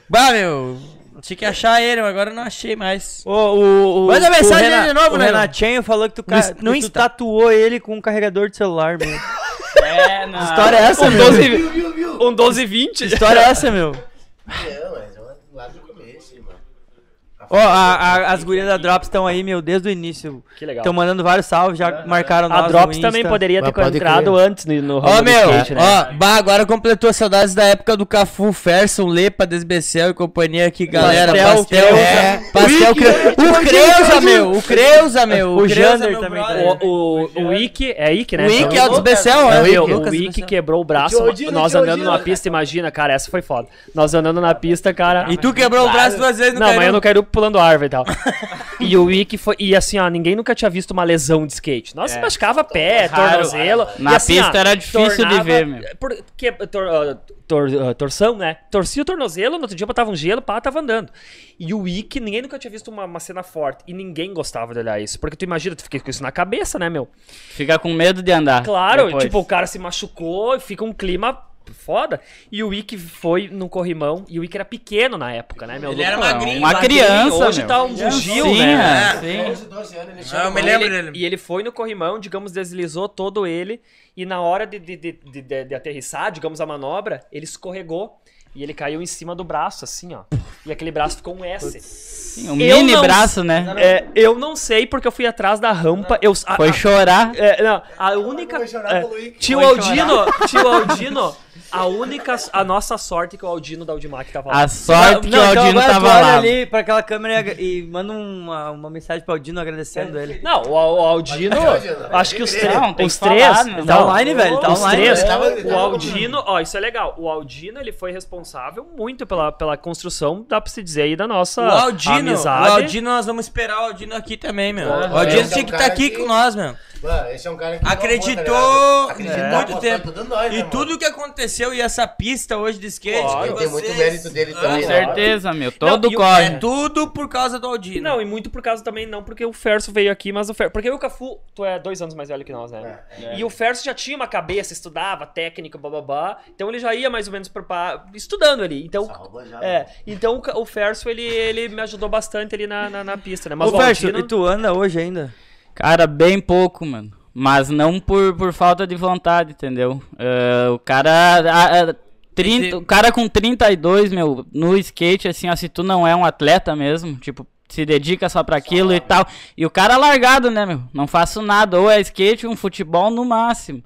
Bah, meu. Tinha que achar ele, mas agora eu não achei mais. O, o, o, Manda mensagem o Rena- dele de novo, o né? Renatinho falou que tu, ca- No- que no tu Insta. tatuou ele com um carregador de celular, meu. É, não. Que história é essa, Um meu? 12, Viu, viu, viu? um 12 20. Que história é essa, meu? Não, lá do Ó, a- a- as gurias da Drops estão aí, meu, desde o início. Que legal. Estão mandando vários salves, já marcaram A nós Drops no também poderia ter pode entrado crer. antes no, no Ó, do meu, skate, né? ó, bah, agora completou saudades da época do Cafu, Ferson, Lepa, Desbecel e companhia aqui, galera. Pastel, Pastel, é, pastel, Creuza. O Creuza, meu, o Creuza, meu. O Jander também O, o, o Ike, é Ike, né? O Ike é o Então, Desbecel, É, é, o Ike quebrou o braço, nós andando Odino. numa pista, imagina, cara, essa foi foda. Nós andando na pista, cara... E tu quebrou o braço duas vezes no Não, mas eu não quero pulando árvore e tal. e o Ike foi. E assim, ó, ninguém nunca tinha visto uma lesão de skate. Nós se machucava pé, Raro. tornozelo. Na e assim, pista ó, era difícil de ver, meu. Porque, tor, tor- torção, né? Torcia o tornozelo, no outro dia botava um gelo, pá, tava andando. E o Ike, ninguém nunca tinha visto uma, uma cena forte. E ninguém gostava de olhar isso. Porque tu imagina, tu fica com isso na cabeça, né, meu? Fica com medo de andar. Claro, depois. tipo, o cara se machucou, fica um clima foda. E o Ike foi num corrimão. E o Ike era pequeno na época, né, meu? Ele era Pô, magrinho, uma magrinho, criança, Hoje meu. tá um bugio, Sim, né? é, sim. 11, 12 anos, ele chama eu me E lembro ele, dele. e ele foi no corrimão, digamos, deslizou todo ele. E na hora de, de, de, de, de- de aterrissar, digamos, a manobra, ele escorregou. E ele caiu em cima do braço, assim, ó. E aquele braço ficou um S. Sim, um Eu mini não- braço, né? É, eu não sei porque eu fui atrás da rampa. Eu, a, Foi chorar. é, não, a única. Vou chorar é, pelo tio Foi Aldino, tio Aldino, a única. A nossa sorte é que o Aldino da Aldimac tava lá. A sorte que o então Aldino tu tava olha lá. ali pra aquela câmera e, e manda uma, uma mensagem pro Aldino agradecendo ele. Não, o, o Aldino. Acho que os, três Não, os três. falar, né? Tá online, velho, tá os online. três. O Aldino, ó, isso é legal. O Aldino, ele foi responsável muito pela, pela construção, dá pra se dizer aí, da nossa O Aldino, amizade. o Aldino, nós vamos esperar o Aldino aqui também, meu. Ah, o Aldino é tinha um que estar cara aqui que- com nós, meu. Mano, esse é um cara que Acreditou Acreditou muito tempo. né, E mano? tudo que aconteceu e essa pista hoje de skate. Claro. Tem muito mérito dele Ah, também, Com né? certeza, meu. Não, Todo e o- corre. É tudo por causa do Aldino. Não, e muito por causa também, não porque o Ferso veio aqui, mas o Ferso. Porque o Cafu, tu é dois anos mais velho que nós, né? E o Ferso já tinha uma cabeça, estudava técnica, bababá. Então ele já ia mais ou menos preparar, estudando ali. Então. já, É, então o Ferso, ele, ele me ajudou bastante ali na, na, na pista, né? Mas Ô, o Ferso, Aldino- e tu anda hoje ainda? Cara, bem pouco, mano. Mas não por, por falta de vontade, entendeu? É, o cara. a- a- 30, o cara com 32, meu, no skate, assim, ó, se tu não é um atleta mesmo, tipo, se dedica só pra aquilo e tal. E o cara largado, né, meu? Não faço nada. Ou é skate, um futebol no máximo.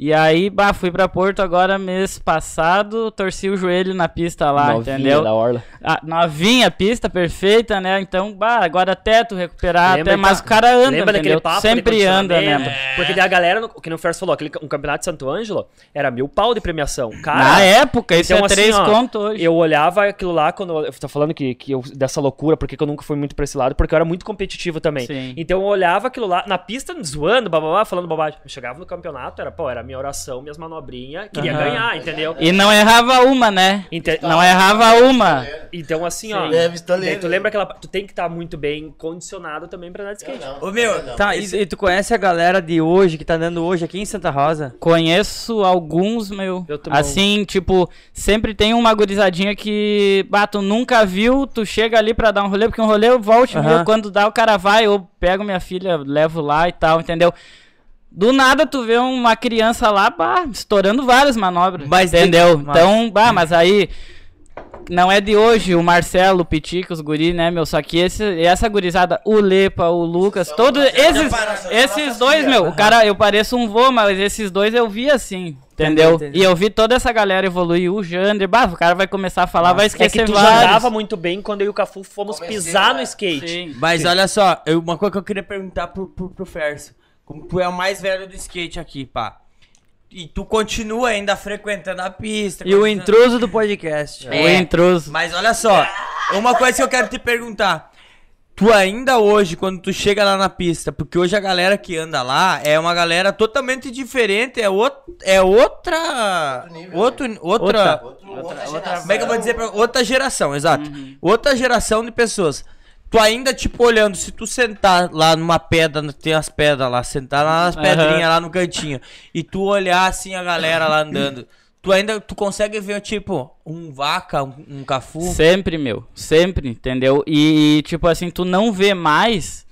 E aí, bah, fui pra Porto agora mês passado, torci o joelho na pista lá, Novinha entendeu? da Orla. Ah, novinha, pista perfeita, né? Então, bah, agora até tu recuperar, Lembra até, mas da- o cara anda, Lembra daquele entendeu? papo Sempre anda, né? mano? Porque daí a galera, no- que no Ferso falou, aquele, um campeonato de Santo Ângelo era mil pau de premiação. Cara, Na época, isso então, é assim, três ó, conto hoje. Eu olhava aquilo lá quando eu tô falando que, que eu, dessa loucura, porque que eu nunca fui muito pra esse lado, porque eu era muito competitivo também. Sim. Então eu olhava aquilo lá na pista, zoando, bababá, falando bobagem. Eu chegava no campeonato, era, pô, era minha oração, minhas manobrinhas, queria Aham. ganhar, entendeu? E não errava uma, né? Ente- Não errava uma. Então, assim, ó. É, pistoleiro. daí tu lembra aquela. Tu tem que estar muito bem condicionado também pra andar de skate. Ô, meu, Tá, e, e tu conhece a galera de hoje, que tá andando hoje aqui em Santa Rosa? Conheço alguns, meu. Assim, tipo, sempre tem uma gurizadinha que, bah, tu nunca viu, tu chega ali pra dar um rolê, porque um rolê eu volto, Aham. meu, quando dá o cara vai, eu pego minha filha, levo lá e tal, entendeu? Do nada tu vê uma criança lá, bah, estourando várias manobras, Mas entendeu? mas- Então, bah, mas aí não é de hoje o Marcelo, o Pitico, os guri, né, meu? Só que esse, essa gurizada, o Lepa, o Lucas, todos esses, esses dois, meu, o cara, eu pareço um vô, mas esses dois eu vi assim, entendeu? entendi. E eu vi toda essa galera evoluir, o Jander, bah, o cara vai começar a falar, vai É esquecer que tu vários. andava muito bem quando eu e o Cafu fomos Comecei, pisar no né? skate. Sim. Mas olha só, eu- uma coisa que eu queria perguntar pro, pro, pro Ferso. Como tu é o mais velho do skate aqui, pá. E tu continua ainda frequentando a pista. E o intruso do podcast. O intruso. Mas olha só, uma coisa que eu quero te perguntar. Tu ainda hoje, quando tu chega lá na pista, porque hoje a galera que anda lá é uma galera totalmente diferente, é, out, é outra. nível, outro, outra. Outra, Como é que eu vou dizer? Pra, outra geração, exato. Outra geração de pessoas. Tu ainda, tipo, olhando, se tu sentar lá numa pedra, tem as pedras lá, sentar lá nas pedrinhas lá no cantinho, e tu olhar assim a galera lá andando, tu ainda, tu consegue ver, tipo, um vaca, um, um cafu? Sempre, meu. Sempre, entendeu? E, tipo assim, tu não vê mais.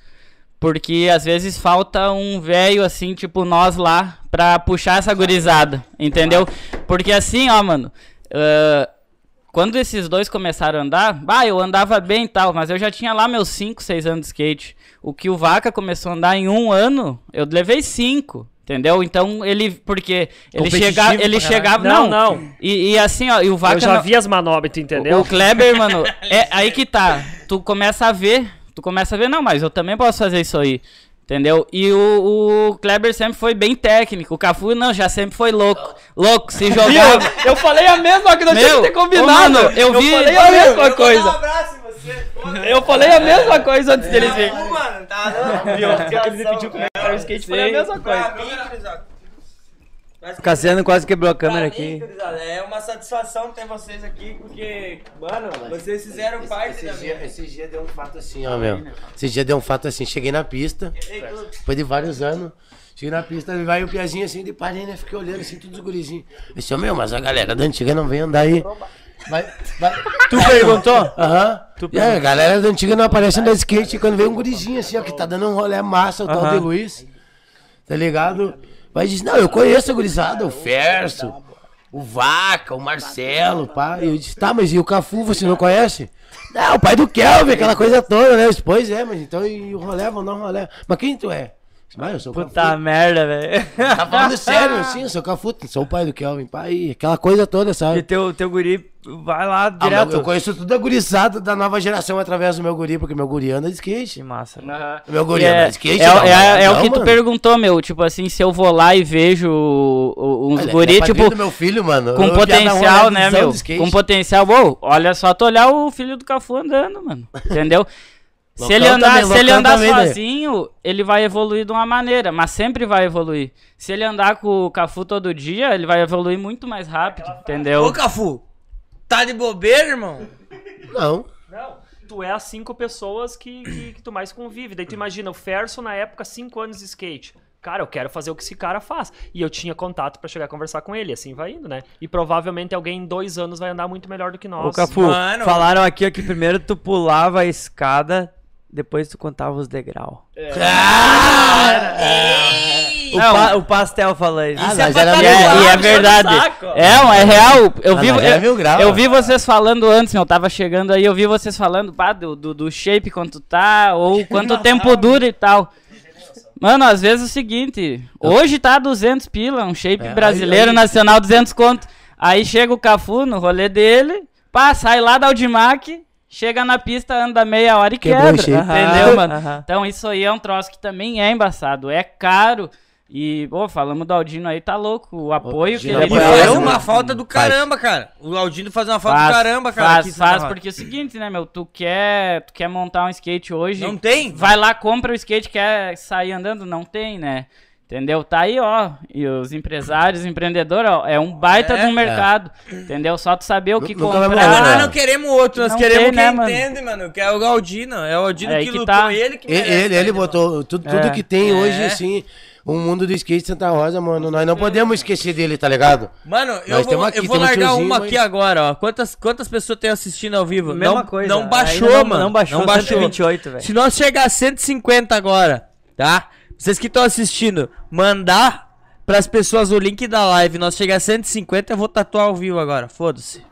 Porque às vezes falta um velho assim, tipo nós lá, pra puxar essa gurizada, entendeu? Porque assim, ó, mano. ah, quando esses dois começaram a andar, bah, eu andava bem e tal, mas eu já tinha lá meus 5, 6 anos de skate. O que o Vaca começou a andar em um ano, eu levei 5. Entendeu? Então ele. Porque ele, Competitivo chega, ele chegava. Não, Não, não. E, e assim, ó, e o Vaca. Eu já não- vi as manobras, tu entendeu? o Kleber, mano, é aí que tá. Tu começa a ver, tu começa a ver, não, mas eu também posso fazer isso aí. Entendeu? E o, o Kleber sempre foi bem técnico. O Cafu, não, já sempre foi louco. Louco, se jogava. Eu falei a mesma coisa, Meu, tínhamos que ter ô, combinado. mano, eu vi- falei a mesma coisa. abraço em você. Eu falei a mesma coisa antes deles virem. mano, tá Viu? Eles me pediu como é que era o skate, eu falei a mesma coisa. Cassiano quase quebrou a câmera mim, aqui. é uma satisfação ter vocês aqui, porque, mano, vocês fizeram parte da Esse minha. dia, esse dia deu um fato assim, ó, meu. Esse dia deu um fato assim. Cheguei na pista, depois de vários anos. Cheguei na pista, e vai o piazinho assim, de parei, né? Fiquei olhando assim, todos os gurizinhos. Eu disse, meu, mas a galera da antiga não vem andar aí. Vai, vai. Tu perguntou? Aham. É, a galera da antiga não aparece no skate quando vem um gurizinho assim, ó, que tá dando um rolê massa, o tal Aham. de Luiz. Tá ligado? Vai dizer, não, eu conheço a gurizada, o Ferso, o Vaca, o Marcelo, pá. E eu disse, tá, mas e o Cafu, você não conhece? Não, o pai do Kelvin, aquela coisa toda, né? Disse, pois é, mas então e o rolê, vamos dar um rolê. Mas quem tu é? Mas eu sou o Puta Cafu. merda, velho. Tá falando sério, assim, eu sou o Cafu, sou o pai do Kelvin, pai, aquela coisa toda, E sabe? teu, teu guri vai lá Ah, direto. eu conheço tudo a gurizada da nova geração através do meu guri, porque meu guri anda de skate. Que massa. O meu guri É, anda de skate. é, não, é- é o não, que tu mano. perguntou, meu. Tipo assim, se eu vou lá e vejo o- o- uns Olha, guri, é tipo, do meu filho, mano. com Eu potencial, né, meu? Com potencial. Uou, olha só tu olhar o filho do Cafu andando, mano. Entendeu? Se ele andar, também, se ele andar sozinho, ele vai evoluir de uma maneira, mas sempre vai evoluir. Se ele andar com o Cafu todo dia, ele vai evoluir muito mais rápido, entendeu? Ô, Cafu, tá de bobeira, irmão? Não. Não, tu é as cinco pessoas que, que, que tu mais convive. Daí tu imagina, o Ferso na época, cinco anos de skate. Cara, eu quero fazer o que esse cara faz. E eu tinha contato pra chegar a conversar com ele, assim vai indo, né? E provavelmente alguém em dois anos vai andar muito melhor do que nós. Ô, Cafu, Mano. falaram aqui ó, que primeiro tu pulava a escada, depois tu contava os degraus. O, Não. pa- o pastel falou isso. Ah, Isso é era É, ligado, e é o verdade. É, é real. Eu Ah, vi, mil grau, eu vi vocês falando antes, meu. Tava chegando aí, eu vi vocês falando pá, do, do, do shape, quanto tá, ou quanto tempo dura e tal. Mano, às vezes é o seguinte, hoje tá 200 pila, um shape É, brasileiro, aí- aí- nacional 200 conto. Aí chega o Cafu no rolê dele, pá, sai lá da Audimac, chega na pista, anda meia hora e Quebrou quebra. Entendeu, mano? aham. Então isso aí é um troço que também é embaçado, é caro. E, pô, falamos do Aldino aí, tá louco. O apoio que Aldino ele dá. faz eu, uma falta do Faz. caramba, cara. O Aldino faz uma falta Faz, do caramba, cara. Faz, aqui faz, porque é o seguinte, né, meu? Tu quer, tu quer montar um skate hoje. Não tem? Vai lá, compra o skate, quer sair andando? Não tem, né? Entendeu? Tá aí, ó. E os empresários, empreendedores, ó. É um baita É, de um mercado. Entendeu? Só tu saber o que Nunca vai comprar. Ah, né? nós não queremos outro, nós Não queremos tem, quem né, mano? entende, mano. Que é o Aldino. É o Aldino É que, que lutou, tá. ele que Ele, merece, ele, ele botou tudo, tudo É. que tem É. hoje, assim, o mundo do skate Santa Rosa, mano. Nós não podemos esquecer dele, tá ligado? Mano, eu Nós vou, aqui, eu vou largar tiozinho, uma mas- aqui agora, ó. Quantas, quantas pessoas tem assistindo ao vivo? Mesma não, coisa. Não baixou, não- mano. não baixou, Não baixou. 128, velho. Se nós chegar a 150 agora, tá? Vocês que estão assistindo, mandar pras pessoas o link da live. Nós chegar a 150, eu vou tatuar ao vivo agora. Foda-se.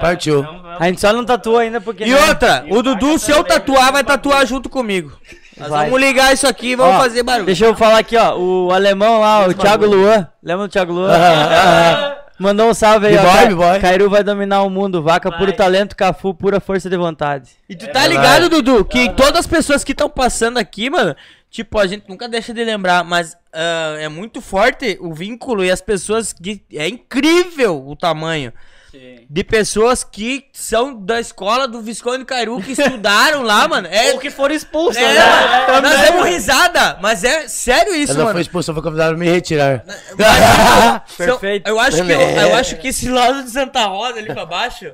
Partiu. A gente só não tatua ainda porque. E né? outra, o Dudu, se eu tatuar, vai tatuar junto comigo. Nós Vai. vamos ligar isso aqui e vamos Ó, fazer barulho. Deixa eu falar aqui, ó. O alemão lá, o Thiago Luan. Lembra do Thiago Luan? Mandou um salve aí, ó. B-boy, Ca- B-boy. Cairu vai dominar o mundo. Vaca, puro talento. Cafu, pura força de vontade. E tu tá ligado, Dudu, que todas as pessoas que estão passando aqui, mano, tipo, a gente nunca deixa de lembrar, mas ah, é muito forte o vínculo e as pessoas que. É incrível o tamanho. De pessoas que são da escola do Visconde Cairu, que estudaram lá, mano. É, Ou que foram expulsos, é, né? mano, nós demos risada, mas é sério isso, Ela mano. foi expulsa, foi convidada a me retirar. São- Perfeito. eu, acho que, eu, É. eu acho que esse lado de Santa Rosa ali pra baixo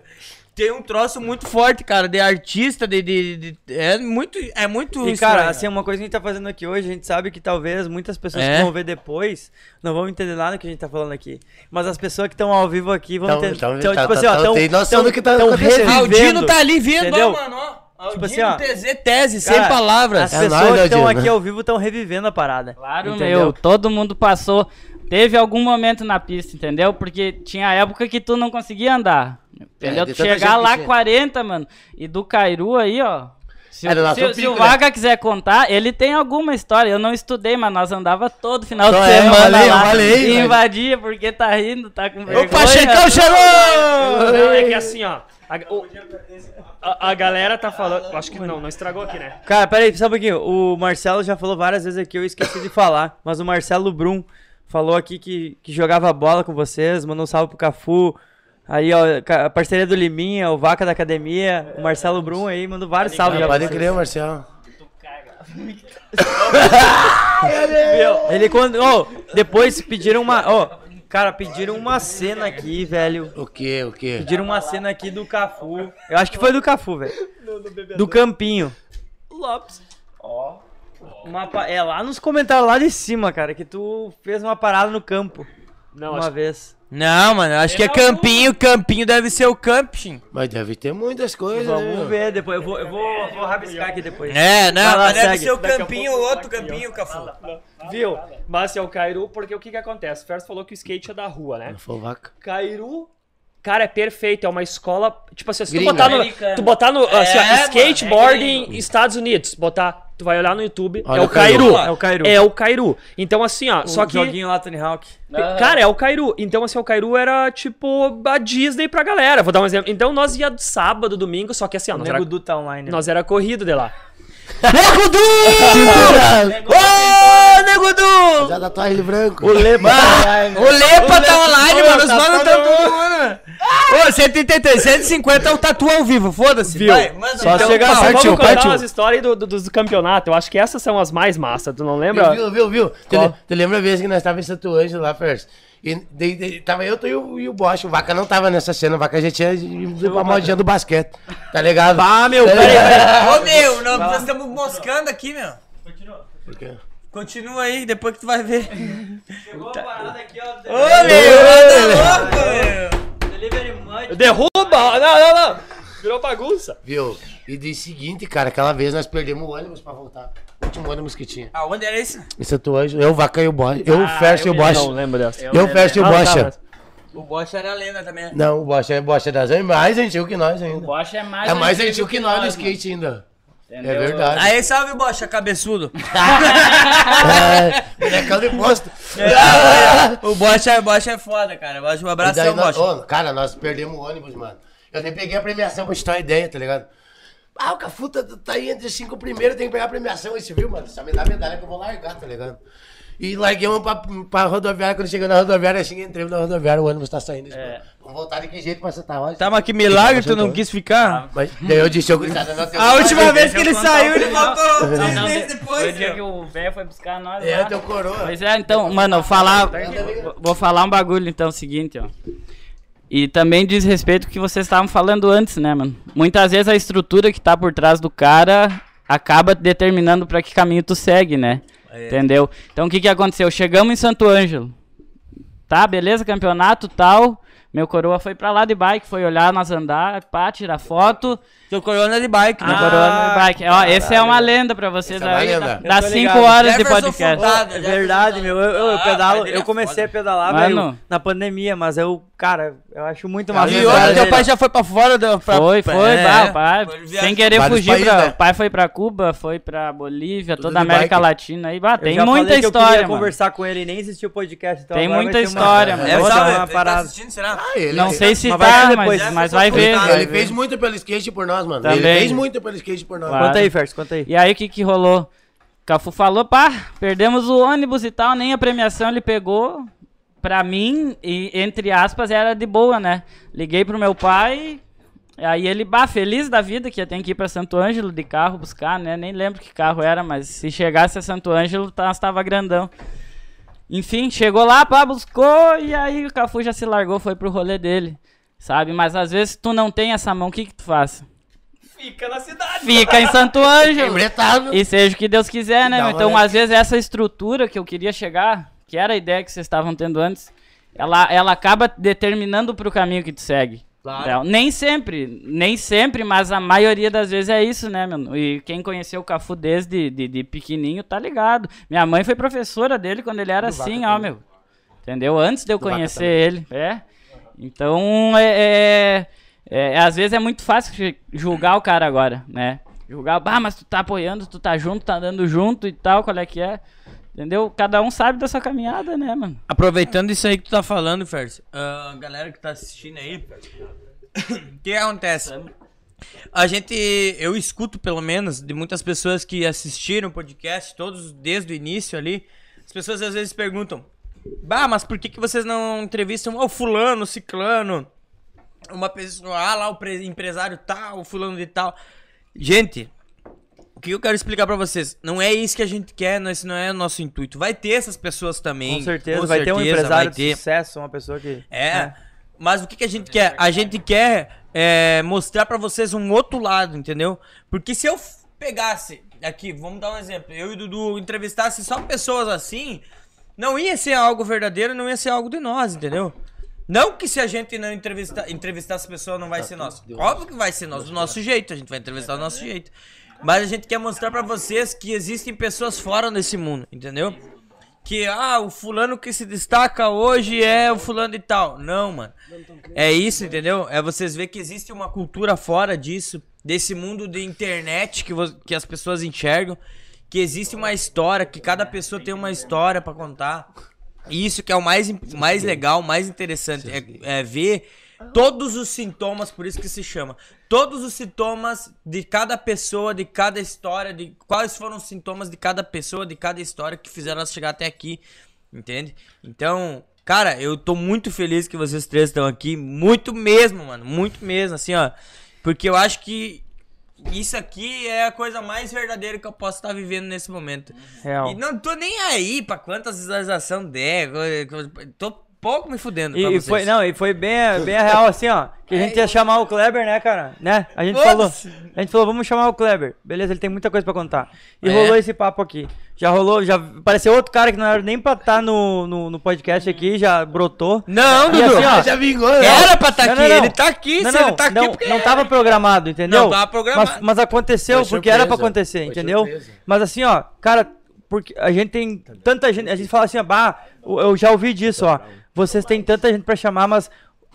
tem um troço muito forte, cara, de artista, de. de- de- é muito. É muito. E cara, estranho. assim, uma coisa que a gente tá fazendo aqui hoje, a gente sabe que talvez muitas pessoas É. que vão ver depois não vão entender nada que a gente tá falando aqui. Mas as pessoas que estão ao vivo aqui vão entender. tão- Então, tá- tipo tá- assim, ó, tá- tão, tem noção tão- do que tá acontecendo. O Dino revivendo. tá ali vendo, entendeu? ó, mano, ó. Tipo assim, ó. TZ tese, Cara, sem palavras. As É pessoas nóis, que estão aqui ao vivo estão revivendo a parada. Claro, entendeu? meu. Todo mundo passou. Teve algum momento na pista, entendeu? Porque tinha época que tu não conseguia andar. Entendeu? É, de Tu tanta chegar lá que tinha. 40, mano. E do Cairu aí, ó. Se, nosso se- se o né? Vaga quiser contar, ele tem alguma história. Eu não estudei, mas nós andava todo final Só de é, eu semana falei, eu lá. falei, e mas- invadia porque tá rindo, tá com vergonha. O Pachecão chegou! Não, é que assim, ó. A, o- a- a galera tá falando. Acho que não, não estragou aqui, né? Cara, peraí, só um pouquinho. O Marcelo já falou várias vezes aqui, eu esqueci de falar. Mas o Marcelo Brum falou aqui que, que jogava bola com vocês, mandou um salve pro Cafu. Aí, ó, a parceria do Liminha, o Vaca da Academia, o Marcelo Brum aí, mandou vários salves Pode crer, Marcelo. Ele quando. Ó, depois pediram uma. Ó, cara, pediram uma cena aqui, velho. O quê, o quê? Pediram uma cena aqui do Cafu. Eu acho que foi do Cafu, velho. Do Campinho. Lopes. Uma pa- é lá nos comentários lá de cima, cara, que tu fez uma parada no campo. Não, uma acho vez. Não, mano, acho que é campinho, campinho deve ser o camping. Mas deve ter muitas coisas, né? Vamos meu? ver depois. Eu vou, eu vou, vou rabiscar aqui depois. É, não, lá, mas deve segue. ser o campinho, outro tá aqui, campinho, Cafu. Viu? Mas é o Cairu, porque o que que acontece? O Ferro falou que o skate é da rua, né? Foi o vaca. Cairu, cara, é perfeito. É uma escola. Tipo assim, se tu Gringa. botar no. Tu botar no. Assim, ó, É, mano, skateboarding Estados Unidos. Botar. Tu vai olhar no YouTube. Olha é o o Cairu. É o Cairu. É o Cairu. Então, assim, ó. O só que. joguinho lá, Tony Hawk. Cara, é o Cairu. Então, assim, o Cairu era tipo a Disney pra galera. Vou dar um exemplo. Então, nós ia sábado, domingo, só que assim, ó, O nós Nego era, tá online. né? nós era corrido de lá. Nego Du! Nego Du! Já tatuagem de branco. O Lepa O Lepa tá online, Ô, mano. Os tá manos todo tão mano. Ô, 133, 150 é o tatu ao vivo, foda-se. Viu? Vai, manda Só então, chegar só Vamos contar partiu. umas histórias do, do, dos do campeonato. Eu acho que essas são as mais massas. Tu não lembra? Viu, viu, viu? Tu, tu lembra a vez que nós estávamos em Santo Ângelo lá, Fers? E daí- daí tava eu, tu e o, e o Bosch. O Vaca não tava nessa cena. O Vaca já tinha ido pra modinha do basquete. Tá ligado? Ah, meu, Tá peraí? Ô, meu, nós, nós estamos moscando aqui, meu. Por quê? Continua aí, depois que tu vai ver. Chegou a parada aqui, ó. Ô, meu, tá louco, meu. Delivery Mud. Derruba! Não, não, não! Virou bagunça. Viu? E de seguinte, cara, aquela vez nós perdemos o ônibus pra voltar. O último ônibus que tinha. Aonde era esse? Em Santo Ângelo, eu, o Vaca e o Bosch. Eu, o Ferst e o Não Bosch. lembro dessa. Eu, o Ferst e o Ah, tá, mas- O Bosch era lenda também. Não, o Bosch é, Bosch é das é mais antigo que nós O ainda. Bosch é mais É mais antigo antigo que nós no mano. skate ainda. É Entendeu? verdade. Aí, salve, Bosch, cabeçudo. É, de posto. O Bosch é, Bosch é foda, cara. Um abraço, daí seu nós- Bosch. ô, cara, nós perdemos o ônibus, mano. Eu nem peguei a premiação pra te uma ideia, tá ligado? Ah, o Cafu tá, tá aí entre os cinco primeiros, tem que pegar a premiação. Esse viu, mano? Só me dá a medalha que eu vou largar, tá ligado? E larguei uma pra, pra rodoviária. Quando chegou na rodoviária, assim, entrei na rodoviária, o ônibus tá saindo. É. Vamos voltar de que jeito pra Santa Rosa? Tá, mas que milagre tu não quis ficar. Mas daí eu disse, eu A última vez que ele saiu, ele voltou não, meses de- depois. Foi o dia que o velho foi buscar nós É, lá. teu coroa. Pois é, então, mano, eu falar. vou- Vou falar um bagulho então, o seguinte, ó. E também diz respeito ao que vocês estavam falando antes, né, mano? Muitas vezes a estrutura que tá por trás do cara acaba determinando pra que caminho tu segue, né? Entendeu? Então o que que aconteceu? Chegamos em Santo Ângelo. Tá, beleza, campeonato tal. Meu coroa foi pra lá de bike, foi olhar nós andar, pá, tirar foto. Teu corona é de bike, né? coroa de bike. Ó, esse é uma lenda pra vocês Essa é uma aí. Dá- Eu Dá tô 5 ligado. horas de podcast. Fontana. É verdade, meu. Eu, eu, eu Ah, pedalo, é eu comecei a pedalar, Mano. na pandemia, mas eu, cara, eu acho muito Ah, massa. E é outro, verdade. teu pai já foi pra fora da. Pra, Foi, foi, é. bah, pai, sem querer fugir, países, pra, né? o pai foi pra Cuba, foi pra Bolívia, Tudo toda a América bike. Latina aí, bah, Eu tem já muita falei que eu história, queria mano. conversar com ele e nem existiu o podcast. Então Tem muita uma- história, É, mano. É, uma ele tá parada. assistindo, será? Ah, Não sei se tá, mas, vai ver. Ele, Vai ele fez muito pelo skate por nós, mano. Também. Ele fez muito pelo skate por nós. Claro. Conta aí, Fers, conta aí. E aí o que que rolou? Cafu falou, pá, perdemos o ônibus e tal, nem a premiação ele pegou. Pra mim, e entre aspas, era de boa, né? Liguei pro meu pai, aí ele, bah, feliz da vida que ia ter que ir pra Santo Ângelo de carro buscar, né? Nem lembro que carro era, mas se chegasse a Santo Ângelo, tá, tava grandão. Enfim, chegou lá, pá, buscou, e aí o Cafu já se largou, foi pro rolê dele, sabe? Mas às vezes tu não tem essa mão, o que que tu faz? Fica na cidade. Fica em Santo Ângelo. E seja o que Deus quiser, né? Meu? uma Então, às vezes, essa estrutura que eu queria chegar, que era a ideia que vocês estavam tendo antes, ela, ela acaba determinando pro caminho que tu segue. Então, nem sempre, nem sempre, mas a maioria das vezes é isso, né, mano? E quem conheceu o Cafu desde de, de pequenininho tá ligado. Minha mãe foi professora dele quando ele era assim, ó, meu. Entendeu? Antes de eu Vaca conhecer ele. É. Então, é, é, É, às vezes é muito fácil ju- julgar o cara agora, né? Julgar, ah, mas tu tá apoiando, tu tá junto, tá andando junto e tal, qual é que é? Entendeu? Cada um sabe da sua caminhada, né, mano? Aproveitando isso aí que tu tá falando, Fers, a galera que tá assistindo aí, o que acontece? A gente, eu escuto pelo menos de muitas pessoas que assistiram o podcast, todos desde o início ali, as pessoas às vezes perguntam, bah, mas por que, que vocês não entrevistam o fulano, o ciclano, uma pessoa, ah lá o pre- empresário tal, o fulano de tal. Gente, o que eu quero explicar pra vocês? Não é isso que a gente quer, não, esse não é o nosso intuito. Vai ter essas pessoas também. Com certeza, com vai ter um certeza, empresário ter. de sucesso, uma pessoa que. É. Mas o que, que a gente quer? A gente quer é, mostrar pra vocês um outro lado, entendeu? Porque se eu pegasse aqui, vamos dar um exemplo, eu e o Dudu entrevistasse só pessoas assim, não ia ser algo verdadeiro, não ia ser algo de nós, entendeu? Não que se a gente não entrevistar, entrevistar as pessoas não vai ser nosso. Óbvio que vai ser nós, do nosso jeito, a gente vai entrevistar do nosso jeito. Mas a gente quer mostrar pra vocês que existem pessoas fora desse mundo, entendeu? que ah, o fulano que se destaca hoje é o fulano e tal. Não, mano. É isso, entendeu? É vocês ver que existe uma cultura fora disso, desse mundo de internet que, que as pessoas enxergam, que existe uma história, que cada pessoa tem uma história pra contar. E isso que é o mais, mais legal, mais interessante, é, é ver todos os sintomas, por isso que se chama, todos os sintomas de cada pessoa, de cada história, de quais foram os sintomas de cada pessoa, de cada história que fizeram ela chegar até aqui, entende? Então, cara, eu tô muito feliz que vocês três estão aqui, muito mesmo, mano, muito mesmo, assim, ó, porque eu acho que isso aqui é a coisa mais verdadeira que eu posso estar vivendo nesse momento. Real. E não tô nem aí pra quantas visualizações der. Tô pouco me fudendo pra E, vocês. foi, não, e foi bem, bem a real assim, ó. Que a gente ia chamar o Kleber, né, cara? Né? A gente Putz. falou. A gente falou, vamos chamar o Kleber. Beleza, ele tem muita coisa pra contar. E É. rolou esse papo aqui. Já rolou, já apareceu outro cara que não era nem pra estar no, no, no podcast aqui, já brotou. Não, E Dudu. assim, ó, Já vingou, né? Era pra estar Não, aqui. não, não. Ele tá aqui. Não, se não, ele tá aqui, não, porque não tava programado, entendeu? Não tava programado. Mas, mas aconteceu, Foi porque era pra surpresa. acontecer, Foi entendeu? surpresa. Mas assim, ó, cara, porque a gente tem tanta gente, a gente fala assim, ó, bah, eu já ouvi disso, ó. Vocês têm tanta gente pra chamar, mas,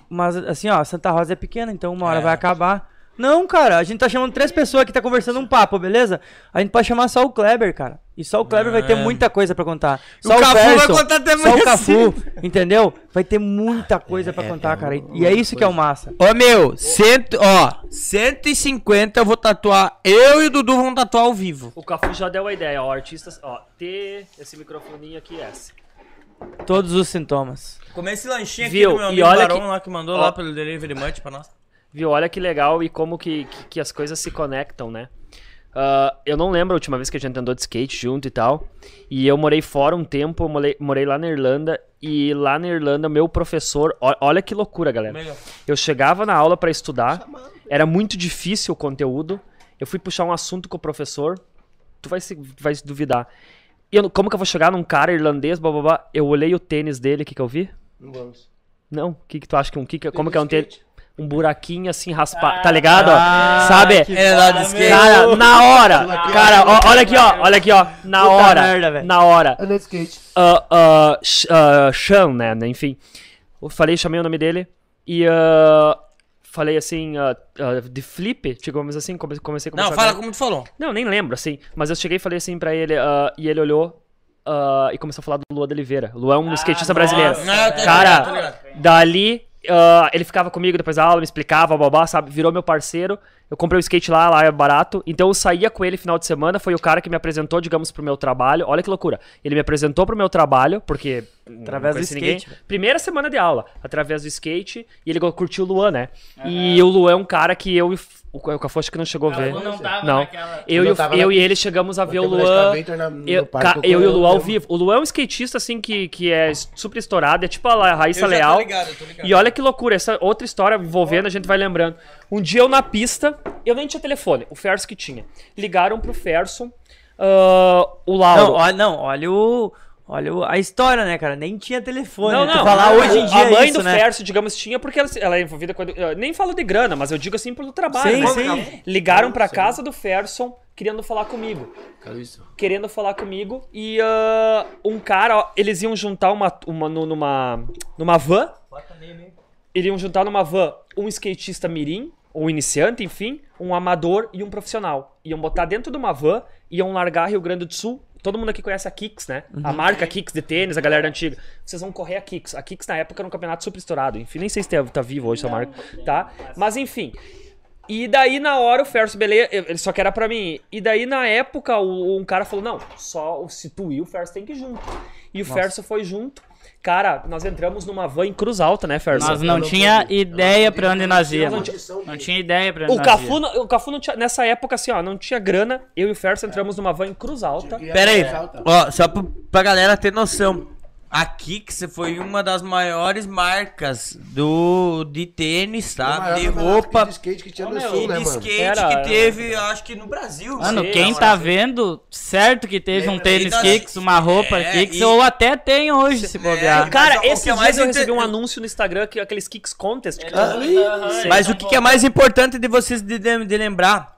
mas assim, ó, Santa Rosa é pequena, então uma hora É. vai acabar. Não, cara, a gente tá chamando três pessoas que tá conversando um papo, beleza? A gente pode chamar só o Kleber, cara. E só o Kleber vai ter muita coisa pra contar. O Só Cafu vai contar até Só o Cafu, entendeu? Vai ter muita coisa pra contar, cara. E, e é isso que é o massa. Ô meu, cento, ó, 150 eu vou tatuar. Eu e o Dudu vamos tatuar ao vivo. O Cafu já deu a ideia, ó, artistas, ó, ter esse microfoninho aqui, esse. Todos os sintomas. Comer esse lanchinho Viu? aqui do meu E amigo olha Barão que- lá que mandou ó. lá pelo Delivery Munch pra nós. Viu? Olha que legal e como que, que, que as coisas se conectam, né? Ah, eu não lembro a última vez que a gente andou de skate junto e tal. E eu morei fora um tempo, morei, morei lá na Irlanda. E lá na Irlanda, meu professor. ó- olha que loucura, galera. Eu chegava na aula pra estudar, era muito difícil o conteúdo. Eu fui puxar um assunto com o professor, tu vai se, vai se duvidar. E eu, como que eu vou chegar num cara irlandês, blá, blá, blá? Eu olhei o tênis dele, o que que eu vi? Não vamos. Não, o que que tu acha que um que que- como que é um tênis? Um buraquinho assim raspado, tá ligado? ó? Ah, Sabe? É lá skate. Cara, na hora, cara, ó, olha aqui, ó, olha aqui, ó, na Puta hora, merda, velho. na hora. Anda de skate. Ah, ah, Sh- ah, Sean, né, né, enfim. Eu falei, chamei o nome dele e ah, falei assim, ah, ah, de flip, digamos assim, come- comecei a Não, fala com como tu falou. Não, nem lembro, assim. Mas eu cheguei e falei assim pra ele, ah, e ele olhou ah, e começou a falar do Lua de Oliveira. Lua é um skatista brasileiro. Não, Cara, ligado, ligado. dali ah, ele ficava comigo depois da aula, me explicava, babá, sabe? Virou meu parceiro. Eu comprei o skate lá, lá é barato. Então eu saía com ele final de semana. Foi o cara que me apresentou, digamos, pro meu trabalho. Olha que loucura. Ele me apresentou pro meu trabalho, porque. Através do skate, velho. Primeira semana de aula, através do skate. E ele curtiu o Luan, né? E o Luan é um cara que eu. O o Cafu acho que não chegou a ver. não tava Não. naquela- Eu, e, Não o- tava eu na- e ele chegamos a ver o Luan. Na- no Eu, ca- eu eu e o Luan ao vivo. O Luan é um skatista, assim, que, que é super estourado. É tipo a Raíssa Eu já tô Leal. ligado, eu tô ligado. E olha que loucura, essa outra história envolvendo, a gente vai lembrando. Um dia eu na pista, eu nem tinha telefone, o Ferso que tinha. Ligaram pro Ferson, ah, o Lauro. Não, olha, não, olha o. Olha a história, né, cara? Nem tinha telefone. Não, Tu não. falar hoje em dia A mãe isso, do né? Ferso, digamos, tinha, porque ela, ela é envolvida com. a eu nem falo de grana, mas eu digo assim pelo trabalho. Sim, né? sim. Ligaram pra casa do Ferson querendo falar comigo. Querendo falar comigo. E ah, um cara, ó, eles iam juntar uma, uma, nu- numa, numa van. iriam juntar numa van um skatista mirim, um iniciante, enfim, um amador e um profissional. Iam botar dentro de uma van, iam largar Rio Grande do Sul. Todo mundo aqui conhece a Kicks, né? A marca Kicks de tênis, a galera antiga. Vocês vão correr a Kicks. A Kicks na época era um campeonato super estourado. Enfim, nem sei se tá, vivo hoje essa marca, tá? Mas enfim. E daí na hora o Ferso, beleza, ele só que era pra mim. E daí na época o, um cara falou: "Não, só se tu ir, o Ferso tem que ir junto". E o Ferso foi junto. Cara, nós entramos numa van em Cruz Alta, né, Ferso? Nós não tinha ideia pra onde nós íamos. Não tinha ideia pra onde O nós Cafu, não- o Cafu não tinha, nessa época, assim, ó, não tinha grana. Eu e o Ferso entramos numa van em Cruz Alta. Pera aí, ó, só pra, pra galera ter noção. A Kicks foi uma das maiores marcas do de tênis, tá? De roupa de skate que tinha Ô, no meu, sul, e né, de mano? skate Era- que teve, acho que no Brasil. Mano, Sim, quem tá vendo, certo que teve um tênis das- Kicks, uma roupa É, Kicks, e- ou até tem hoje, se bobear. Cara, Mas o que esses é dias mais eu recebi um anúncio no Instagram, que aqueles Kicks Contest. que- Mas o que, que é mais importante de vocês de, de- de lembrar?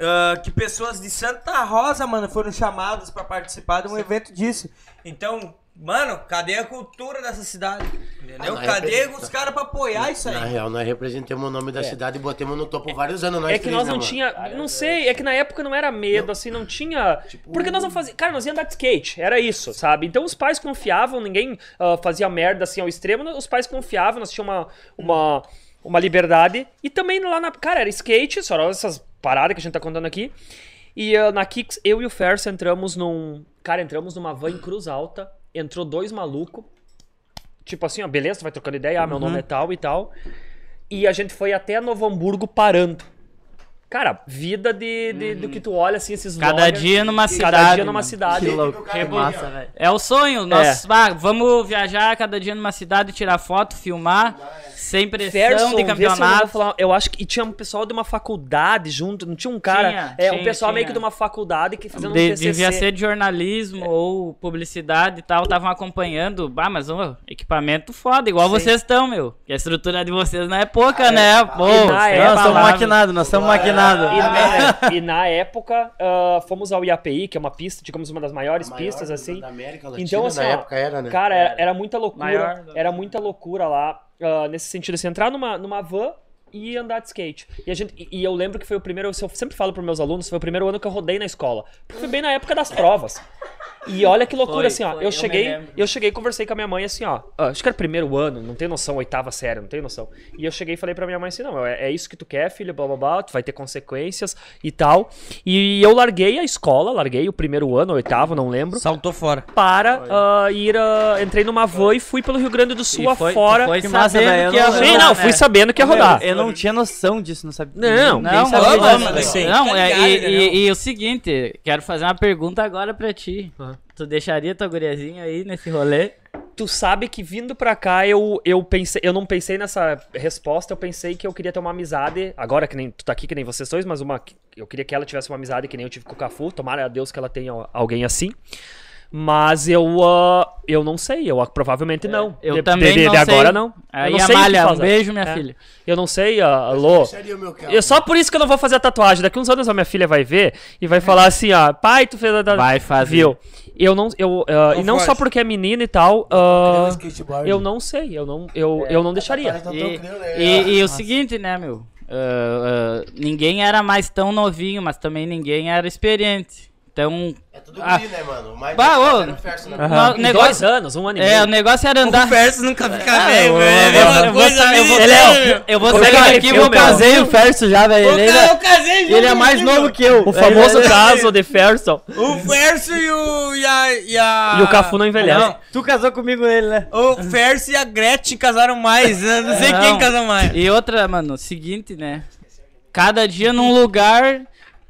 ah, que pessoas de Santa Rosa, mano, foram chamadas pra participar de um evento disso. Então, mano, cadê a cultura dessa cidade? Entendeu? Ah, cadê os caras pra apoiar isso aí? Na real, nós representamos o nome da cidade e botamos no topo vários anos. Nós É que três, nós né, não mano? tinha, não sei, é que na época não era medo, assim, não tinha, porque nós não fazíamos, cara, nós ia andar de skate, era isso, sabe? Então os pais confiavam, ninguém ah, fazia merda assim ao extremo, os pais confiavam, nós tínhamos uma, uma, uma liberdade, e também lá na, cara, era skate, só eram essas paradas que a gente tá contando aqui, e ah, na Kicks, eu e o Ferso entramos num, cara, entramos numa van em Cruz Alta, entrou dois malucos, tipo assim, ó, beleza, tu vai trocando ideia, ah, meu nome é tal e tal, e a gente foi até Novo Hamburgo parando. Cara, vida de, de- do que tu olha assim, esses Cada vloggers, dia numa Cada cidade. dia numa mano. cidade. Que louco, que cara massa, velho. É o sonho. Nós, ah, vamos viajar cada dia numa cidade, tirar foto, filmar, sem pressão Ferson, de se eu campeonato. falar- eu acho que e tinha um pessoal de uma faculdade junto, não tinha um cara, Tinha, é um tinha, pessoal meio tinha. que de uma faculdade que fazendo um De- TCC. devia ser de jornalismo ou publicidade e tal, estavam acompanhando. Ah, mas ó, equipamento foda, igual vocês estão, meu. Que a estrutura de vocês não é pouca, né? Pô, E na sem época- Nós estamos maquinados, nós estamos maquinados. E na, e na época, ah, fomos ao IAPI, que é uma pista, digamos, uma das maiores Maior pistas, da- assim. Da América Latina, Então, assim, na ó, época era, né? Cara, era, era muita loucura. Maior Era muita loucura lá, ah, nesse sentido, assim, entrar numa, numa van e andar de skate. E, a gente, e- e eu lembro que foi o primeiro, eu sempre falo pros meus alunos, foi o primeiro ano que eu rodei na escola. Porque foi bem na época das provas. E olha que loucura, Foi, assim, ó. foi, eu eu cheguei, eu cheguei e conversei com a minha mãe assim, ó. ah, acho que era primeiro ano, não tenho noção, oitava série, não tenho noção. E eu cheguei e falei pra minha mãe assim, não, é, é isso que tu quer, filho, blá blá blá, tu vai ter consequências e tal. E eu larguei a escola, larguei o primeiro ano, o oitavo, não lembro Saltou fora. para ah, ir. ah, entrei numa van e fui pelo Rio Grande do Sul E foi- afora. foi sabendo eu que ia não- Sim, rodar, não, né? fui sabendo que ia rodar. Eu não tinha noção disso, não sabia. Não, Não, sabia ô, disso, mano, velho. Sim. não, é, e, né, e- não? e o seguinte, quero fazer uma pergunta agora pra ti. Tu deixaria tua guriazinha aí nesse rolê? Tu sabe que vindo pra cá eu, eu pensei, eu não pensei nessa resposta, eu pensei que eu queria ter uma amizade, agora que nem tu tá aqui que nem vocês dois, mas uma eu queria que ela tivesse uma amizade que nem eu tive com o Cafu, tomara a Deus que ela tenha alguém assim. Mas eu ah, eu não sei, eu ah, provavelmente não. Eu de, também de, de não sei. agora não. eu Aí não a sei Malha, um beijo, minha É. filha. Eu não sei, ah, alô. Eu, só por isso que eu não vou fazer a tatuagem. Daqui uns anos a minha filha vai ver e vai falar assim, ó, pai, tu fez a tatuagem. Vai fazer. Viu? Eu não, eu, ah, Ô, e não só porque é menina e tal, skateboard. eu não sei, eu não, eu, eu não deixaria. Não E, né? e- e o seguinte, né, meu? Ninguém era mais tão novinho, mas também ninguém era experiente. Então, É tudo Ah. guri, né, mano? Mas Bah, ô. era Ferso, né? o Em dois negócio, anos, um ano e é, o meio. negócio era andar. O Verso nunca fica Ah, velho, eu- velho. É eu- eu vou coisa sa- eu vou- é-. Eu vou sair daqui, eu vou casei o Ferso já, velho. O Ele, eu casei junto ele é mais novo que eu. O famoso Ele- caso de Ferson. O Verso e o. E, a, e, a... E o Cafu não envelhece. Não, Tu casou comigo ele, né? o Verso e a Gretchen casaram mais. Eu não sei Não. quem casou mais. E outra, mano, seguinte, né? Cada dia num lugar,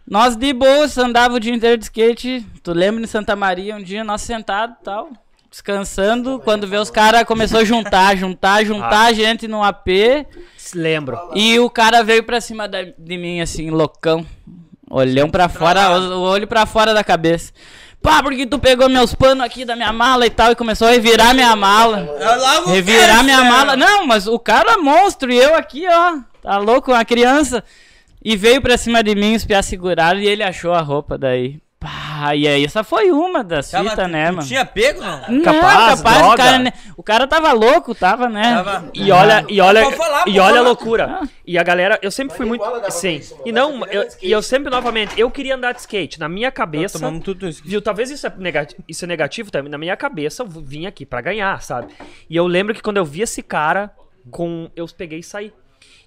nós de boas andava o dia inteiro de skate. Tu lembra em Santa Maria, um dia nós sentados e tal, descansando. Quando vê os caras começou a juntar, juntar, juntar gente no AP. Lembro. E o cara veio pra cima da- de mim, assim, loucão. Olhão pra fora, o, olho pra fora da cabeça. Pá, porque tu pegou meus panos aqui da minha mala e tal, e começou a revirar minha mala. Logo Revirar minha mala. Não, mas o cara é monstro e eu aqui, ó. Tá louco, uma criança. E veio pra cima de mim, os piás seguraram e ele achou a roupa daí. Pá, e aí, essa foi uma das Tava- fitas, né, mano? Tinha pego, não? Não, Capaz, o, droga. cara, né, o cara tava louco, tava, né? Tava- E olha, e olha, falar, e olha a loucura. E a galera, eu sempre fui muito. Sim. isso. E não, eu e eu sempre, novamente, eu queria andar de skate. Na minha cabeça. Tomamos tudo isso. Viu, talvez isso é, negativo, isso é negativo também. Na minha cabeça, eu vim aqui pra ganhar, sabe? E eu lembro que quando eu vi esse cara, com eu peguei e saí.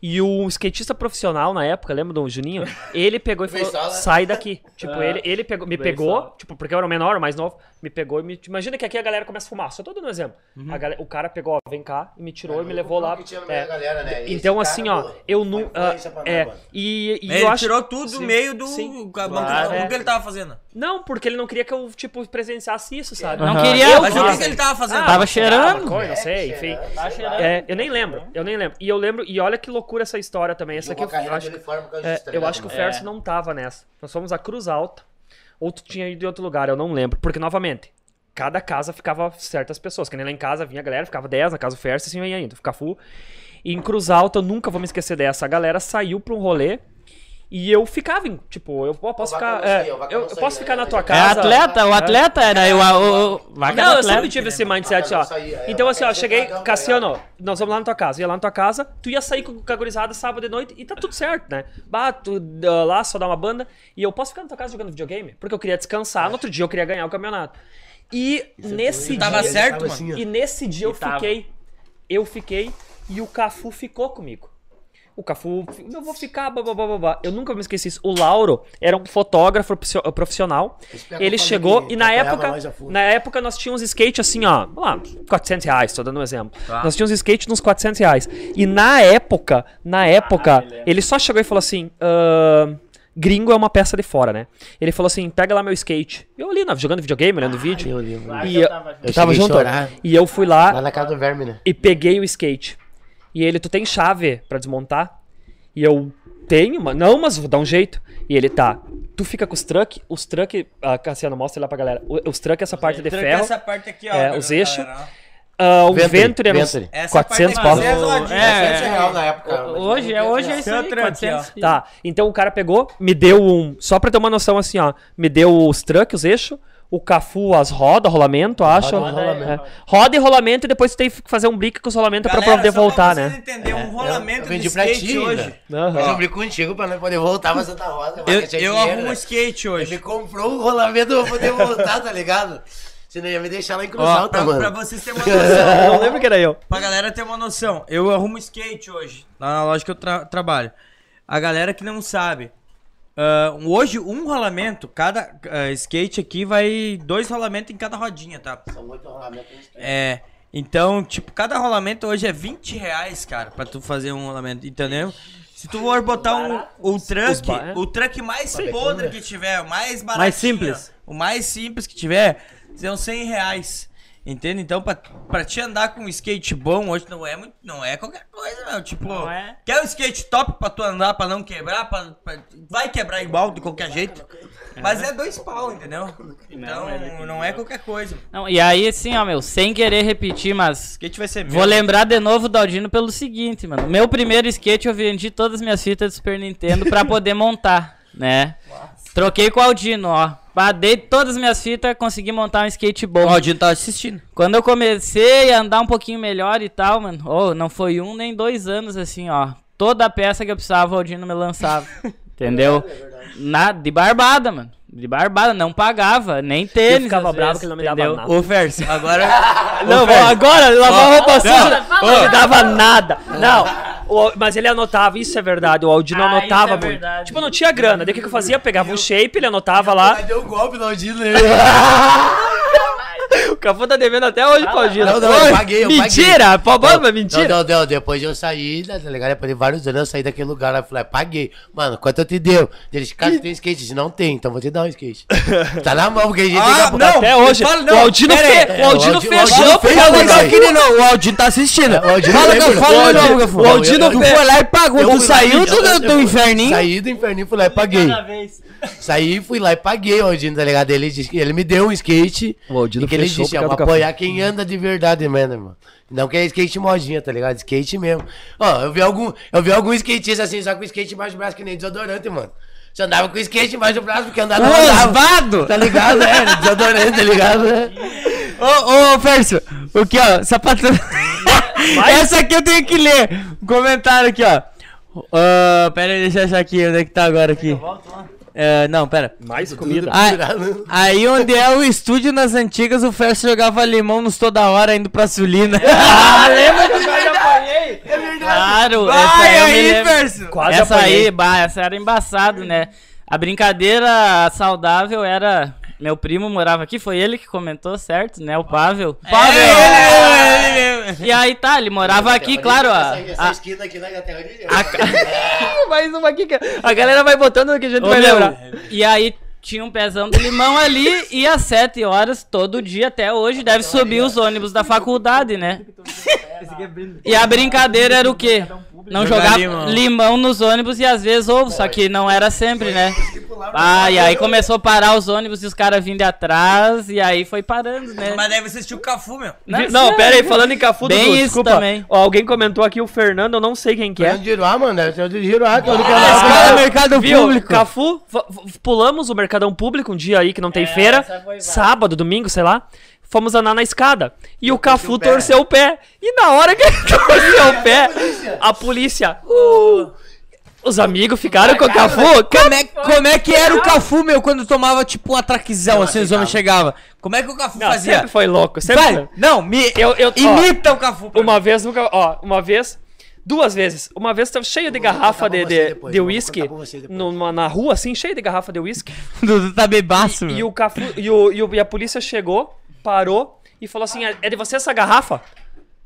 E o skatista profissional na época, lembra do Juninho? Ele pegou e falou: sai daqui. Tipo, Ah. ele, ele pegou, me Beisola. pegou, tipo, porque eu era o menor, o mais novo, me pegou e me. Imagina que aqui a galera começa a fumar. Só tô dando um exemplo. Uhum. A galera- o cara pegou, ó, vem cá, e me tirou e me levou lá. é. galera, né? Então, assim, cara, ó, pô, eu não. pra nós, é, e, e Ele eu acho. tirou tudo do Sim, meio do, sim. do, Claro. do que ele tava fazendo. Não, porque ele não queria que eu, tipo, presenciasse isso, sabe? Não queria. Eu Mas o Ah, que, que ele tava fazendo? Tava fumava cheirando. não sei, enfim. Tava cheirando. É, eu nem lembro, eu nem lembro. E eu lembro, e olha que loucura essa história também. Essa aqui eu acho, é, tá eu acho que o? Ferso não tava nessa. Nós fomos a Cruz Alta, ou tu tinha ido em outro lugar, eu não lembro. Porque, novamente, cada casa ficava certas pessoas. Que nem lá em casa vinha a galera, ficava 10, na casa do Ferso, assim ia indo, ficar full. E em Cruz Alta, eu nunca vou me esquecer dessa. A galera saiu pra um rolê. E eu ficava, em, tipo, eu po- posso ficar. Não é, o Vaca eu, eu posso né? ficar na tua É casa. atleta, o atleta era o, o, o vaca Não, eu sempre tive esse mindset, ó. É, Então, assim, ó, cheguei, Cassiano, nós vamos lá na tua casa. Ia lá na tua casa, tu ia sair com a gurizada sábado de noite e tá tudo certo, né? Bato lá, só dar uma banda. E eu posso ficar na tua casa jogando videogame? Porque eu queria descansar, no outro dia eu queria ganhar o campeonato. E nesse dia. Tava certo, mano? assim. E nesse dia eu fiquei. Eu fiquei e o Cafu ficou comigo. O Cafu, eu vou ficar, blá, blá, blá, blá. Eu nunca me esqueci isso. O Lauro era um fotógrafo profissio- profissional. Ele chegou e na época, na época nós tínhamos skate assim, ó, vamos lá, 400 reais, tô dando um exemplo. Tá. Nós tínhamos skate nos 400 reais. E na época, na época, ele só chegou e falou assim, "Ahn, gringo é uma peça de fora, né? Ele falou assim, pega lá meu skate. Eu ali, jogando videogame, olhando vídeo. Eu lembro. Lá E eu eu- tava junto. Eu Tava junto. chorar. E eu fui lá, Lá na casa do verme, né? e peguei o skate. E ele, tu tem chave pra desmontar? E eu tenho, mas não, mas vou dar um jeito. E ele tá. Tu fica com os truck, os truck, a Cassiano mostra lá pra galera. Os truck essa parte de ferro, Essa parte aqui, ó. É, os eixos. ah, o Venturi. Essa 400 parte pau. É, essa é. real na época. Hoje, é, não hoje é isso aí, tranque, 400 ó. Tá, então o cara pegou, me deu um. Só pra ter uma noção assim, ó. Me deu os truck, os eixos. O Cafu, as rodas, rolamento, acho. Roda e rolamento. É. Roda e rolamento, e depois tu tem que fazer um brick com os rolamentos pra poder voltar, né? um rolamento Eu vendi pra skate ti, hoje. Mas eu brinco contigo pra não poder voltar pra Santa Rosa. Eu, eu dinheiro, arrumo um né? skate Ele me hoje. comprou um rolamento pra poder voltar, tá ligado? Senão ia me deixar lá em Cruz Ó, Alta, pra, mano. pra vocês terem uma noção. Eu não lembro que era eu. pra galera ter uma noção, eu arrumo skate hoje, lá na loja que eu tra- trabalho. A galera que não sabe, ah, hoje um rolamento, cada ah, skate aqui vai dois rolamentos em cada rodinha, tá? São oito rolamentos. É, então, tipo, cada rolamento hoje é 20 reais, cara, pra tu fazer um rolamento, entendeu? Se tu for botar um, o truck, ba- o truck mais podre que tiver, o mais barato, Mais simples. o mais simples que tiver, são 100 reais. Entende? Então, pra, pra te andar com um skate bom hoje não é, muito, não é qualquer coisa, meu. Tipo, é. quer um skate top pra tu andar, pra não quebrar? Pra, pra- vai quebrar igual, de qualquer jeito. Mas é dois pau, entendeu? Então, não é qualquer coisa. Não, e aí, assim, ó, meu, sem querer repetir, mas Skate vai ser meu. Vou lembrar de novo do Aldino pelo seguinte, mano. Meu primeiro skate eu vendi todas as minhas fitas do Super Nintendo pra poder montar, né? Troquei com o Aldino, ó. Dei todas as minhas fitas, consegui montar um skate bom. O Aldino tava assistindo. Quando eu comecei a andar um pouquinho melhor e tal, mano, oh, não foi um nem dois anos assim, ó. Toda peça que eu precisava, o Aldino me lançava. Entendeu? Na, de barbada, mano. De barbada, não pagava, nem tênis. Eu ficava bravo vezes, que ele não me dava entendeu? nada. Ô, Ferso, agora. Não, agora, lavar roupa suja, não. não me dava nada. Não, o- mas ele anotava, isso é verdade, o Aldino Ah, anotava é muito. Tipo, não tinha grana, daí o que que eu fazia? Eu pegava um shape, ele anotava lá. Aí deu um golpe no Aldino. O Cafu tá devendo até hoje pro Aldino. Não, não, eu paguei, eu paguei. Mentira, bom, mas mentira. Não, não, não, depois eu saí, né, tá ligado? Depois de vários anos eu saí daquele lugar lá e falei, paguei. Mano, quanto eu te deu? Eles, cara, tem skate? Eu disse, não tem, então vou te dar um skate. tá na mão, porque a gente Ah, tem que apontar. não, Até hoje. fala, não, o Aldino, fe... aí. o Aldino É, o Aldino- o fechou aí. Aqui não, o Aldino tá assistindo. É, o Aldino fala? Gafu, fala O de Aldino- novo, Gafu. o Aldino- foi lá e pagou, Eu tu saiu do, inferninho. Saí do inferninho, fui lá e paguei. vez. Saí, fui lá e paguei o Aldino, tá ligado? Ele, ele me deu um skate. O Aldino que ele fechou eu vou do apoiar quem anda de verdade mesmo, irmão. Não que é skate modinha, tá ligado? Skate mesmo. Ó, eu vi algum, eu vi algum skatista assim, só com skate embaixo do braço que nem desodorante, mano. Você andava com skate embaixo do braço porque andava. Osvado! Tá ligado, é? Desodorante, tá ligado, né? Ô, ô, Fércio, o que, ó, sapatão. Essa aqui eu tenho que ler. Um comentário aqui, ó. Ah, pera aí, deixa eu achar aqui, onde é que tá agora aqui? É, não, pera. Mais comida. Ah, Tirado. aí onde é o estúdio nas antigas, o Fércio jogava limão nos toda hora indo pra Sulina. Ah, lembra que eu já apanhei? Claro, essa Vai aí, eu me aí. Fércio. Quase essa apanhei. aí, bah, essa era embaçado, né? A brincadeira saudável era. Meu primo morava aqui, foi ele que comentou, certo? Né? O Pavel. Pavel! É, E aí tá, ele morava aqui, claro. A, Essa, essa a, esquina aqui na terra de a ca- Mais uma aqui que a galera vai botando que a gente Ô, vai meu, lembrar. E aí tinha um pezão de limão ali e às 7 horas, todo dia até hoje, deve subir os ônibus da faculdade, né? E a brincadeira era o quê? Não Jogar jogar limão. limão. nos ônibus e às vezes ovo, só que não era sempre, né? Ah, e aí começou a parar os ônibus e os caras vindo de atrás, e aí foi parando, né? Mas daí você assistiu o Cafu, meu. Vi- Não, pera aí, falando em Cafu, Bem Dudu, isso desculpa. também. Ó, alguém comentou aqui o Fernando, eu não sei quem que é. Fernando de Iruá, mano, deve ser o de o que Esse cara é mercado Viu? público. Cafu, pulamos o Mercadão Público um dia aí que não tem É, feira. Sábado, domingo, sei lá. Fomos andar na escada. E o Cafu torceu o pé. E na hora que ele torceu o pé, a polícia. uh, os amigos ficaram com o Cafu. Como é, como é que era o Cafu, meu, quando tomava tipo um atraquizão, assim, os homens chegavam? Como é que o Cafu Não, fazia? sempre foi louco. Sempre Vai, não, me, Eu- eu- ó, imita o Cafu. Uma vez, nunca- ó, uma vez, duas vezes. Uma vez tava cheio de garrafa de, de, depois, de whisky numa- na rua, assim, cheio de garrafa de whisky. mim. Dudu tá bebaço, E meu. o Cafu, e, o, e, o- e a polícia chegou, parou e falou assim: "É- é de você essa garrafa?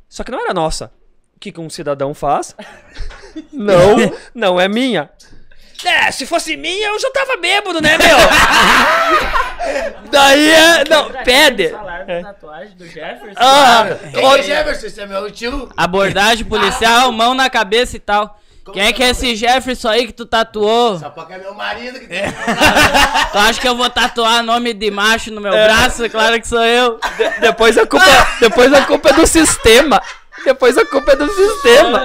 Só que não era nossa. O que, que um cidadão faz? Não, não é minha. É, se fosse minha, eu já tava bêbado, né, meu? Daí é. Não, pede. Falaram da tatuagem do Jefferson. Ah, é Jefferson? Esse é meu tio. Abordagem policial, mão na cabeça e tal. Quem é que é esse Jefferson aí que tu tatuou? Só porque é meu marido que tem. Tu acha que eu vou tatuar nome de macho no meu braço? Claro que sou eu. de- depois a culpa, depois a culpa é do sistema. Depois a culpa é do sistema.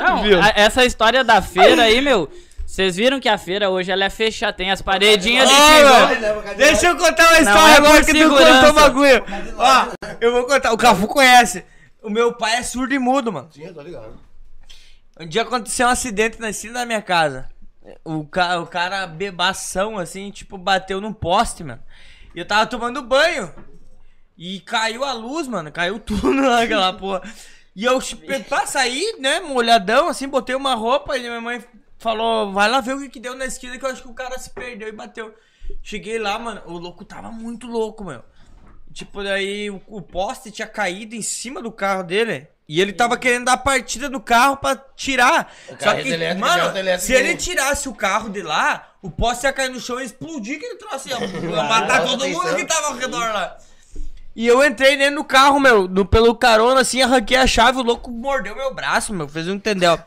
Não, Viu? a- essa história da feira aí, meu. Vocês viram que a feira hoje ela é fechada, tem as paredinhas de tijolo. meu, Deixa eu contar uma história é agora que tu contou o bagulho. Ó, eu vou contar. O Cafu conhece. O meu pai é surdo e mudo, mano. Sim, eu tô ligado. Um dia aconteceu um acidente na esquina da minha casa. O, ca o cara bebação, assim, tipo, bateu num poste, mano. E eu tava tomando banho. E caiu a luz, mano. Caiu tudo naquela porra. E eu, tipo, pra sair, né, molhadão, assim, botei uma roupa e minha mãe falou, vai lá ver o que, que deu na esquina, que eu acho que o cara se perdeu e bateu. Cheguei lá, mano, o louco tava muito louco, meu. Tipo, daí o, o poste tinha caído em cima do carro dele. E ele tava querendo dar a partida do carro pra tirar. Só carro que, elétrico, mano, se ele tirasse o carro de lá, o poste ia cair no chão e explodir que ele trouxe. Ia, ia matar todo mundo atenção. que tava ao redor lá. E eu entrei dentro do carro, meu, no, pelo carona, assim, arranquei a chave, o louco mordeu meu braço, meu, fez um entendeu.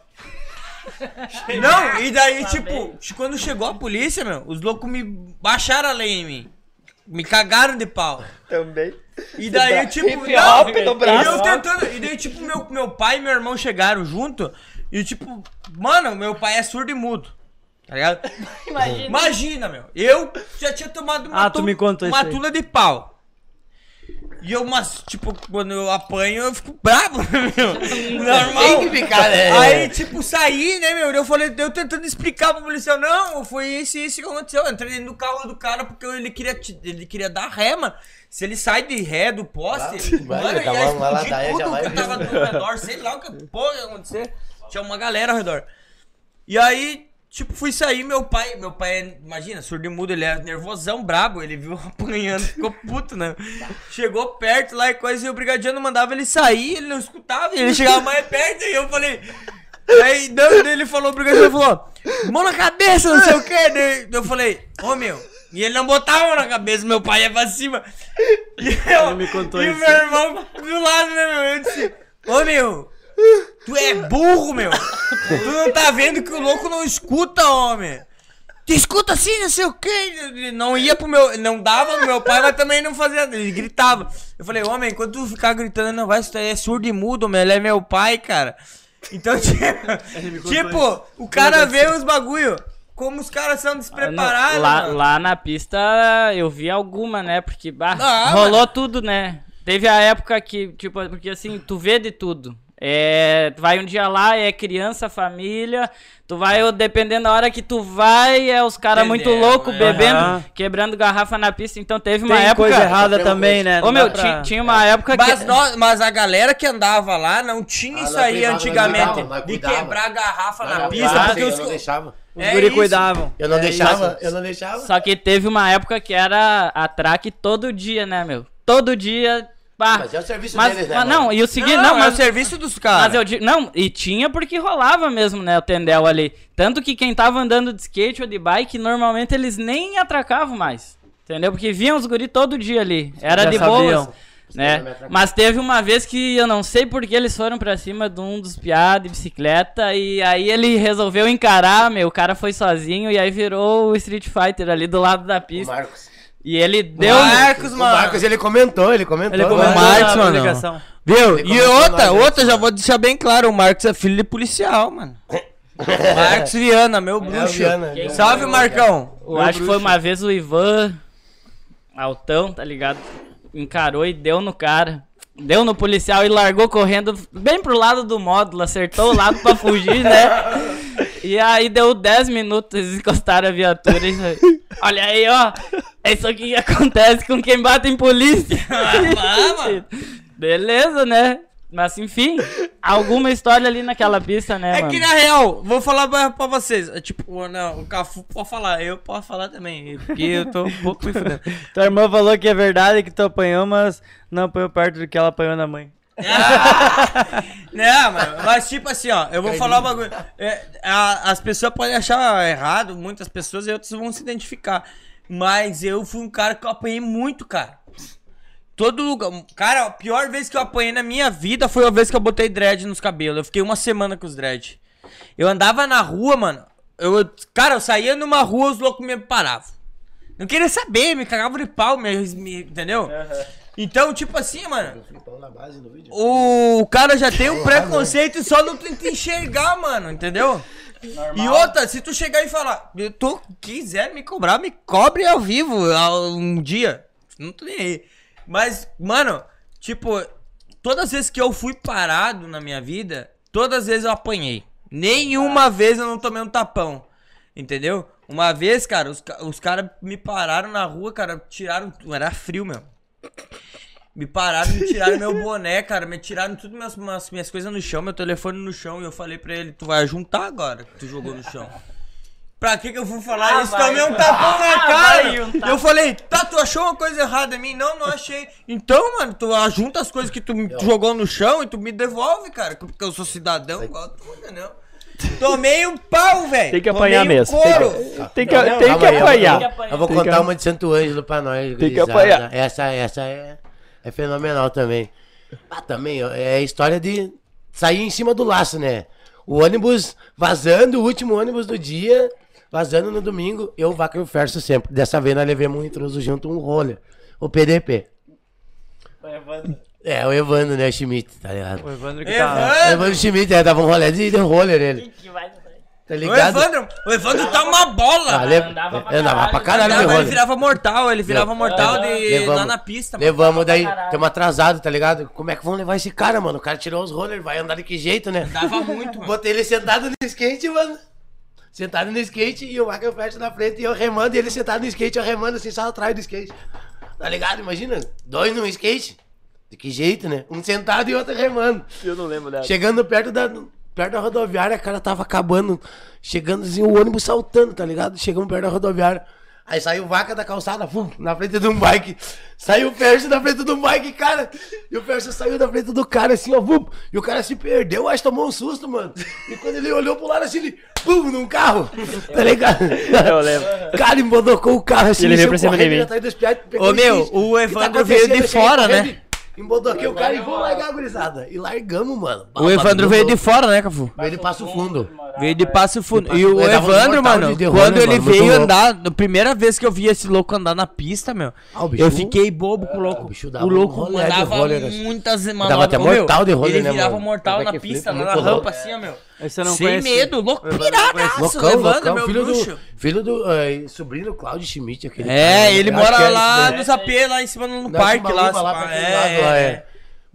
Não, e daí, tipo, quando chegou a polícia, meu, os loucos me baixaram a lei em mim. Me cagaram de pau. Também. E daí, tipo, Hip hop não, no braço. E eu tentando. E daí, tipo, meu, meu pai e meu irmão chegaram junto. E, tipo, mano, meu pai é surdo e mudo. Tá ligado? Imagina. Imagina, meu. Eu já tinha tomado uma, Ah, tu me contou uma isso aí. tula de pau. E eu, mas, tipo, quando eu apanho, eu fico bravo, meu. Normal. Tem que ficar, né? Aí, tipo, saí, né, meu? Eu falei, eu tentando explicar pro policial, não, foi isso e isso que aconteceu. Eu entrei no carro do cara porque ele queria, ele queria dar ré, mano. Se ele sai de ré do poste, Vai, mano, ia explodir tudo vai que tava ao redor, sei lá o que porra ia acontecer. Tinha uma galera ao redor. E aí, tipo, fui sair, meu pai, meu pai, é- imagina, surdo e mudo, ele é nervosão, brabo, ele viu apanhando, ficou puto, né? Chegou perto lá e coisa, e o brigadiano mandava ele sair, ele não escutava, e ele chegava mais perto, e eu falei... Aí não, daí ele falou, o brigadiano falou, mão na cabeça, não sei o que, daí eu falei, ô meu... E ele não botava a mão na cabeça, meu pai ia pra cima. E eu, me contou e o isso. meu irmão do lado, né, meu? Eu disse, ô meu, Tu é burro, meu! Tu não tá vendo que o louco não escuta, homem! Tu escuta assim, não sei o quê! Ele não ia pro meu. Não dava no meu pai, mas também não fazia. Ele gritava. Eu falei, homem, quando tu ficar gritando, não vai, isso é surdo e mudo, meu. Ele é meu pai, cara. Então, tipo, tipo o cara vê os bagulho. como os caras são despreparados, Ah, lá, mano. lá na pista eu vi alguma, né? Porque bah, Ah, rolou tudo, né? Teve a época que, tipo, porque assim, tu vê de tudo. É, tu vai um dia lá, é criança, família. Tu vai, dependendo da hora que tu vai, é os caras muito loucos, é. bebendo, quebrando garrafa na pista. Então teve uma Tem época. coisa errada também, né? Ô meu, pra- tinha, uma época Mas, que. nós- mas a galera que andava lá não tinha Ah, isso aí antigamente. cuidava, de quebrar a garrafa Não, na não, pista. porque eu os, não deixava. Os É guri cuidavam. Eu não É deixava, isso. eu não deixava. Só que teve uma época que era a track todo dia, né, meu? Todo dia. Pá. Mas é o serviço Mas, deles, né, mas não, e o seguinte, não, não, é mas o serviço dos caras. Mas eu digo, não, e tinha porque rolava mesmo, né, o tendel ali. Tanto que quem tava andando de skate ou de bike, normalmente eles nem atracavam mais. Entendeu? Porque viam os guri todo dia ali. Era de sabiam. boas. caras Né? Mas teve uma vez que eu não sei porque eles foram pra cima de um dos piá de bicicleta e aí ele resolveu encarar, meu, o cara foi sozinho e aí virou o Street Fighter ali do lado da O pista. Marcos. E ele deu Marcos, O mano. Marcos, ele comentou, ele comentou. Ele O comentou Marcos, mano. publicação. Viu? E outra, nós outra, já vou deixar bem claro, o Marcos é filho de policial, mano. Marcos Viana, meu É, o bruxo. Viana, Quem- Salve, Marcão. Eu acho que foi uma vez o Ivan Altão, tá ligado? Encarou e deu no cara. Deu no policial e largou correndo bem pro lado do módulo, acertou o lado pra fugir, né? E aí deu 10 minutos, eles encostaram a viatura e Olha aí, ó. É isso que acontece com quem bate em polícia. Ah, mano. Beleza, né? Mas enfim, alguma história ali naquela pista, né, É mano? que na real, vou falar pra, pra vocês. é Tipo, não, o Cafu pode falar, eu posso falar também. Porque eu tô um pouco me fudendo. Tua irmã falou que é verdade que tu apanhou, mas não apanhou perto do que ela apanhou na mãe. Não, mano, mas tipo assim, ó, eu vou falar um bagulho. É, a- as pessoas podem achar errado, muitas pessoas, e outras vão se identificar. Mas eu fui um cara que eu apanhei muito, cara. Todo lugar. Cara, a pior vez que eu apanhei na minha vida foi a vez que eu botei dread nos cabelos. Eu fiquei uma semana com os dread. Eu andava na rua, mano. Eu, cara, eu saía numa rua, os loucos me paravam. Não queria saber, me cagavam de pau, me, me- entendeu? Então, tipo assim, mano. O cara já tem um preconceito e só não tenta enxergar, mano, entendeu? E outra, se tu chegar e falar, eu tô, quiser me cobrar, me cobre ao vivo um dia. Não tô nem aí. Mas, mano, tipo, todas as vezes que eu fui parado na minha vida, todas as vezes eu apanhei. Nenhuma vez eu não tomei um tapão. Entendeu? Uma vez, cara, os, os caras me pararam na rua, cara, tiraram. Era frio, meu. Me pararam, me tiraram meu boné, cara. Me tiraram tudo minhas, minhas, minhas coisas no chão, meu telefone no chão. E eu falei pra ele, tu vai juntar agora que tu jogou no chão. Pra que que eu fui falar Ah, isso? vai. Tomei um tapão na Ah, cara. vai juntar. Eu falei, tá, tu achou uma coisa errada em mim? Não, não achei. Então, mano, tu junta as coisas que tu, jogou no chão e tu me devolve, cara. Porque eu sou cidadão igual tu, entendeu? Tomei um pau, velho. Tem que apanhar Tomei um mesmo, tem couro. Tem que, Não, tem calma que aí, eu vou- apanhar. Eu vou Tem contar que- uma de Santo Ângelo pra nós. Tem que apanhar. Essa, essa é, é fenomenal também. Ah, também, é a história de sair em cima do laço, né? O ônibus vazando, o último ônibus do dia, vazando no domingo, eu, Vaca e o Ferso sempre. Dessa vez nós levamos um intruso junto, um roller, o PDP. É, o Evandro, né, Schmidt, tá ligado? O Evandro que O tá... Evandro, Evandro Schmidt, é, dava um rolê de, de roller ele. Tá o ligado? Evandro, o Evandro tá uma bola. Ah, le- Andava pra andava pra caralho. caralho de Andava, ele virava mortal, ele virava mortal de, Levamos- lá na pista, mano. Levamos daí, pra caralho. tamo atrasado, tá ligado? Como é que vão levar esse cara, mano? O cara tirou os rollers, vai andar de que jeito, né? Dava muito, mano. Botei ele sentado no skate, mano. Sentado no skate e o Michael Fett na frente e eu remando, e ele sentado no skate, eu remando assim, só atrás do skate. Tá ligado? Imagina, dois no skate. De que jeito, né? Um sentado e outro remando. Eu não lembro dela. Chegando perto da, perto da rodoviária, a cara tava acabando. Chegando assim, o ônibus saltando, tá ligado? Chegamos perto da rodoviária. Aí saiu vaca da calçada, fum, na frente de um bike. Saiu o Perso na frente do bike, cara. E o Perso saiu da frente do cara, assim, ó, vum. E o cara se perdeu, acho que tomou um susto, mano. E quando ele olhou pro lado, assim, ele, pum, num carro. Tá ligado? Eu lembro. Cara, embodocou o carro assim, Ele veio pra cima de mim. Ô, meu, o tá Evandro veio de fora, né? Correndo, Embodoquei o cara e vamos largar, gurizada. E largamos, mano. O Evandro veio de fora, né, Cafu? Veio de Passo Fundo. Veio de Passo Fundo. E o ele dava Evandro, mano, quando ele veio andar, a primeira vez que eu vi esse louco andar na pista, meu, Ah, eu fiquei bobo com o louco. o dava louco mandava roller, assim. muitas Dava manobras. até Ô, meu, mortal de roller, Ele né, virava mano? mortal Tava na backflip, pista, na rampa assim, ó, meu. Esse eu não Sem conheci. medo, louco, piradaço, Loucão, levando loucão, meu filho bruxo. do, filho do eh, sobrinho do Claudio Schmidt, aquele É, cara, ele eu acho mora é lá isso, né? nos AP, lá em cima no Não, parque, lá. Lá pra aquele é, lado, lá, é.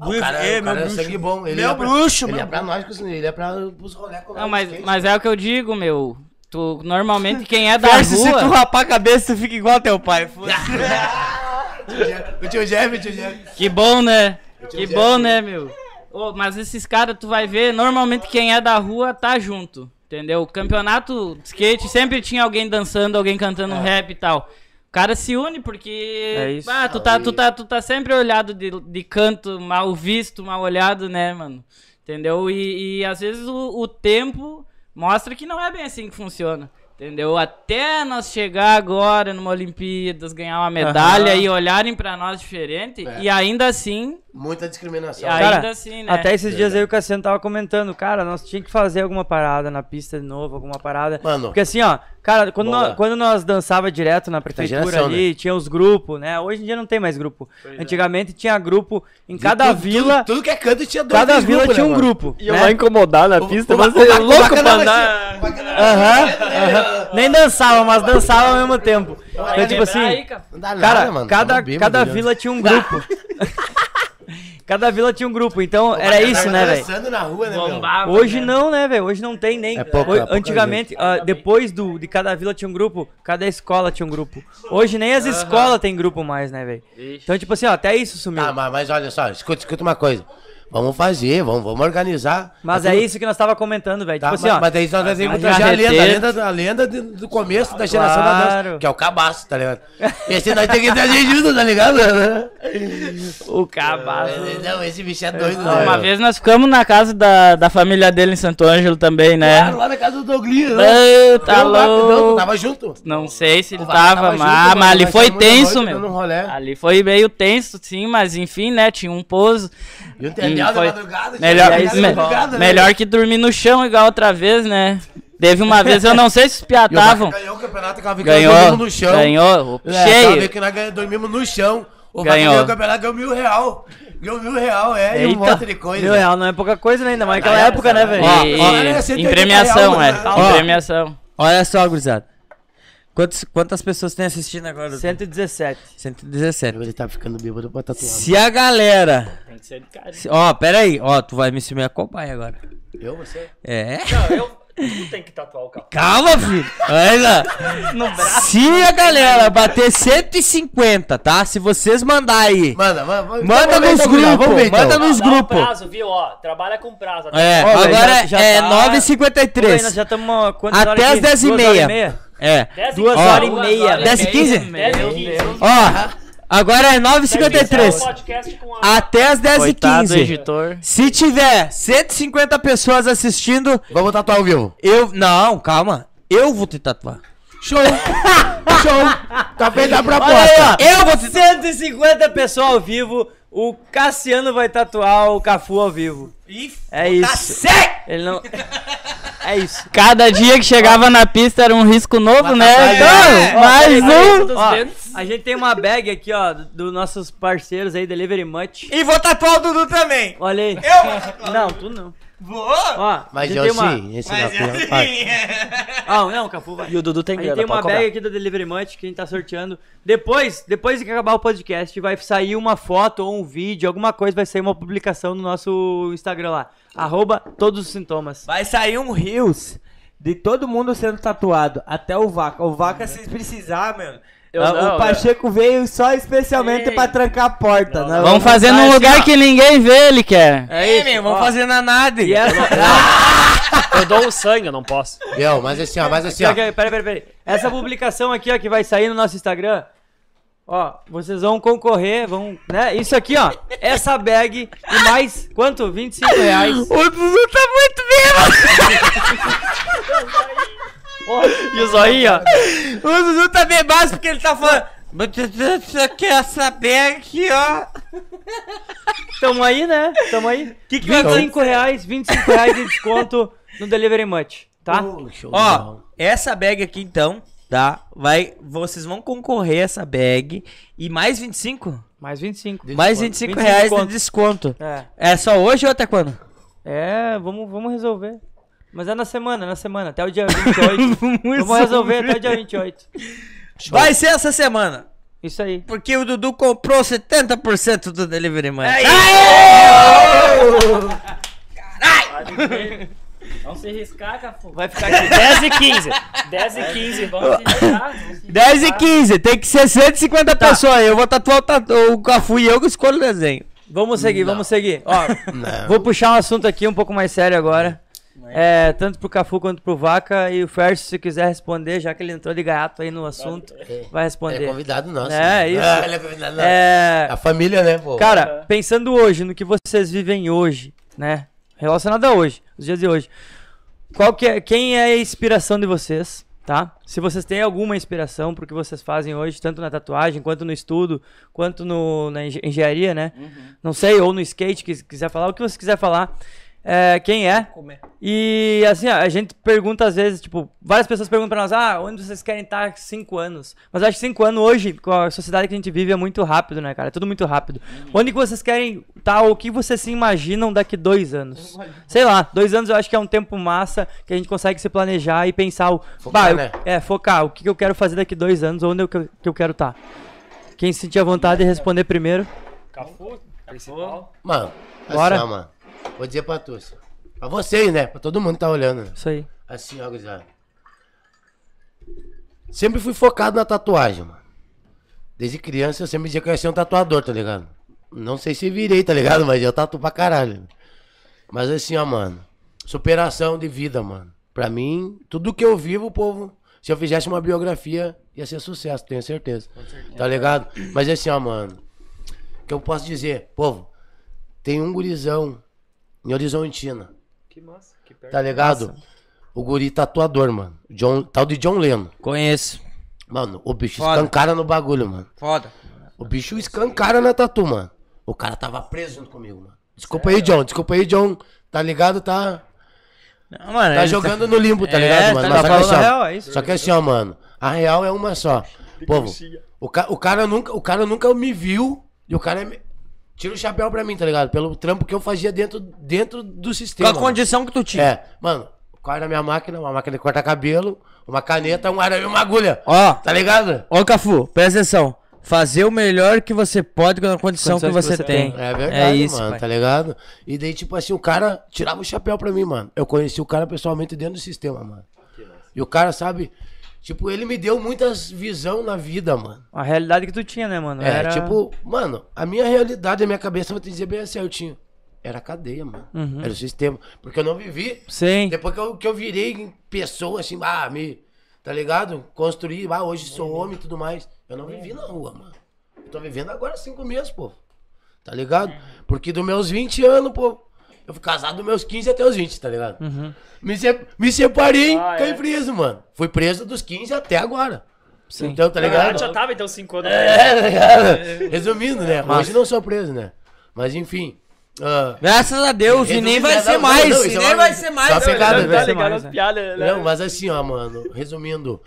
Ah, o cara, é, o meu cara é bruxo. sangue bom. Ele Meu é pra- bruxo, Ele meu é pra nós, assim, ele é pra os rolê com Não, mas, skate. mas é o que eu digo, meu. Tu, normalmente quem é da Verso, se tu rua... rapar a cabeça, tu fica igual teu pai. foda-se. O tio Jeff, o tio Jeff. Que bom, né? Que bom, né, meu? Ô, mas esses caras, tu vai ver, normalmente quem é da rua tá junto, entendeu? O campeonato de skate sempre tinha alguém dançando, alguém cantando um rap e tal. O cara se une porque. É isso. Ah, tu tá, tu tá, tu tá sempre olhado de, de canto, mal visto, mal olhado, né, mano? Entendeu? E, e às vezes o, o tempo mostra que não é bem assim que funciona. Entendeu? Até nós chegar agora numa Olimpíadas, ganhar uma medalha Aham. e olharem pra nós diferente, e ainda assim Muita discriminação. Cara, Ainda assim, né? Até esses dias aí o Cassiano tava comentando, cara, nós tinha que fazer alguma parada na pista de novo, alguma parada. Mano. Porque assim, ó, cara, quando, nós, quando nós dançava direto na prefeitura geração, ali, tinha os grupos, né? Hoje em dia não tem mais grupo. Antigamente tinha grupo em cada Tudo- vila, Tudo, tudo que é canto tinha dois cada vila grupos, tinha né, um grupo. E eu né? vou incomodar na pista, O- mas o- é louco pra andar. Aham. Nem dançava, mas dançava ao mesmo tempo. Então, tipo assim, Cara, cada, bêbado, cada né? vila tinha um grupo. cada vila tinha um grupo, então era Tava isso, né, velho? na rua, né, meu? Bombava, Hoje né? não, né, velho? Hoje não tem nem. É pouca- Ho- pouca Antigamente, ah, depois do, de cada vila tinha um grupo, cada escola tinha um grupo. Hoje nem as escolas têm grupo mais, né, velho? Então, tipo assim, ó, até isso sumiu. Tá, mas, mas olha só, escuta, escuta uma coisa. Vamos fazer, vamos, vamos organizar. Mas é isso que nós tava comentando, velho. Tá, Tipo assim, mas, ó. mas daí nós devemos uma trazer a lenda, a lenda, a lenda do começo da geração da Claro. dança, que é o cabaço, tá ligado? Esse nós temos que trazer junto, tá ligado? O cabaço. Não, esse bicho é doido, Não, né? Uma vez nós ficamos na casa da, da família dele em Santo Ângelo também, né? Claro, lá na casa do Douglas, né? Tá Não, tu tava junto? Não sei se ele tava, junto, mas, mano, mas ali foi tava tenso, meu. Ali foi meio tenso, sim, mas enfim, né? Tinha um pouso. E da foi-. Melhor, me- né? melhor que dormir no chão igual outra vez, né? Teve uma vez, eu não sei se os piá estavam. ganhou o campeonato, que Ganhou, dormimos no chão. ganhou, É, cheio. que nós ganhamos- dormimos no chão. O Ganhou. ganhou o campeonato, ganhou mil real. Ganhou mil real, é, e um Eita, monte de coisa. Mil real não é pouca coisa, né? Ainda mais naquela é, época, né, velho? É 180 em premiação, é. Em premiação. Olha só, gurizada. Quantos, quantas pessoas tem assistindo agora? 117. 117. Ele tá ficando bêbado pra tatuar. Se a galera. Tem que ser de cara. Ó, pera aí. Ó, tu vai me ser minha cobaia agora. Eu, você? É. Não, eu. Tu tem que tatuar o capô. Calma, filho. Olha lá. Se a galera bater 150, tá? Se vocês mandar aí. Manda, manda. Manda, então manda nos grupos. Grupo, então. Manda nos grupos. Um prazo, viu? Ó, trabalha com prazo. É, Olha, agora já, já é tá... 9h53. Já estamos. Até as 10h30. É. 2 duas horas e meia. 10 e 15? 10 e Ó. Agora é 9h53. Até as 10h15. Se tiver 150 pessoas assistindo. Vamos tatuar ao vivo. Eu. Não, calma. Eu vou te tatuar. Show! Show! Tá feita a proposta. Aí, eu vou te... 150 pessoas ao vivo o Cassiano vai tatuar o Cafu ao vivo. É isso. Ele não. É isso. Cada dia que chegava na pista era um risco novo, né? tatuagem, Então, Ó, mais um. ó, a gente tem uma bag aqui, ó, dos nossos parceiros aí, Delivery Much. E vou tatuar o Dudu também. Olha aí. Eu? Não, tu não. Vou. Ó, Mas eu tem uma... sim, esse Mas daqui é é assim. Ah, não, Cafu vai. E o Dudu tem grana tem pra uma cobrar. bag aqui da Delivery Munch que a gente tá sorteando. Depois, depois que acabar o podcast, vai sair uma foto ou um vídeo, alguma coisa, vai sair uma publicação no nosso Instagram lá. Arroba todos os sintomas. Vai sair um Rios de todo mundo sendo tatuado, até o Vaca. O Vaca, se precisar, mano. Eu ah, não, o Pacheco veio só especialmente Ei. pra trancar a porta. Não, né? Vamos fazer num lugar que ninguém vê, ele quer. É, meu, vamos ó. fazer na nada. E essa... Eu dou o sangue, eu não posso. Eu, mas assim, ó, mas assim, ó. Peraí, peraí, peraí. Essa publicação aqui, ó, que vai sair no nosso Instagram. Ó, vocês vão concorrer, vão, né? Isso aqui, ó. Essa bag e mais, quanto? 25 reais. O Dudu tá muito bêbado. E o zoinho, ó. O Dudu tá bebaço porque ele tá falando. Tu quer saber aqui, ó. Tamo aí, né? Tamo aí. Que que vai 25 reais, 25 reais de desconto no Delivery Much, tá? Oh, de Ó, essa bag aqui então, tá? Vai, vocês vão concorrer a essa bag e mais 25? Mais 25. mais 25, 25 reais de desconto. É. É só hoje ou até quando? É, vamos, vamos resolver. Mas é na semana, na semana, até o dia 28. Vamos resolver até o dia 28. Vai ser essa semana. Isso aí. Porque o Dudu comprou 70% do Delivery Man. Vamos se riscar, Cafu. Vai ficar aqui. 10 e 15. 10 e 15. Vamos se riscar. vamos se 10 e riscar. 15, tem que ser 150 pessoas. Eu vou tatuar o, tatu... o Cafu e eu que escolho o desenho. Vamos seguir, vamos seguir. Ó, Não. vou puxar um assunto aqui um pouco mais sério agora. É, tanto pro Cafu quanto pro Vaca. E o Fercio, se quiser responder, já que ele entrou de gato aí no assunto, vai É responder. convidado nosso. É, né? isso. Ah, ele é convidado nosso. É, A família, né, pô? Cara, pensando hoje, no que vocês vivem hoje, né? Relacionado a hoje, os dias de hoje. Qual que é, quem é a inspiração de vocês, tá? Se vocês têm alguma inspiração pro que vocês fazem hoje, tanto na tatuagem, quanto no estudo, quanto no, na engen- engenharia, né? Não sei, ou no skate, que quiser falar, o que você quiser falar. É, quem é? E assim, ó, a gente pergunta às vezes, tipo, várias pessoas perguntam pra nós, ah, onde vocês querem estar cinco anos? Mas eu acho que cinco anos hoje, com a sociedade que a gente vive, é muito rápido, né, cara? É tudo muito rápido. Onde que vocês querem estar, ou o que vocês se imaginam daqui dois anos? Sei lá, dois anos eu acho que é um tempo massa que a gente consegue se planejar e pensar o. Focar, bah, eu- né? É, focar. O que que eu quero fazer daqui dois anos, onde eu, que eu- que eu quero estar. Quem sentir a vontade de responder primeiro. Cafu, principal. Mano, Bora. assim, ó, mano. Vou dizer pra tu. assim, Pra vocês, né? Pra todo mundo que tá olhando. Isso aí. Assim, ó, gurizada. Sempre fui focado na tatuagem, mano. Desde criança eu sempre dizia que eu ia ser um tatuador, tá ligado? Não sei se virei, tá ligado? Mas eu tatuo pra caralho. Mas assim, ó, mano. Superação de vida, mano. Pra mim, tudo que eu vivo, o povo. Se eu fizesse uma biografia, ia ser sucesso, tenho certeza. Tá ligado? Mas assim, ó, mano. O que eu posso dizer? Povo, tem um gurizão em Horizontina. Que massa. Que perto. Tá ligado? O guri tatuador, mano. John, tal de John Leno. Conheço. Mano, o bicho Foda. escancara no bagulho, mano. Foda. O bicho escancara na tatu, mano. O cara tava preso junto comigo, mano. Desculpa aí, John. Desculpa aí, John. Tá ligado? Tá, Não, mano, tá ele jogando no limbo, tá É, ligado, mano? tá Mas só que assim, real, é isso. Só que assim, ó, mano. A real é uma só. Povo, o, ca o, cara nunca, o cara nunca me viu e o cara me... tira o chapéu pra mim, tá ligado? Pelo trampo que eu fazia dentro, dentro do Com sistema. a mano. condição que tu tinha. É, mano, qual era a minha máquina? Uma máquina de cortar cabelo, uma caneta, um arame e uma agulha. Ó, Tá ligado? ó, Cafu, presta atenção. Fazer o melhor que você pode com a condição que você, que você tem. tem. É verdade, É isso, mano, pai. tá ligado? E daí, tipo assim, o cara tirava o chapéu pra mim, mano. Eu conheci o cara pessoalmente dentro do sistema, mano. E o cara, sabe, tipo, ele me deu muitas visão na vida, mano. A realidade que tu tinha, né, mano? É, Era... tipo, mano, a minha realidade, a minha cabeça, vou te dizer bem certinho. Era a cadeia, mano. Uhum. Era o sistema. Porque eu não vivi Sim. Depois que eu, que eu virei pessoa, assim, ah, me. Tá ligado? Construí, ah, hoje sou homem e tudo mais. Eu não vivi na rua, mano. Eu tô vivendo agora cinco meses, pô. Tá ligado? Porque dos meus 20 anos, pô. Eu fui casado dos meus 15 até os 20, tá ligado? Me, se- me separei, Ah, caí é? preso, mano. Fui preso dos 15 até agora. Sim. Então, tá ligado? já tava então 5 anos. É, tá ligado? Resumindo, né? Hoje não sou preso, né? Mas enfim. ah, Graças a Deus, e nem vai né? ser mais. não, e é nem vai ser mais. só pegada, Tá vai ser ligado mais, as né? piadas, né? Não, mas assim, ó, mano, resumindo.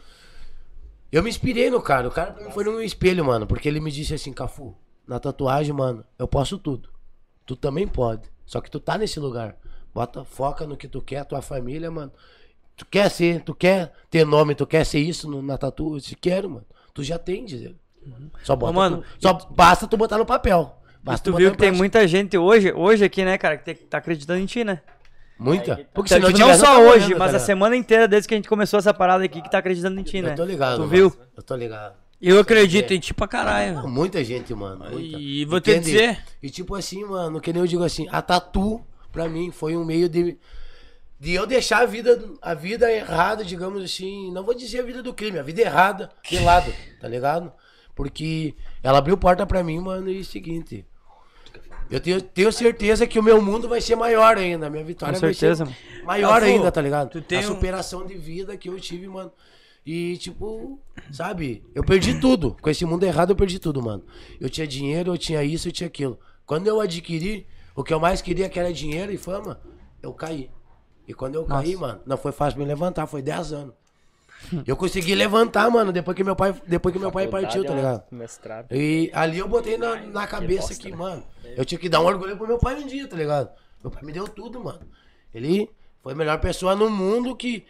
Eu me inspirei no cara. O cara foi um espelho, mano. Porque ele me disse assim, Cafu, na tatuagem, mano, eu posso tudo. Tu também pode. Só que tu tá nesse lugar. Bota, foca no que tu quer, tua família, mano. Tu quer ser, tu quer ter nome, tu quer ser isso no- na tatu? Eu disse, quero, mano. Tu já tem, diz ele. Só bota. Ô, mano, tu- só basta tu botar no papel. Mas Basta tu botar viu que tem muita gente hoje, hoje aqui, né, cara, que te- tá acreditando em ti, né? Muita? Porque Então, se não, só tava hoje, mas tá a semana inteira desde que a gente começou essa parada aqui que tá acreditando em ti, né? Eu tô ligado. Tu mano. viu? Eu tô ligado. Eu acredito em ti pra caralho. Não, Muita gente, mano. Muita. E vou te Entende? dizer. E tipo assim, mano, que nem eu digo assim, a tatu, pra mim, foi um meio de. De eu deixar a vida, a vida errada, digamos assim, não vou dizer a vida do crime, a vida errada de lado, tá ligado? Porque ela abriu porta pra mim, mano, e é o seguinte. Eu tenho, tenho certeza que o meu mundo vai ser maior ainda, a minha vitória Com vai certeza, ser mano. maior ainda, tá ligado? tu tem a um- superação de vida que eu tive, mano. E, tipo, sabe, eu perdi tudo. Com esse mundo errado, eu perdi tudo, mano. Eu tinha dinheiro, eu tinha isso, eu tinha aquilo. Quando eu adquiri, o que eu mais queria, que era dinheiro e fama, eu caí. E quando eu caí, mano, não foi fácil me levantar, foi 10 anos. Eu consegui levantar, mano, depois que meu pai, depois que meu pai partiu, tá ligado? Mestrado. E ali eu botei na, na cabeça que, mano, eu tinha que dar um orgulho pro meu pai um dia, tá ligado? Meu pai me deu tudo, mano. Ele Foi a melhor pessoa no mundo que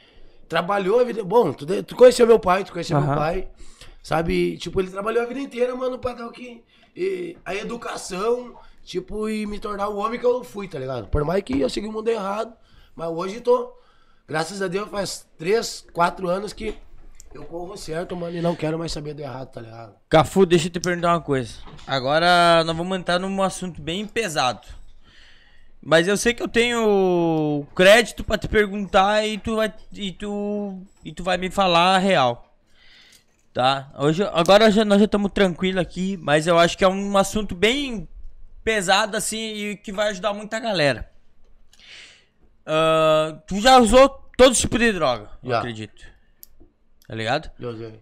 trabalhou a vida. Bom, tu, tu conheceu meu pai, tu conheceu meu Aham. pai. Sabe, tipo, ele trabalhou a vida inteira, mano, pra dar o que. e a educação, tipo, e me tornar o homem que eu fui, tá ligado? Por mais que eu segui o mundo errado, mas hoje tô. Graças a Deus, faz três, quatro anos que eu corro certo, mano, e não quero mais saber do errado, tá ligado? Cafu, deixa eu te perguntar uma coisa. Agora nós vamos entrar num assunto bem pesado. Mas eu sei que eu tenho crédito pra te perguntar e tu vai e tu e tu vai me falar a real. Tá? Hoje agora já, nós já estamos tranquilos aqui, mas eu acho que é um assunto bem pesado assim e que vai ajudar muita galera. Ah, tu já usou todo tipo de droga, eu acredito. Tá ligado? Deus Deus.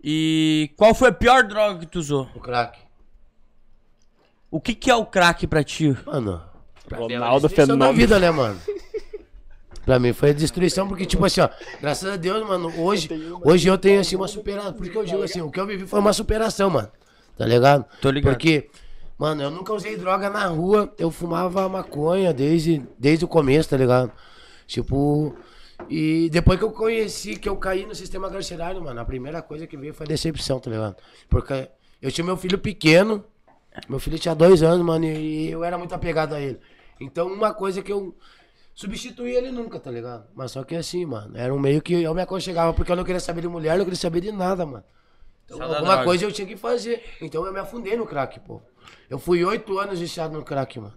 E qual foi a pior droga que tu usou? O crack. O que que é o crack pra ti? Mano, pra mim é Ronaldo Fenômeno. vida, né, mano? Pra mim foi a destruição, porque, tipo assim, ó, graças a Deus, mano, hoje, hoje eu tenho, assim, uma superação. Por que eu digo assim, o que eu vivi foi uma superação, mano. Tá ligado? Tô ligado. Porque, mano, eu nunca usei droga na rua, eu fumava maconha desde, desde o começo, tá ligado? Tipo, e depois que eu conheci, que eu caí no sistema carcerário, mano, a primeira coisa que veio foi a decepção, tá ligado? Porque eu tinha meu filho pequeno, meu filho tinha dois anos, mano, e eu era muito apegado a ele. Então, uma coisa que eu substituí ele nunca, tá ligado? Mas só que assim, mano, era um meio que eu me aconchegava porque eu não queria saber de mulher, não queria saber de nada, mano. Então, Só alguma droga. coisa eu tinha que fazer. Então eu me afundei no crack, pô. Eu fui oito anos viciado no crack, mano.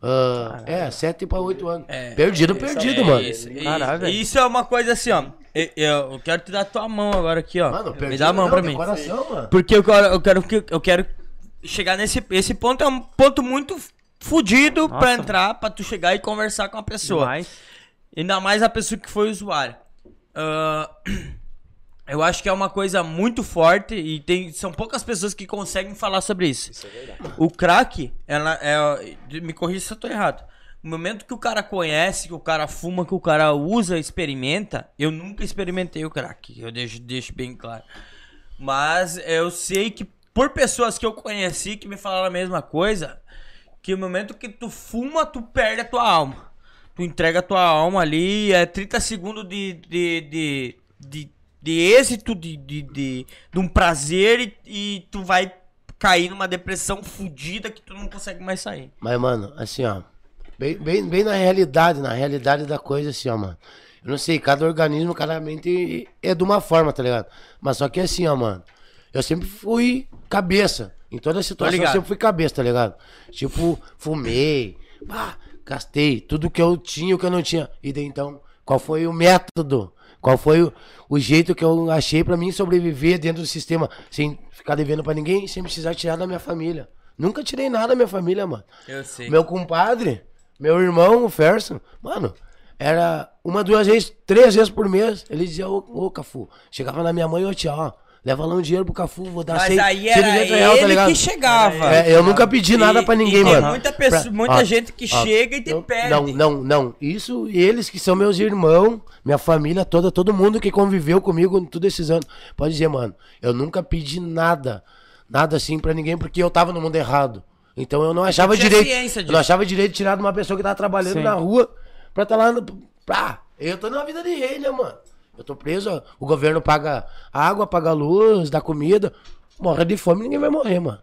Ah, é, sete pra oito anos. perdido, perdido, mano. É Isso, Caralho, e- velho. isso é uma coisa assim, ó. Eu, eu- quero te dar tua mão agora aqui, ó. Mano, Me perdido. dá a mão não, pra mim. Coração, mano. Porque eu quero, eu quero que eu quero chegar nesse esse ponto é um ponto muito fudido pra Nossa. entrar, pra tu chegar e conversar com a pessoa. Demais. Ainda mais a pessoa que foi usuário. Ah, eu acho que é uma coisa muito forte e tem, são poucas pessoas que conseguem falar sobre isso. O crack, ela é. Me corrija se eu tô errado. No momento que o cara conhece, que o cara fuma, que o cara usa, experimenta, eu nunca experimentei o crack. Eu deixo, deixo bem claro. Mas eu sei que por pessoas que eu conheci que me falaram a mesma coisa, que no momento que tu fuma, tu perde a tua alma. Tu entrega a tua alma ali, é 30 segundos de, de, de, de, de êxito, de, de, de, de um prazer e, e tu vai cair numa depressão fodida que tu não consegue mais sair. Mas, mano, assim, ó. Bem, bem, bem na realidade, na realidade da coisa, assim, ó, mano. Eu não sei, cada organismo, cada mente é de uma forma, tá ligado? Mas só que assim, ó, mano. Eu sempre fui cabeça. Em toda situação eu sempre fui cabeça, tá ligado? Tipo, fumei, pá, gastei tudo que eu tinha e o que eu não tinha. E daí então, qual foi o método? Qual foi o, o jeito que eu achei pra mim sobreviver dentro do sistema sem ficar devendo pra ninguém, sem precisar tirar da minha família? Nunca tirei nada da minha família, mano. Eu sei. Meu compadre, meu irmão, o Ferson, mano, era uma, duas vezes, três vezes por mês. Ele dizia, ô, ô Cafu, chegava na minha mãe, ô tia, ó, leva lá um dinheiro pro Cafu, vou dar Mas aí 100, era 200 real, tá ele ligado? que chegava. É, eu nunca pedi nada E- pra e ninguém, tem mano. muita pessoa- Pra- muita gente que chega e te eu- pede. Não, não, não. Isso, eles que são meus irmãos, minha família toda, todo mundo que conviveu comigo todos esses anos. Pode dizer, mano, eu nunca pedi nada, nada assim pra ninguém, porque eu tava no mundo errado. Então eu não achava tinha direito. Eu não achava direito de tirar de uma pessoa que tava trabalhando Sim. na rua pra estar lá no. Pra, eu tô numa vida de rei, né, mano? Eu tô preso, o governo paga água, paga luz, dá comida. Morre de fome, ninguém vai morrer, mano.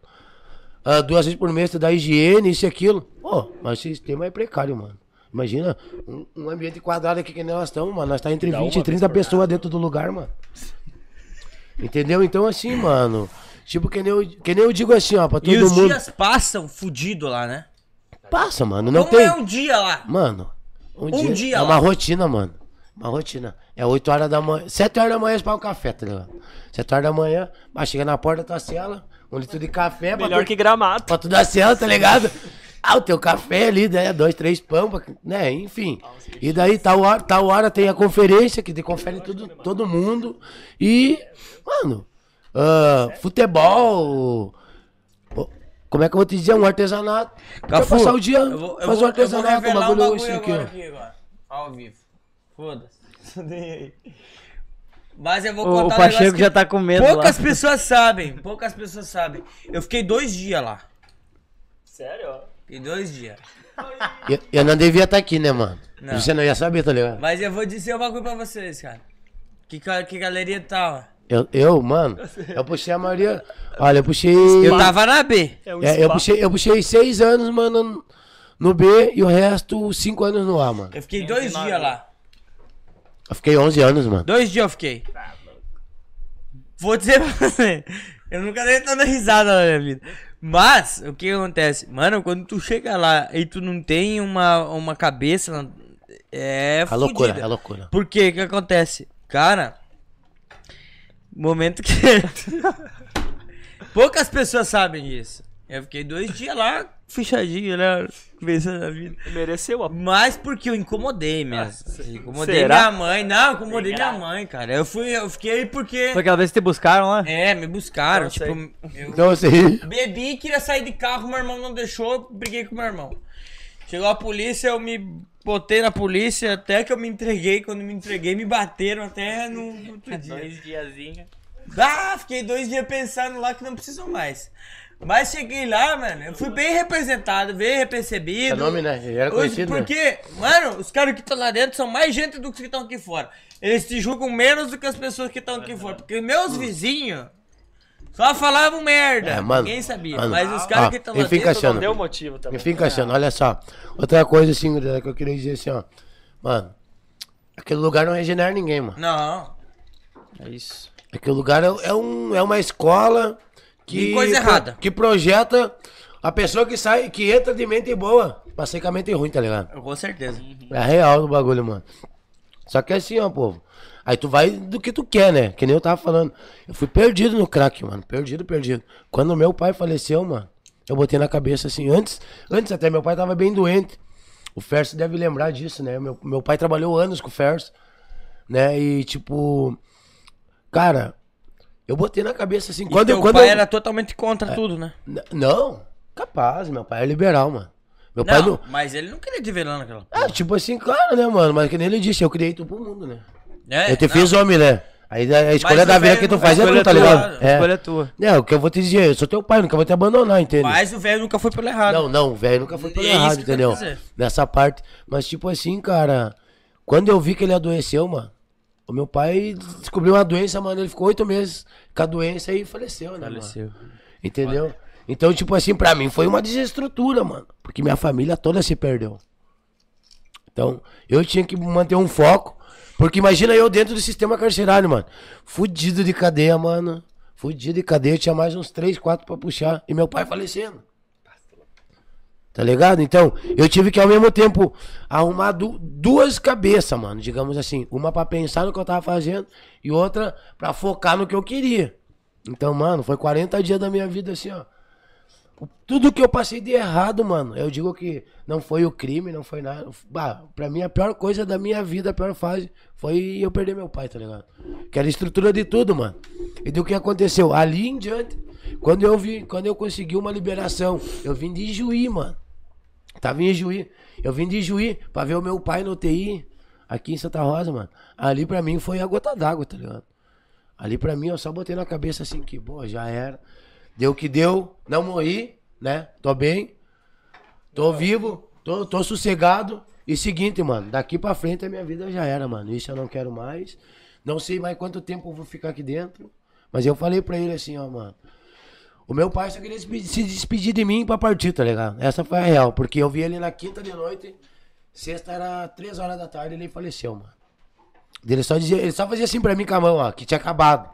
Ah, duas vezes por mês tu dá higiene, isso e aquilo. Pô, mas o sistema é precário, mano. Imagina um, um ambiente quadrado aqui que nem nós estamos, mano. Nós tá entre Dá 20 uma e 30 vez por pessoas dentro do lugar, mano. Entendeu? Então, assim, mano. Tipo, que nem eu, que nem eu digo assim, ó, pra todo E os mundo. dias passam fudido lá, né? Passa, mano. Não Como tem. é um dia lá? Mano, um, Um dia, dia é lá. uma rotina, mano. Uma rotina. É 8 horas da manhã. 7 horas da manhã para o café, tá ligado? 7 horas da manhã, mas chega na porta da tua cela, um litro de café pra Melhor tu, que gramado. pra tu dar cela, tá ligado? Ah, o teu café ali, né? Dois, três pão, pra- né? Enfim. E daí, tal hora, tal hora tem a conferência, que te confere tudo, todo mundo. E, mano, ah, futebol. Como é que eu vou te dizer? Um artesanato. Cafu, passar o dia, eu vou, eu faz vou, um artesanato, um um bagulho, bagulho isso aqui, agora ó. aqui agora. Ao vivo. Foda-se. Mas eu vou O, contar o um Pacheco negócio já que tá com medo Poucas lá. pessoas sabem. Poucas pessoas sabem. Eu fiquei dois dias lá. Sério? Fiquei dois dias. Eu, eu não devia estar aqui, né, mano? Não. Você não ia saber, tá ligado? Mas eu vou dizer um bagulho pra vocês, cara. Que, que galeria tá, ó. Eu, eu, mano, eu puxei a maioria. Olha, eu puxei. Eu tava na B. É um É, eu, puxei eu puxei seis anos, mano, no B e o resto cinco anos no A, mano. Eu fiquei dois dias lá. Eu fiquei 11 anos, mano. Dois dias eu fiquei. Vou dizer pra você. Eu nunca dei tanta risada na minha vida. Mas, o que acontece? Mano, quando tu chega lá e tu não tem uma, uma cabeça. É É loucura, é loucura. Por quê? O que acontece? Cara, momento que. Poucas pessoas sabem disso. Eu fiquei dois dias lá, fechadinho, né? Pensando na vida. Mereceu a Mas porque eu incomodei mesmo. incomodei será? minha mãe. Não, incomodei minha mãe, cara. Eu fui, eu fiquei porque. Foi aquela vez que te buscaram lá? É, me buscaram. Não tipo, eu Então, assim. bebi, queria sair de carro, meu irmão não deixou, briguei com meu irmão. Chegou a polícia, eu me botei na polícia, até que eu me entreguei. Quando me entreguei, me bateram até no, no outro dia. Dois diazinhos. Ah, fiquei dois dias pensando lá que não precisam mais. Mas cheguei lá, mano, eu fui bem representado, bem É recebido. nome, né? Ele era conhecido, né? porque, mano, os caras que estão lá dentro são mais gente do que estão aqui fora. Eles te julgam menos do que as pessoas que estão aqui fora. Porque meus vizinhos só falavam merda. É, mano, Ninguém sabia. mano. Mas os caras que estão lá enfim, dentro. Cassiano. Não deu motivo também. Enfim, Cassiano, olha só. Outra coisa, assim, que eu queria dizer assim, ó. Mano, aquele lugar não regenera ninguém, mano. Não. É isso. Aquele lugar é, é um, é uma escola que. Coisa errada. Que projeta a pessoa que sai, que entra de mente boa, sair com a mente ruim, tá ligado? Com certeza. É real o bagulho, mano. Só que é assim, ó, povo. Aí tu vai do que tu quer, né? Que nem eu tava falando. Eu fui perdido no crack, mano. Perdido, perdido. Quando meu pai faleceu, mano, eu botei na cabeça assim. Antes, antes até, meu pai tava bem doente. O Ferso deve lembrar disso, né? Meu, meu pai trabalhou anos com o Ferso, né? E tipo. Cara, eu botei na cabeça assim. E Quando, teu eu, quando pai eu- era totalmente contra tudo, né? Não, capaz, meu pai é liberal, mano. Meu pai Não, não. mas ele não queria te ver lá naquela. Ah, tipo assim, claro, né, mano? Mas que nem ele disse, eu criei tu pro mundo, né? É, eu te não. fiz homem, né? Aí a escolha Mas da o vida velho que tu não- faz é tu, tá é ligado? a A escolha É. é tua. É, o que eu vou te dizer, eu sou teu pai, nunca vou te abandonar, entende? Mas o velho nunca foi pelo errado. Não, não, velho, nunca foi pelo É errado, entendeu? Nessa parte. Mas, tipo assim, cara, quando eu vi que ele adoeceu, mano, o meu pai descobriu uma doença, mano, ele ficou oito meses com a doença e faleceu, né, mano? Faleceu. Entendeu? Então, tipo assim, pra mim foi uma desestrutura, mano. Porque minha família toda se perdeu. Então, eu tinha que manter um foco. Porque imagina eu dentro do sistema carcerário, mano. Fudido de cadeia, mano. Fudido de cadeia. Tinha mais uns 3, 4 pra puxar. E meu pai falecendo. Tá ligado? Então, eu tive que ao mesmo tempo arrumar du- duas cabeças, mano. Digamos assim. Uma pra pensar no que eu tava fazendo e outra pra focar no que eu queria. Então, mano, foi 40 dias da minha vida assim, ó. Tudo que eu passei de errado, mano. Eu digo que não foi o crime, não foi nada. Bah, pra mim, a pior coisa da minha vida, a pior fase, foi eu perder meu pai, tá ligado? Que era a estrutura de tudo, mano. E do que aconteceu? Ali em diante, quando eu vi, quando eu consegui uma liberação, eu vim de Juí, mano. Tava em Juí. Eu vim de Juí pra ver o meu pai no TI, aqui em Santa Rosa, mano. Ali pra mim foi a gota d'água, tá ligado? Ali pra mim eu só botei na cabeça assim que, pô, já era. Deu o que deu, não morri, né? Tô bem. Tô vivo, tô, tô sossegado. E seguinte, mano, daqui pra frente a minha vida já era, mano. Isso eu não quero mais. Não sei mais quanto tempo eu vou ficar aqui dentro. Mas eu falei pra ele assim, ó, mano. O meu pai só queria se despe- se despedir de mim pra partir, tá ligado? Essa foi a real. Porque eu vi ele na quinta de noite. Sexta era três horas da tarde ele faleceu, mano. Ele só, dizia, ele só fazia assim pra mim com a mão, ó, que tinha acabado.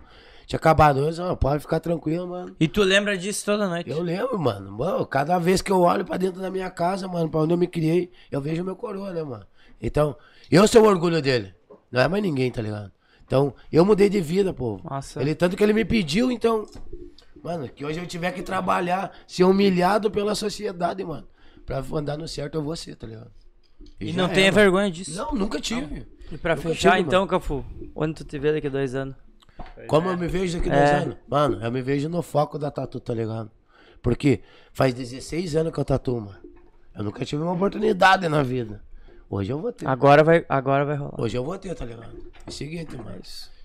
Tinha acabado. Eu disse, ó, pode ficar tranquilo, mano. E tu lembra disso toda noite? Eu lembro, mano. Mano, cada vez que eu olho pra dentro da minha casa, mano, pra onde eu me criei, eu vejo meu coroa, né, mano? Então, eu sou o orgulho dele. Não é mais ninguém, tá ligado? Então, eu mudei de vida, pô. Nossa. Ele, tanto que ele me pediu, então. Mano, que hoje eu tiver que trabalhar, ser humilhado pela sociedade, mano. Pra andar no certo, eu vou ser, tá ligado? E já não é, tenha mano. vergonha disso. Não, nunca tive. E pra Nunca fechar, tive, então, Cafu, onde tu te vê daqui a dois anos? Como eu me vejo daqui a É. dois anos? Mano, eu me vejo no foco da tatu, tá ligado? Porque faz 16 anos que eu tatuo, mano. Eu nunca tive uma oportunidade na vida. Hoje eu vou ter. Agora vai, agora vai rolar. Hoje eu vou ter, tá ligado? É o seguinte, mano.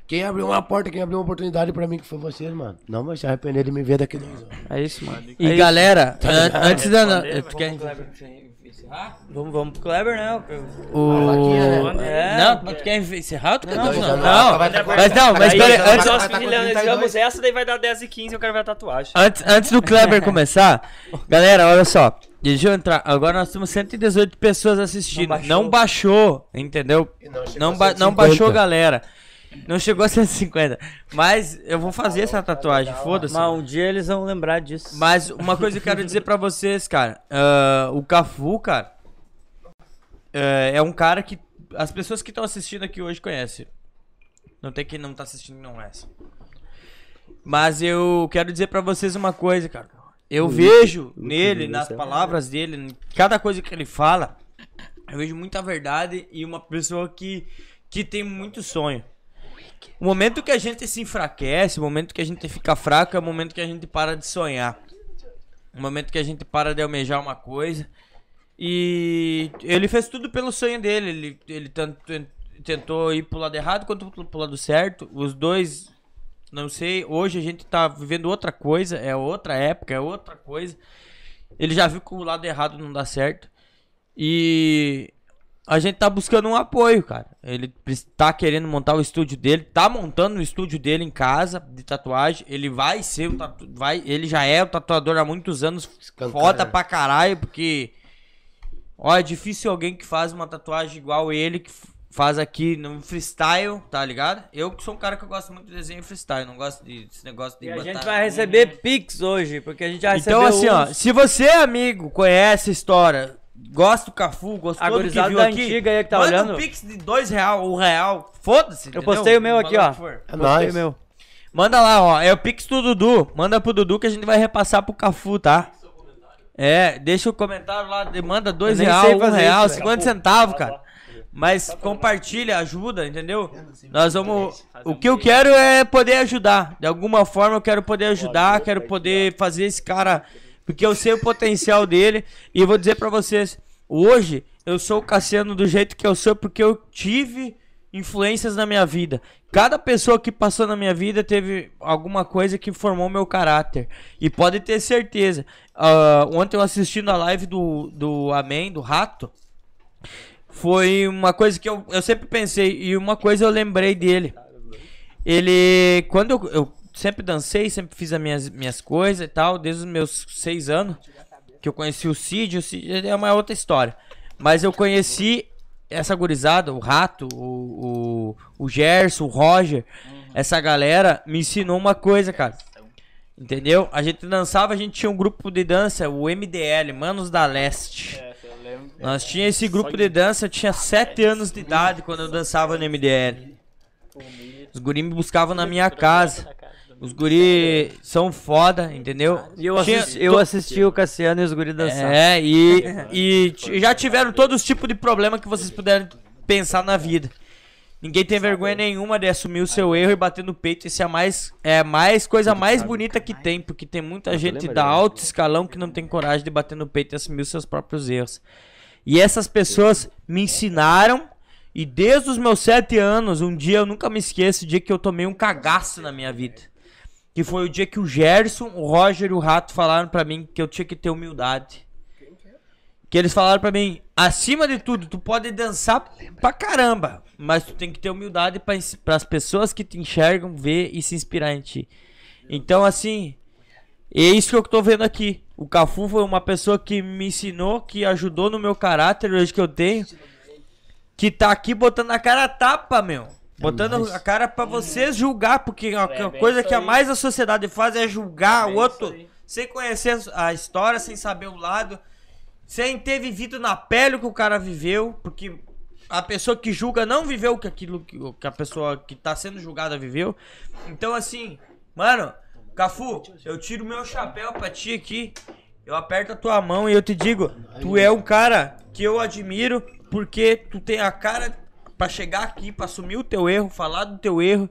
Quem abriu uma porta, quem abriu uma oportunidade pra mim, que foi vocês, mano. Não vai se arrepender de me ver daqui dois anos. É isso, mano. E É isso. galera, an- antes da. Responder, Tu quer encerrar? Vamos, vamos pro Kleber, né? O... É. Não, mas tu quer encerrar ou tu quer Não, não, Não, mas não, mas pera, antes, nós tá finalizamos 32. essa, daí vai dar 10 e 15 e o cara vai dar tatuagem. antes, antes do Kleber começar, galera, olha só. Deixa eu entrar. Agora nós temos 118 pessoas assistindo. Não Não baixou. baixou, entendeu? E não Não, a ba- não 150. baixou, galera. Não chegou a 150. Mas eu vou fazer essa tatuagem, foda-se. Mas um dia eles vão lembrar disso. Mas uma coisa que eu quero dizer pra vocês, cara. ah, o Cafu, cara, é, é um cara que as pessoas que estão assistindo aqui hoje conhecem. Não tem quem não tá assistindo não conhece. Mas eu quero dizer pra vocês uma coisa, cara. Eu vejo nele, nas palavras dele, em cada coisa que ele fala, eu vejo muita verdade e uma pessoa que, que tem muito sonho. O momento que a gente se enfraquece, o momento que a gente fica fraco, é o momento que a gente para de sonhar. O momento que a gente para de almejar uma coisa. E ele fez tudo pelo sonho dele. Ele, ele tanto, tentou ir pro lado errado quanto pro lado certo. Os dois, não sei. Hoje a gente tá vivendo outra coisa. É outra época, é outra coisa. Ele já viu que o lado errado não dá certo. E a gente tá buscando um apoio, cara. Ele tá querendo montar o estúdio dele, tá montando o estúdio dele em casa de tatuagem. Ele vai ser o tatu... vai, ele já é o tatuador há muitos anos, Escancara. foda pra caralho, porque ó, é difícil alguém que faz uma tatuagem igual ele que faz aqui no freestyle, tá ligado? Eu que sou um cara que eu gosto muito de desenho freestyle, não gosto de- desse negócio de E a gente vai receber Pix hoje, porque a gente já recebeu então, assim, ó, uns. se você, amigo, conhece a história, gosta do Cafu, gostou A do que viu da aqui, antiga aí que tá manda olhando. um pix de dois real, um real, foda-se, Eu entendeu? postei o meu aqui, ó. que for. É Postei nóis. o meu. Manda lá, ó, é o pix do Dudu, manda pro Dudu que a gente vai repassar pro Cafu, tá? É, deixa o comentário lá, de- manda dois Eu nem real, sei um fazer real, isso, velho. 50 centavos, cara. Mas compartilha, ajuda, entendeu? Nós vamos. O que eu quero é poder ajudar. De alguma forma eu quero poder ajudar, quero poder fazer esse cara. Porque eu sei o potencial dele. E vou dizer pra vocês: hoje eu sou o Cassiano do jeito que eu sou porque eu tive influências na minha vida. Cada pessoa que passou na minha vida teve alguma coisa que formou meu caráter. E pode ter certeza. ah, ontem eu assistindo a live do, do Amém, do Rato foi uma coisa que eu, eu sempre pensei e uma coisa eu lembrei dele. Ele, quando eu, eu sempre dancei, sempre fiz as minhas, minhas coisas e tal, desde os meus seis anos, que eu conheci o Cid, o Cid é uma outra história. Mas eu conheci essa gurizada, o Rato, o, o, o Gerson, o Roger, essa galera me ensinou uma coisa, cara. Entendeu? A gente dançava, a gente tinha um grupo de dança, o MDL, Manos da Leste. Nós tinha esse grupo de dança, eu tinha 7 anos de idade quando eu dançava no MDL. Os guri me buscavam na minha casa. Os guri são foda, entendeu? E eu Tinha- assisti, eu assisti o Cassiano e os guri dançar. É, e, e já tiveram todos os tipos de problema que vocês puderem pensar na vida. Ninguém tem vergonha nenhuma de assumir o seu erro e bater no peito. Isso é a mais, é mais coisa mais bonita que tem, porque tem muita gente da alto escalão que não tem coragem de bater no peito e assumir os seus próprios erros. E essas pessoas me ensinaram. E desde os meus sete anos, um dia eu nunca me esqueço o dia que eu tomei um cagaço na minha vida. Que foi o dia que o Gerson, o Roger e o Rato falaram pra mim que eu tinha que ter humildade. Que eles falaram pra mim, acima de tudo, tu pode dançar pra caramba, mas tu tem que ter humildade para as pessoas que te enxergam ver e se inspirar em ti. Então, assim, é isso que eu tô vendo aqui. O Cafu foi uma pessoa que me ensinou, que ajudou no meu caráter hoje que eu tenho, que tá aqui botando a cara a tapa, meu. Botando a cara pra vocês julgar, porque a, a bem coisa que a mais a sociedade faz é julgar Bem o outro sem conhecer a história, sem saber o lado, sem ter vivido na pele o que o cara viveu, porque a pessoa que julga não viveu o que aquilo que a pessoa que tá sendo julgada viveu. Então assim, mano, Cafu, eu tiro meu chapéu pra ti aqui. Eu aperto a tua mão e eu te digo, tu é um cara que eu admiro porque tu tem a cara pra chegar aqui, pra assumir o teu erro, falar do teu erro,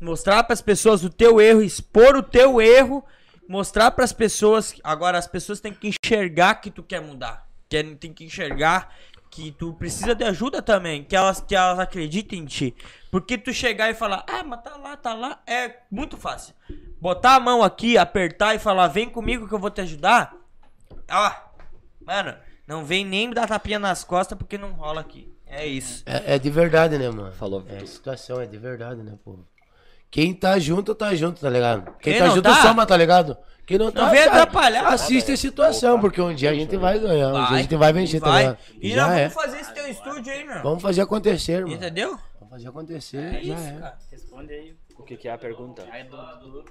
mostrar pras pessoas o teu erro, expor o teu erro, mostrar pras pessoas, agora as pessoas têm que enxergar que tu quer mudar. Querem, tem que enxergar que tu precisa de ajuda também, que elas, que elas acreditem em ti. Porque tu chegar e falar, ah, mas tá lá, tá lá, é muito fácil. Botar a mão aqui, apertar e falar, vem comigo que eu vou te ajudar. Ó, mano, não vem nem dar tapinha nas costas porque não rola aqui. É isso. É, é de verdade, né, mano? Falou. É situação, é de verdade, né, pô? Quem tá junto, tá junto, tá ligado? Quem, Quem tá não junto tá? soma, tá ligado? Quem não tá, vem cara, atrapalhar, Assiste a situação, porque um dia a gente vai ganhar, um dia a gente vai vencer, tá ligado? E Já nós é. vamos fazer esse teu estúdio aí, meu. Vamos fazer acontecer, mano. Entendeu? Vamos fazer acontecer, É já isso, é. cara. Responde aí. O que, que é a pergunta? Aí do, do,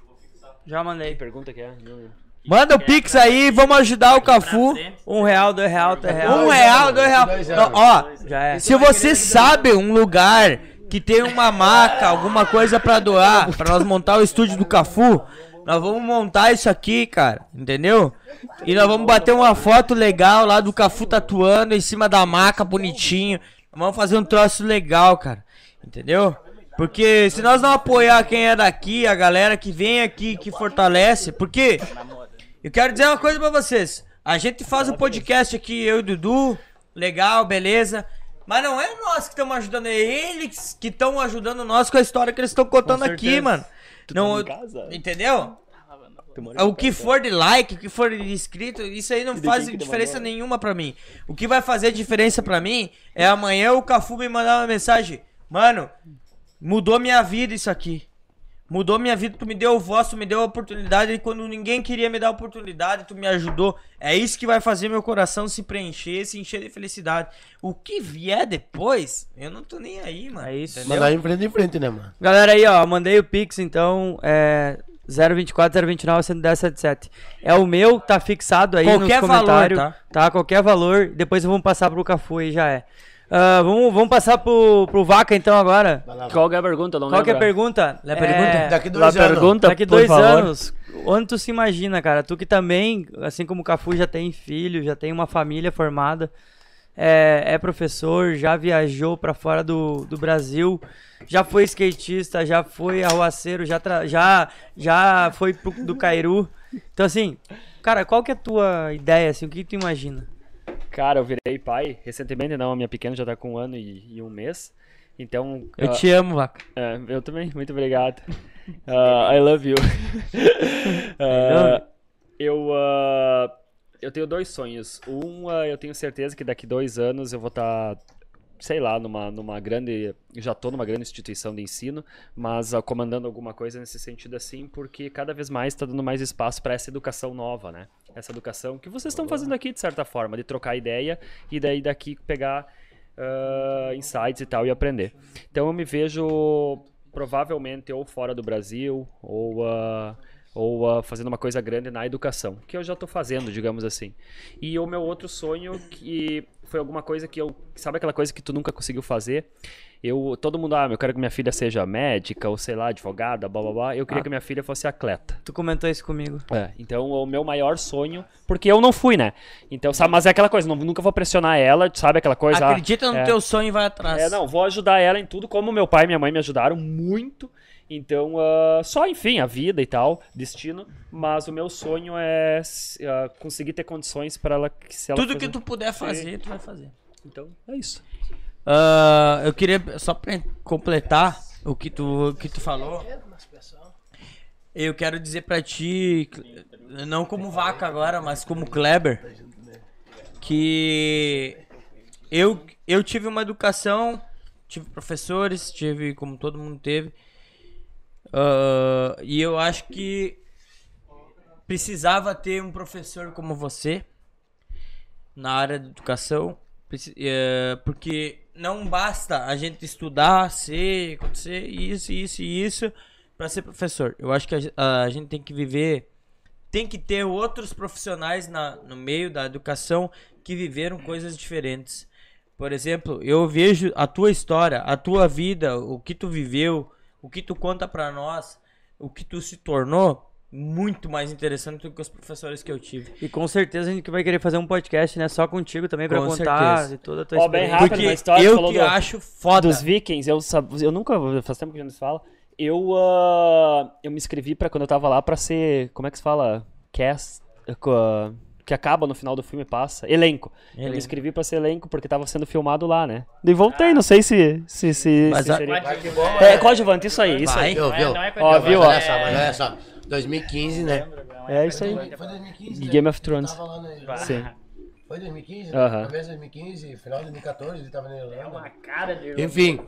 Já Que mandei. pergunta que é? Não lembro. Manda o Pix aí, vamos ajudar o Cafu. Um real, dois real, três real. Um real, dois real. Não, ó, é. se você sabe um lugar que tem uma maca, alguma coisa pra doar, pra nós montar o estúdio do Cafu, nós vamos montar isso aqui, cara, entendeu? E nós vamos bater uma foto legal lá do Cafu tatuando em cima da maca, bonitinho. Vamos fazer um troço legal, cara, entendeu? Porque se nós não apoiar quem é daqui, a galera que vem aqui, que fortalece, porque eu quero dizer uma coisa pra vocês. A gente faz o podcast aqui, eu e o Dudu, legal, beleza. Mas não é nós que estamos ajudando, é eles que estão ajudando nós com a história que eles estão contando aqui, mano. não, em casa? entendeu? O que for de like, o que for de inscrito, isso aí não faz diferença nenhuma pra mim. O que vai fazer diferença pra mim é amanhã o Cafu me mandar uma mensagem. Mano, mudou minha vida isso aqui. Mudou minha vida, tu me deu voz, tu me deu a oportunidade e quando ninguém queria me dar a oportunidade, tu me ajudou. É isso que vai fazer meu coração se preencher, se encher de felicidade. O que vier depois, eu não tô nem aí, mano. É isso. Entendeu? Mandar em frente em frente, né, mano? Galera aí, ó, mandei o Pix, então, é 024 029 11077. É o meu, tá fixado aí Qualquer nos valor, comentários. tá? tá? Qualquer valor. Depois vamos passar pro Cafu aí, já é. Ah, vamos, vamos passar pro, pro Vaca então agora. Qual que é a pergunta? Não Qual que é a pergunta? Lê a pergunta? É, Daqui dois anos. pergunta, Daqui dois favor. anos, onde tu se imagina, cara? Tu que também, assim como o Cafu, já tem filho, já tem uma família formada, é, é professor, já viajou pra fora do, do Brasil, já foi skatista, já foi arruaceiro, já, tra- já, já foi pro, do Cairu. Então, assim, cara, qual que é a tua ideia, assim, o que tu imagina? Cara, eu virei pai recentemente, não. A minha pequena já tá com um ano e, e um mês. Então. Eu ah, te amo, Vaca. é, eu também, muito obrigado. Ah, I love you. Ah, eu, eu tenho dois sonhos. Um, eu tenho certeza que daqui dois anos eu vou estar, sei lá, numa, numa grande. Já tô numa grande instituição de ensino, mas ah, comandando alguma coisa nesse sentido assim, porque cada vez mais está dando mais espaço para essa educação nova, né? Essa educação que vocês estão fazendo aqui, de certa forma, de trocar ideia e daí daqui pegar ah, insights e tal e aprender. Então eu me vejo provavelmente ou fora do Brasil ou ah, ou ah, fazendo uma coisa grande na educação, que eu já estou fazendo, digamos assim. E o meu outro sonho que foi alguma coisa que eu, sabe aquela coisa que tu nunca conseguiu fazer? Eu, todo mundo, ah, eu quero que minha filha seja médica ou sei lá, advogada, blá blá blá. Eu queria que minha filha fosse atleta. Tu comentou isso comigo. É, então o meu maior sonho, porque eu não fui, né? Então, sabe, mas é aquela coisa, não, nunca vou pressionar ela, sabe aquela coisa? ah, Acredita no é. teu sonho e vai atrás. É, não, vou ajudar ela em tudo, como meu pai e minha mãe me ajudaram muito. Então, ah, só, enfim, a vida e tal, destino. Mas o meu sonho é ah, conseguir ter condições para ela, que se ela Tudo que fizer- tu puder fazer, tu vai fazer. Então, é isso. Ah, eu queria, só pra completar o que tu, o que tu falou, eu quero dizer pra ti, não como vaca agora, mas como Kleber, que eu, eu tive uma educação, tive professores, tive como todo mundo teve, ah, e eu acho que precisava ter um professor como você na área de educação, é, porque não basta a gente estudar, ser, acontecer isso, isso e isso para ser professor. Eu acho que a, a gente tem que viver, tem que ter outros profissionais na, no meio da educação que viveram coisas diferentes. Por exemplo, eu vejo a tua história, a tua vida, o que tu viveu, o que tu conta pra nós, o que tu se tornou muito mais interessante do que os professores que eu tive. E com certeza a gente vai querer fazer um podcast, né? Só contigo também pra Com contar certeza. de toda a tua bem experiência. rápido, Porque história, eu falou que do- acho foda. Dos Vikings, eu, eu nunca, faz tempo que a gente se fala. Eu, ah, eu me inscrevi para quando eu tava lá pra ser, como é que se fala? Cast, co- que acaba no final do filme passa. Elenco. Eu me Elenco. inscrevi pra ser elenco porque tava sendo filmado lá, né? Daí voltei, não sei se. se, se, Mas se a- seria- Coadjuvante. É, coadjuvante, isso aí, isso aí. Viu, viu? não é Ó, viu, Mas ó. olha só, mas olha só. 2015, né? É isso aí. Foi 2015, E né? Game of Thrones. Tava lá no... Sim. Foi 2015, né? Aham. Começo de 2015, final de 2014, ele tava na Irlanda. É uma cara de Enfim.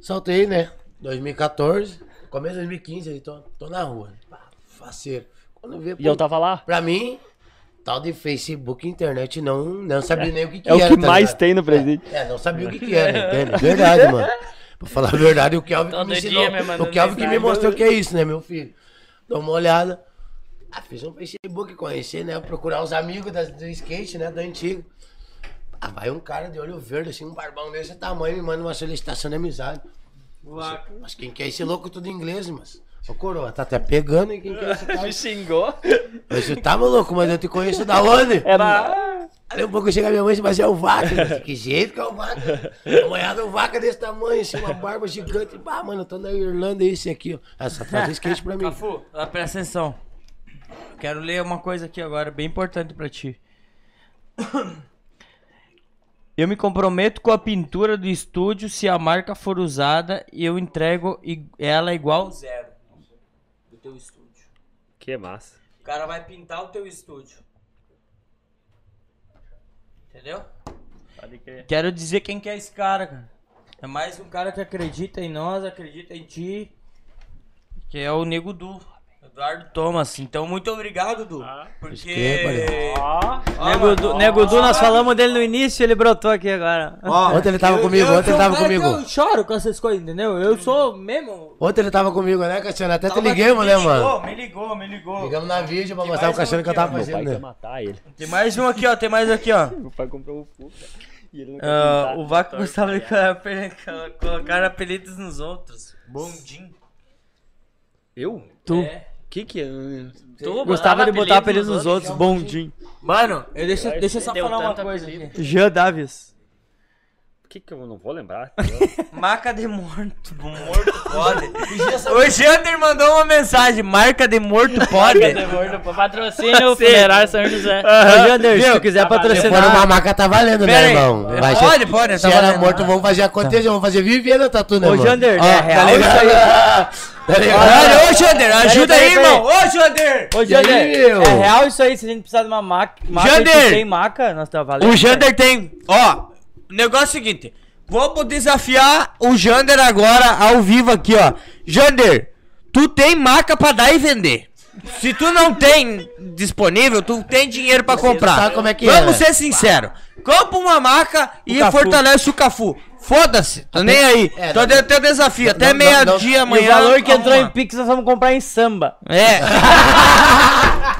Saltei, né? 2014, começo de 2015, aí tô, tô na rua. Faceiro. Quando vê, E eu tava lá. Pra mim, tal de Facebook e internet não, não sabia nem o que, que É o era. que tá mais ligado? tem no presídio. É, não sabia o que, que era, entende? Verdade, mano. Pra falar a verdade, o Kelvin que me dia ensinou. mandando O Kelvin que me mostrou que é isso, né, meu filho? Dá uma olhada. Ah, fiz um Facebook, conhecer, né? Procurar os amigos das- do skate, né? Do antigo. Ah, vai um cara de olho verde, assim, um barbão desse tamanho, me manda uma solicitação de amizade. Mas quem quer esse louco tudo em inglês, mas. Ô coroa, tá até pegando, hein? Quem quer esse cara? Me xingou. Mas Você tá maluco, mas eu te conheço da onde? Era. Aí um pouco chega minha mãe e diz, mas é o vaca. Eu disse, que jeito que é o vaca? Amanhado um vaca desse tamanho, assim, uma barba gigante. Ah, mano, eu tô na Irlanda, esse aqui, ó. Ah, só traz skate pra mim. Cafu, ah, presta atenção. Quero ler uma coisa aqui agora, bem importante pra ti. Eu me comprometo com a pintura do estúdio se a marca for usada e eu entrego ela igual zero. Teu estúdio. Que massa. O cara vai pintar o teu estúdio. Entendeu? Pode crer. Quero dizer quem que é esse cara, cara. É mais um cara que acredita em nós, acredita em ti. Que é o Nego Du. Eduardo Thomas. Então, muito obrigado, Du. Porque. que, Ó, Ó, Nego mano, Nego Du, nós falamos dele no início ele brotou aqui agora. ó, Ontem ele tava eu- comigo, eu ontem sou ele tava comigo. Eu choro com essas coisas, entendeu? Eu sou mesmo. Ontem ele tava comigo, né, Cassiano? Até te Tava- me né, ligou, mano? Me ligou, me ligou. Ligamos na vídeo pra Tem mostrar o Cassiano um que eu tava ó. Meu pai fazendo, quer né? matar ele. Tem mais um aqui, ó. Tem mais aqui, ó. Meu pai comprou o Fuca. Quer Ah, o Vaca gostava de colocar- colocar apelidos nos outros. Bondinho. Eu? Tu. É. Que que é? tu Gostava de botar apelido nos outros, bondinho. Mano, eu deixa, deixa eu só falar uma coisa aqui. Jean Davis. Que que eu não vou lembrar? Marca de morto, morto pode. o Jander mandou uma mensagem, marca de morto pode. Patrocínio Funerário São José. Ô, Jander, se Viu? tu quiser Tá valendo. Se for patrocinar. uma maca, tá valendo, Pera né, aí. irmão? Vai ser- Pode, pode, Se tá era morto, vamos fazer acontecer, vamos fazer viver a tatu, né, Ô? Jander, Ó, é real tá ligado? Tá ligado? Olha, ô Jander, ajuda aí, irmão. Ô Jander. Ô, Jander, aí, é real isso aí? Se a gente precisar de uma maca, maca Jander! tem maca, nós tá valendo. O Jander tem. Ó, o negócio é o seguinte. Vamos desafiar o Jander agora ao vivo aqui, ó. Jander, tu tem maca pra dar e vender. Se tu não tem disponível, tu tem dinheiro pra comprar. sabe como é que é, Vamos né? ser sinceros. Compra uma maca e Cafu. fortalece o Cafu. Foda-se, tô nem aí. É, tô dando teu desafio. Até E amanhã. o valor que entrou em Pix nós vamos comprar em samba. É.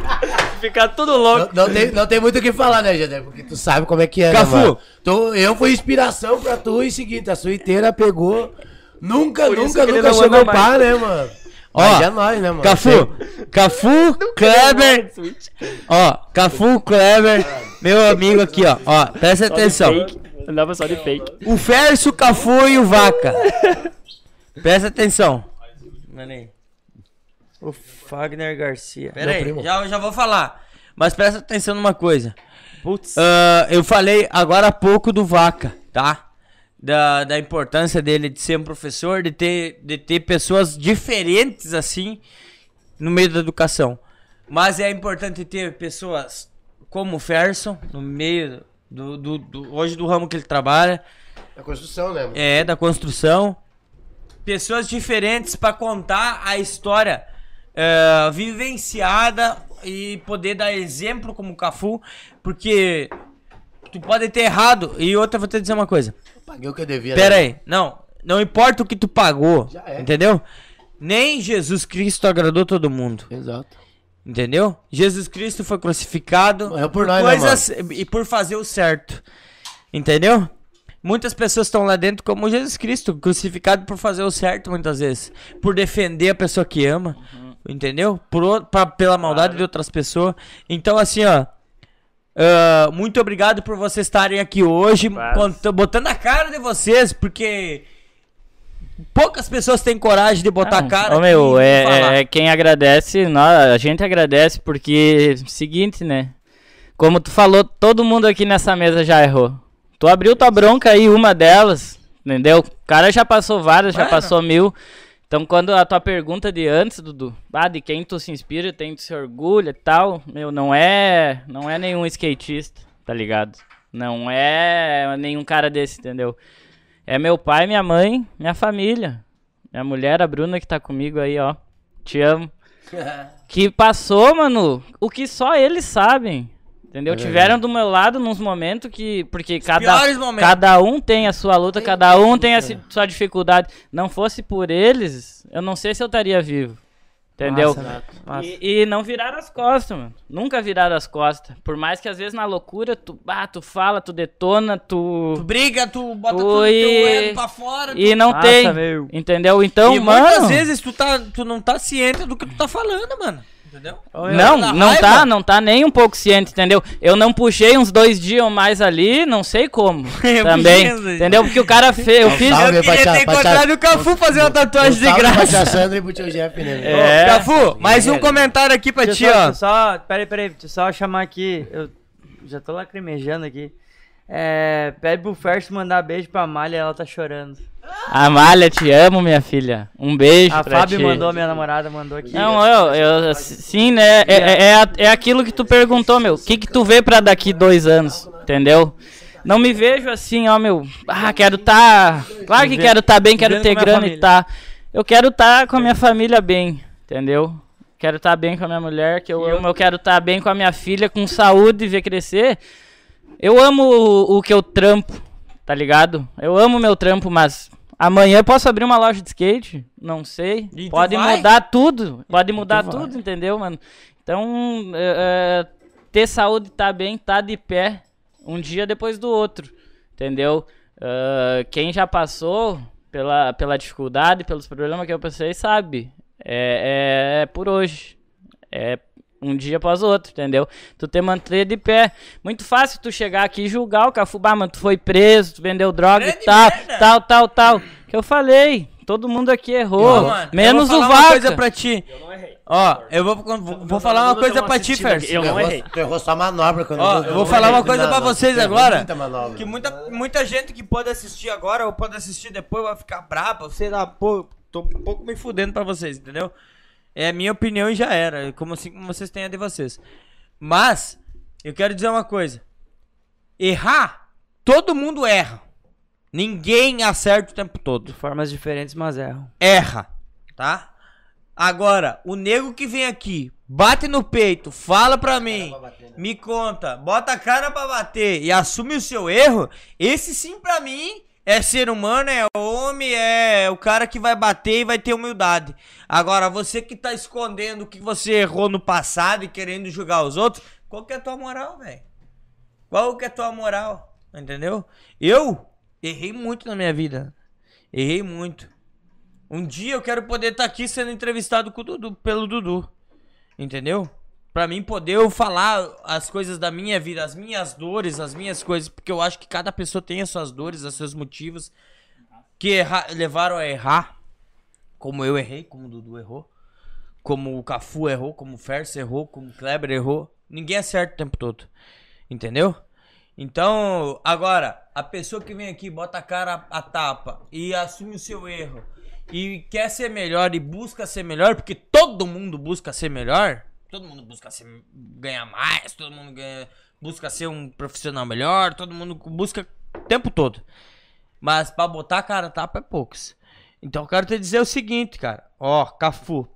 Ficar tudo louco. Não, não tem, não tem muito o que falar, né, Jader? Porque tu sabe como é que é, Cafu. né, mano? Tu, eu fui inspiração pra tu e seguinte, a sua inteira pegou. Nunca, Por nunca, nunca não chegou pá, né, mano? Ó, Mas é nóis, né, mano? Cafu, Cafu, Kleber, ó, Cafu, Kleber, meu amigo aqui, ó, ó, presta atenção. Andava só de fake. O Ferso, o Cafu e o Vaca. Presta atenção. O Fagner Garcia. Pera Meu aí, primo. já, já vou falar. Mas presta atenção numa coisa. Putz. Ah, eu falei agora há pouco do Vaca, tá? Da, da importância dele de ser um professor, de ter, de ter pessoas diferentes assim no meio da educação. Mas é importante ter pessoas como o Ferson no meio do, do, do- hoje do ramo que ele trabalha, É construção, né? é da construção. Pessoas diferentes para contar a história é, vivenciada e poder dar exemplo como Cafu, porque tu pode ter errado. E outra, vou te dizer uma coisa. Paguei o que eu devia. Pera né? aí, não, não importa o que tu pagou, é. entendeu? Nem Jesus Cristo agradou todo mundo, Exato. entendeu? Jesus Cristo foi crucificado Morreu por nós, né, coisas e por fazer o certo, entendeu? Muitas pessoas estão lá dentro como Jesus Cristo, crucificado por fazer o certo muitas vezes, por defender a pessoa que ama, entendeu? Por, pra- pela maldade de outras pessoas. Então assim, ó, ah, muito obrigado por vocês estarem aqui hoje, cont- botando a cara de vocês, porque poucas pessoas têm coragem de botar a Não, cara. Ô, meu, aqui e é, falar. é quem agradece, nós, a gente agradece porque, seguinte, né? Como tu falou, todo mundo aqui nessa mesa já errou. Tu abriu tua bronca aí, uma delas, entendeu? O cara já passou várias, já Mano. passou mil. Então, quando a tua pergunta de antes, Dudu, ah, de quem tu se inspira, quem tu se orgulha e tal, meu, não é, não é nenhum skatista, tá ligado? Não é nenhum cara desse, entendeu? É meu pai, minha mãe, minha família. Minha mulher, a Bruna, que tá comigo aí, ó. Te amo. Que passou, mano, o que só eles sabem. Entendeu? Tiveram do meu lado nos momentos que. Porque cada, piores momentos. cada um tem a sua luta, cada um tem a sua dificuldade. Não fosse por eles, eu não sei se eu estaria vivo. Entendeu? E, e não virar as costas, mano. Nunca virar as costas. Por mais que às vezes na loucura tu, ah, tu fala, tu detona, Tu tu. briga, tu bota Tu tudo e- teu ego pra fora. E não Massa, tem. meu. Entendeu? Então, e mano. muitas vezes tu, tá, tu não tá ciente do que tu tá falando, mano. Entendeu? Não, não raiva. tá, não tá nem um pouco ciente, entendeu? Eu não puxei uns dois dias ou mais ali, não sei como. Eu também, entendeu? Porque o cara fez, eu fiz. Eu queria ter encontrado o Cafu fazer uma tatuagem de graça. Sandra e pro tio Jeff, né? É. Cafu, mais um comentário aqui pra ti, ó. só, peraí, peraí, deixa eu só chamar aqui. Eu já tô lacrimejando aqui. É, pede pro Ferso mandar beijo pra Malha, ela tá chorando. Amália, te amo, minha filha. Um beijo A pra Fábio ti. mandou, minha namorada mandou aqui. Não, eu, eu, sim, né? É, é, é, a- é aquilo que tu perguntou, meu. O que que tu vê pra daqui dois anos, entendeu? Não me vejo assim, ó, meu. Ah, quero tá. Claro que quero tá bem, quero ter a grana e tá. Eu quero tá com a minha família bem, entendeu? Quero tá bem com a minha mulher, que eu amo. Eu quero tá bem com a minha filha, com saúde, ver crescer. Eu amo o, o que eu trampo, tá ligado? Eu amo meu trampo, mas amanhã eu posso abrir uma loja de skate? Não sei. E Pode vai? mudar tudo. Pode mudar vai. tudo, entendeu, mano? Então, é, é, ter saúde, tá bem, tá de pé, um dia depois do outro, entendeu? Ah, quem já passou pela, pela dificuldade, pelos problemas que eu passei, sabe. É, é por hoje. É um dia após o outro, entendeu? Tu te manter de pé. Muito fácil tu chegar aqui e julgar o Cafubá, mano. Tu foi preso, tu vendeu droga Grande e tal, merda. tal, tal, tal. Que eu falei. Todo mundo aqui errou. Mano, menos eu o vou falar uma Vaca. coisa pra ti. Eu não errei. Ó, eu vou, vou, vou falar uma coisa pra ti, Ferso. Eu não errei. Tu errou só manobra quando Ó, eu vou falar uma coisa pra vocês agora. muita manobra. Que muita, muita gente que pode assistir agora ou pode assistir depois vai ficar brava. Sei lá, pô, tô um pouco me fudendo pra vocês, entendeu? É a minha opinião e já era. Como assim como vocês têm a de vocês. Mas, eu quero dizer uma coisa. Errar, todo mundo erra. Ninguém acerta o tempo todo De formas diferentes, mas erram. erra, tá? Agora, o nego que vem aqui, bate no peito, fala pra mim, me conta, bota a cara pra bater e assume o seu erro, esse sim pra mim é ser humano, é homem, é o cara que vai bater e vai ter humildade. Agora, você que tá escondendo o que você errou no passado e querendo julgar os outros, qual que é a tua moral, velho? Qual que é a tua moral? Entendeu? Eu errei muito na minha vida. Errei muito. Um dia eu quero poder estar aqui sendo entrevistado Dudu, pelo Dudu. Entendeu? Pra mim poder eu falar as coisas da minha vida, as minhas dores, as minhas coisas, porque eu acho que cada pessoa tem as suas dores, os seus motivos que erra- levaram a errar. Como eu errei, como o Dudu errou, como o Cafu errou, como o Ferso errou, como o Kleber errou. Ninguém acerta o tempo todo. Entendeu? Então, agora, a pessoa que vem aqui, bota a cara a tapa e assume o seu erro e quer ser melhor e busca ser melhor, porque todo mundo busca ser melhor, todo mundo busca ser, ganhar mais, todo mundo ganha- busca ser um profissional melhor, todo mundo busca o tempo todo. Mas pra botar a cara tapa é poucos. Então eu quero te dizer o seguinte, cara. Ó, Cafu.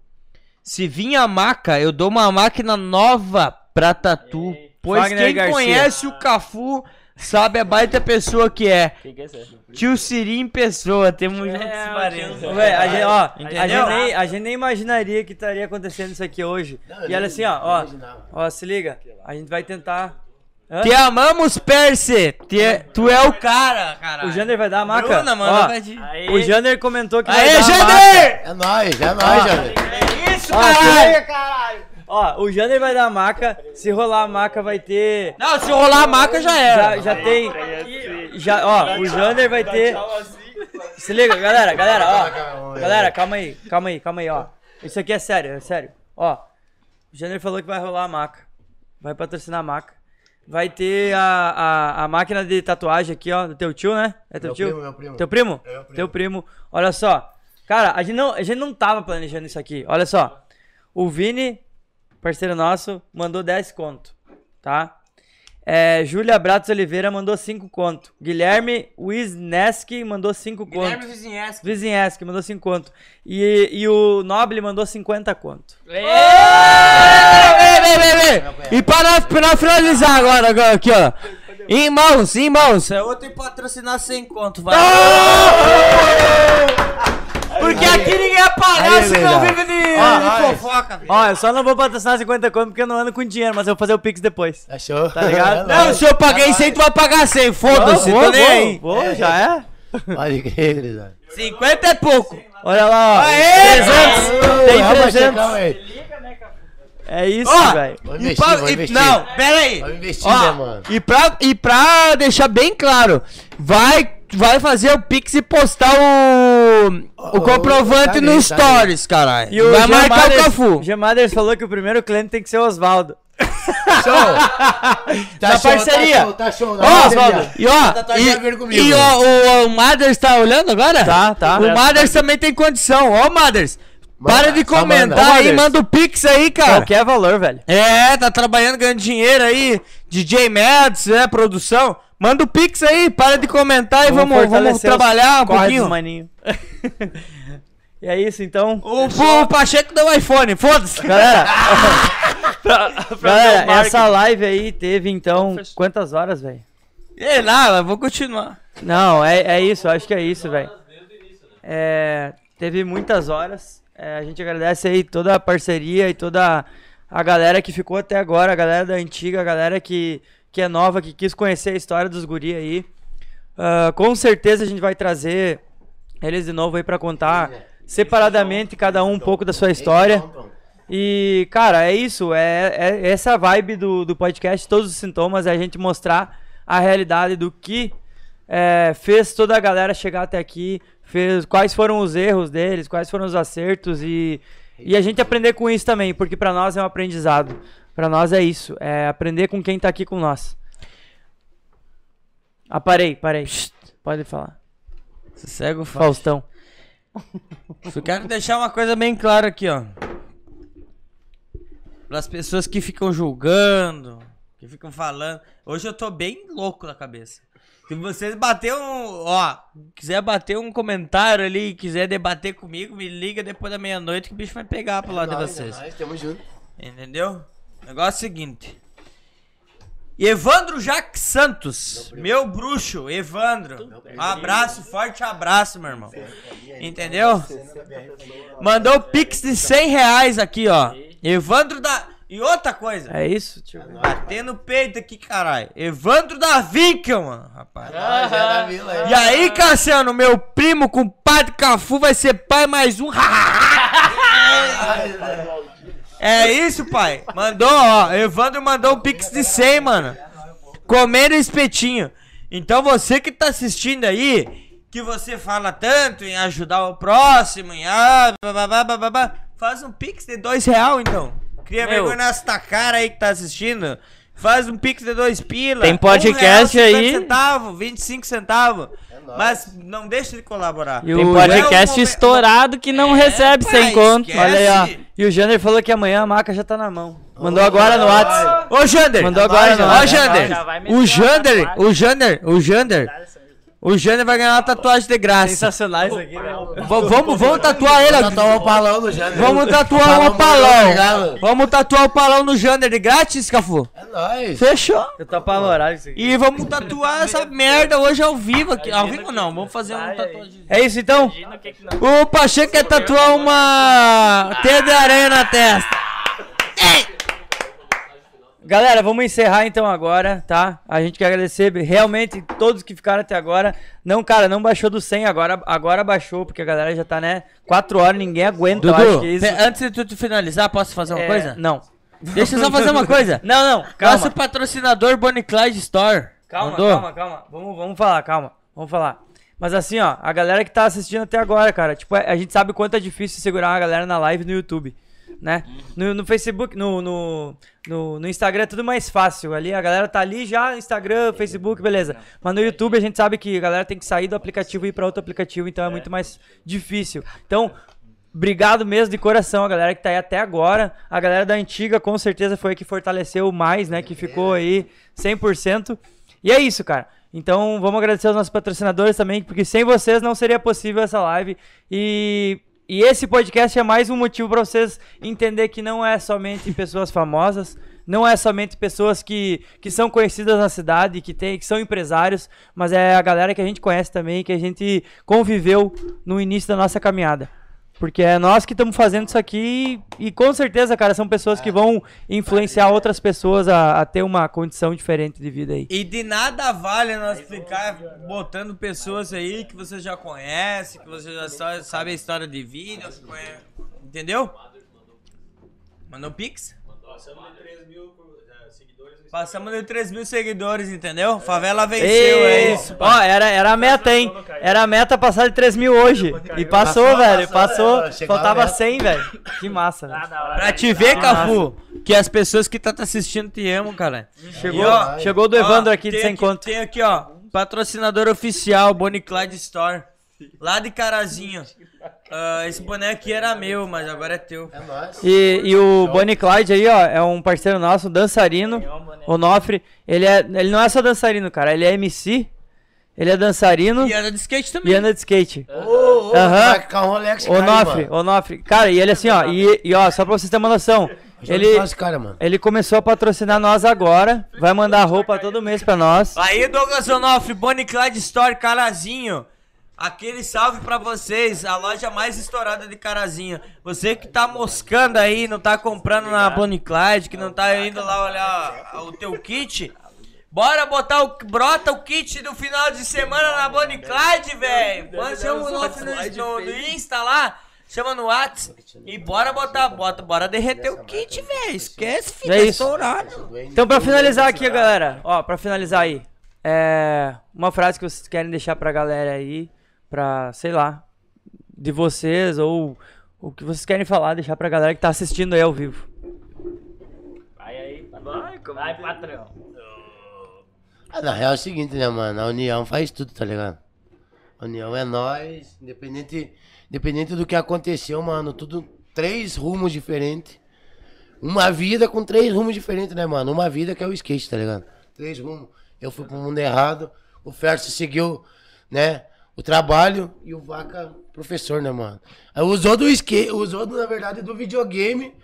Se vir a maca, eu dou uma máquina nova pra tatu. Pois Wagner quem Garcia. conhece o Cafu sabe a baita pessoa que é. Tio Siri em pessoa. Temos juntos vários. Véi, a gente, ó, a gente, nem, a gente nem imaginaria que estaria acontecendo isso aqui hoje. e olha assim, ó, ó, ó, se liga. A gente vai tentar. Hã? Te amamos, Percy. Te- tu é o cara, cara. O Jander vai dar a maca? Bruna, mano, Ó, vai O Jander comentou que vai Aê, dar a maca. Jander! É nóis, é nóis, Jander. Isso, Ó, caralho! Ó, o Jander vai dar a maca. Se rolar a maca, vai ter. Não, se rolar a maca já Já, era. já tem. Já, ó, o Jander vai ter. Se liga, galera, galera, ó. Galera, calma aí, calma aí, calma aí, ó. Isso aqui é sério, é sério. Ó, o Janeiro falou que vai rolar a maca. Vai patrocinar a maca. Vai ter a, a, a máquina de tatuagem aqui, ó, do teu tio, né? É teu Meu tio? primo, meu primo. Teu primo? É primo. Teu primo. Olha só. Cara, a gente, não, a gente não tava planejando isso aqui. Olha só. O Vini, parceiro nosso, mandou 10 conto, tá? É, Júlia Bratos Oliveira mandou 5 conto. Guilherme Wisneski mandou 5 conto. Guilherme Vizinhesco. Vizinheski mandou 5 conto. E, e o Noble mandou 50 conto. Vem, vem, vem. E para, para finalizar agora, agora, aqui, ó. Em mãos, em mãos. É outro em patrocinar sem conto, vai. Porque aqui ninguém aparece, Aí é não verdade. vive de, Ó, de ó, fofoca. Ó, eu só não vou patrocinar 50 conto porque eu não ando com dinheiro, mas eu vou fazer o Pix depois. Achou? Tá ligado? Não, se eu paguei 100, tu vai pagar 100. Foda-se, tô nem aí. vou, já é? Pode crer, gurizada. 50 é pouco. Olha lá, ó. Aê! 300. Tem Calma, 300. calma aí. É isso, Ó, velho. Não, pera aí. Investir, Ó, né, mano? E pra, e pra deixar bem claro, vai, vai fazer o Pix e postar o, o comprovante tá no tá. Stories, caralho. E o vai Jean marcar Maders- o Cafu. Jean Maders falou que o primeiro cliente tem que ser o Osvaldo. Show! Tá Na show, parceria. Tá show, tá show. na Ó, parceria. e ó, vir e, comigo. e ó, o, o Mathers tá olhando agora? Tá, tá. O Mathers também tem condição. Ó, Para de manda. comentar aí, manda o Pix aí, cara. Qualquer valor, velho. É, tá trabalhando, ganhando dinheiro aí. DJ Mads, é, produção. Manda o Pix aí, para de comentar e vamos, vamos trabalhar um pouquinho. maninho. e é isso, então. O, o Pacheco deu iPhone, foda-se. Galera, Pra, pra ver o galera, essa live aí teve, então, quantas horas, velho? Ei, lá, eu vou continuar. Não, é, é isso, acho que é isso, velho. É, teve muitas horas. É, a gente agradece aí toda a parceria e toda a galera que ficou até agora, a galera da antiga, a galera que, que é nova, que quis conhecer a história dos guri aí. Ah, com certeza a gente vai trazer eles de novo aí pra contar separadamente, cada um um pouco da sua história. E, cara, é isso. É, é essa vibe do, do podcast, todos os sintomas, é a gente mostrar a realidade do que é, fez toda a galera chegar até aqui, fez quais foram os erros deles, quais foram os acertos e, e a gente aprender com isso também, porque pra nós é um aprendizado. Pra nós é isso, é aprender com quem tá aqui com nós. Ah, parei, parei. Pode falar. Sossego, Fausto. Faustão. Eu quero deixar uma coisa bem clara aqui, ó. Para as pessoas que ficam julgando, que ficam falando. Hoje eu tô bem louco na cabeça. Se vocês bater um, ó, quiser bater um comentário ali, quiser debater comigo, me liga depois da meia-noite que o bicho vai pegar pro lado de vocês. Nós, tamo junto. Entendeu? O negócio é o seguinte. Evandro Jacques Santos, meu bruxo, Evandro. Um abraço, forte abraço, meu irmão. Entendeu? Mandou pix de 100 reais aqui, ó. Evandro da. E outra coisa. É isso, tio. Bater no peito aqui, caralho. Evandro da Vinca, mano, rapaz. Nós é da vila aí. E aí, Cassiano, meu primo, compadre Cafu, vai ser pai mais um. é isso, pai. Mandou, ó. Evandro mandou um pix de 100, mano. Comendo espetinho. Então você que tá assistindo aí, que você fala tanto em ajudar o próximo, em ah, faz um pix de dois real, então. Cria Meu. vergonha nessa cara aí que tá assistindo. Faz um pix de dois pila. Tem podcast um real, 50 aí. centavos, 25 centavos. Mas não deixa de colaborar. E Tem o- podcast é um estourado que não É, recebe pai, sem conto. esquece. Olha aí, ó. E o Jander falou que amanhã a maca já tá na mão. Mandou agora no WhatsApp. Ô, Jander! Mandou agora no WhatsApp. Jander! Vai meter O Jander, o Jander, o Jander. O Jander vai ganhar uma tatuagem de graça. Sensacional isso aqui, né? V- vamos, vamos tatuar ele. Tá tão opalão no Jander. Vamos tatuar um opalão. obrigado. Vamos tatuar o palão no Jander de grátis, Cafu. É nóis. Fechou. Eu tô apavorado isso aqui. E vamos tatuar essa merda hoje ao vivo aqui. Ao vivo não, vamos fazer um tatuagem. É isso então? O Pacheco quer tatuar uma teia de aranha na testa. Galera, vamos encerrar então agora, tá? A gente quer agradecer realmente todos que ficaram até agora. Não, cara, não baixou do 100, agora, agora baixou, porque a galera já tá, né? 4 horas, ninguém aguenta, eu acho Dudu, que isso. antes de tu tu finalizar, posso fazer uma É, coisa? Não. Deixa eu só fazer uma coisa. Não, não, Nosso calma. patrocinador Bonnie Clyde Store. Calma, Mandou? calma, calma. Vamos, vamos falar, calma. Vamos falar. Mas assim, ó, a galera que tá assistindo até agora, cara, tipo, a gente sabe quanto é difícil segurar uma galera na live no YouTube, né? No, no Facebook, no, no, no, no Instagram é tudo mais fácil. Ali a galera tá ali já, Instagram, Facebook, beleza. Mas no YouTube a gente sabe que a galera tem que sair do aplicativo e ir pra outro aplicativo, então é muito mais difícil. Então, Obrigado mesmo de coração, a galera que tá aí até agora. A galera da antiga com certeza foi a que fortaleceu mais, né? Que ficou aí 100%. E é isso, cara. Então vamos agradecer aos nossos patrocinadores também, porque sem vocês não seria possível essa live. E, e esse podcast é mais um motivo para vocês entender que não é somente pessoas famosas. Não é somente pessoas que, que são conhecidas na cidade, que, tem, que são empresários, mas é a galera que a gente conhece também, que a gente conviveu no início da nossa caminhada. Porque é nós que estamos fazendo isso aqui e, com certeza, cara, são pessoas que vão influenciar outras pessoas a, a ter uma condição diferente de vida aí. E de nada vale nós ficar botando pessoas aí que você já conhece, que você já sa- sabe a história de vida, que conhece- entendeu? Mandou Pix? Passamos de 3 mil seguidores, entendeu? Favela venceu, é Ei, isso. Ó, era, era a meta, hein? Era a meta passar de 3 mil hoje. E passou, Passou, velho. passou, Passou. é, Faltava meta. 100, velho. Que massa, velho. Pra te ver, Cafu, que as pessoas que tá te assistindo te amam, cara. Chegou, E, ó, chegou do Evandro Ó, aqui de sem conto. Tem aqui, ó, patrocinador oficial, Bonnie Clyde Store. Lá de Carazinho. Ah, esse boné aqui era meu, mas agora é teu. É nóis. E, e o Bonnie Clyde aí, ó, é um parceiro nosso, um dançarino, o Nofre. Ele, é, ele não é só dançarino, cara, ele é MC, ele é dançarino E era de skate e também. anda de skate. Ô, ô, vai ficar um Rolex, O cara, Nofre, mano. o Nofre. Cara, e ele assim, ó, e, e ó, só pra vocês terem uma noção, ele, Ele... cara, mano. ele começou a patrocinar nós agora, vai mandar roupa todo mês pra nós. Aí, Douglas Onofre, Bonnie Clyde Store, Carazinho. Aquele salve pra vocês, a loja mais estourada de Carazinho. Você que tá moscando aí, não tá comprando na Bonnie Clyde, que não tá indo lá olhar o teu kit. Bora botar o. Brota o kit do final de semana na Bonnie Clyde, velho. Chama o Onofre no, no, no Insta lá. Chama no Whats e bora botar, bota, bora derreter o kit, velho. Esquece, filho, É é isso. estourado. Então, pra finalizar aqui, galera, ó, pra finalizar aí, é uma frase que vocês querem deixar pra galera aí, pra, sei lá, de vocês ou o que vocês querem falar, deixar pra galera que tá assistindo aí ao vivo. Vai aí, vai, vai patrão. Ah, na real é o seguinte, né, mano? A união faz tudo, tá ligado? A união é nós, independente, independente do que aconteceu, mano. Tudo três rumos diferentes. Uma vida com três rumos diferentes, né, mano? Uma vida que é o skate, tá ligado? Três rumos. Eu fui pro mundo errado, o Ferso seguiu, né? O trabalho e o Vaca, professor, né, mano? Aí usou do skate, usou, na verdade, do videogame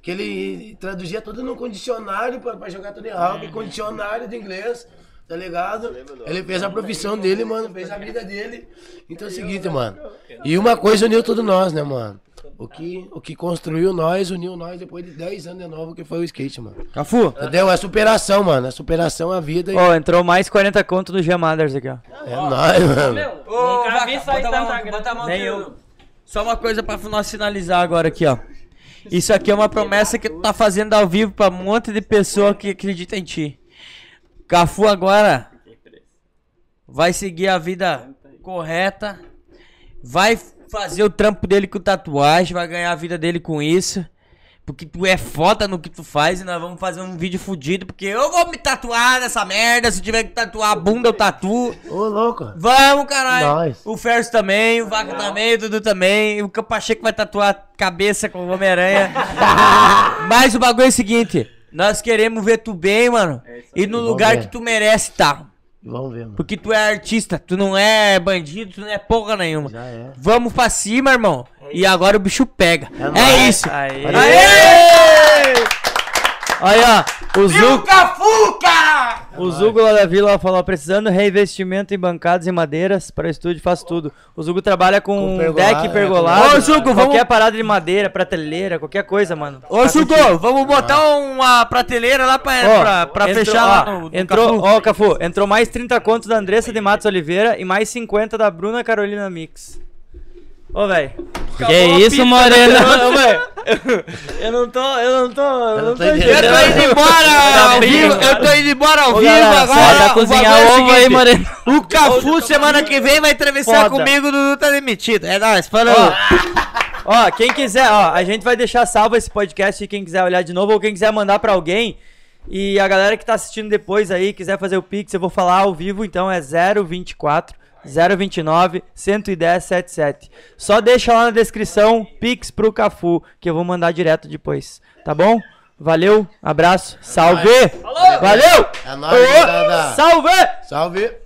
que ele traduzia tudo no condicionário pra, pra jogar tudo errado, que condicionário de inglês, tá ligado? Ele fez a profissão dele, mano, fez a vida dele. Então é o seguinte, mano. E uma coisa uniu todos nós, né, mano? O que, o que construiu nós, uniu nós depois de 10 anos de novo, que foi o skate, mano. Cafu. Entendeu? É superação, mano. É superação a vida e Ó, entrou mais 40 conto do Gemaders aqui, ó. é nóis, mano. Ô, Nunca Vaca, vi sair bota a tanta mão- grana. bota a mão Nem eu. Só uma coisa pra nós finalizar agora aqui, ó. Isso aqui é uma promessa que tu tá fazendo ao vivo pra um monte de pessoa que acredita em ti. Cafu agora vai seguir a vida correta, vai fazer o trampo dele com tatuagem, vai ganhar a vida dele com isso. Porque tu é foda no que tu faz e nós vamos fazer um vídeo fudido. Porque eu vou me tatuar nessa merda. Se tiver que tatuar a bunda, eu tatuo. Ô, louco. Vamos, caralho. Nós. O Ferso também, o Vaca também, o Dudu também. O Pacheco vai tatuar a cabeça com o Homem-Aranha. Mas o bagulho é o seguinte: nós queremos ver tu bem, mano. E no lugar ver. que tu merece estar. Vamos ver, mano. Porque tu é artista, tu não é bandido, tu não é porra nenhuma. Já é. Vamos pra cima, irmão. E agora o bicho pega. É, nóis. isso. Aí. Aê! Aí, ó, o Zugo, Cafuca! O Zugo lá da Vila falou, precisando reinvestimento em bancadas e madeiras para estúdio, faço tudo. O Zugo trabalha com, Com pergolado, deck é, pergolado, Ô, Zugo, qualquer vamos- parada de madeira, prateleira, qualquer coisa, mano. Ô, Tá contigo. vamos botar uma prateleira lá pra, Ó, pra, pra entrou- fechar ó, lá no, no entrou, Cafu. ó, Cafu, entrou mais 30 contos da Andressa de Matos Oliveira e mais 50 da Bruna Carolina Mix. Ô, velho. Que isso, Moreno? Velho. Eu não tô, eu não tô, eu não tô Eu entendendo. tô indo embora ao vivo, eu tô indo embora ao vivo agora. Bota cozinhar é ovo aí, Moreno. O Cafu semana que vem vai Foda. comigo, Dudu tá demitido. É nóis, falou. Ó, quem quiser, ó, a gente vai deixar salvo esse podcast e quem quiser olhar de novo ou quem quiser mandar pra alguém. E a galera que tá assistindo depois aí, quiser fazer o Pix, eu vou falar ao vivo, então é 024 029 110 77. Só deixa lá na descrição Pix pro Cafu, que eu vou mandar direto depois. Tá bom? Valeu, abraço, salve! Valeu! É nóis, Dada. Salve! Salve.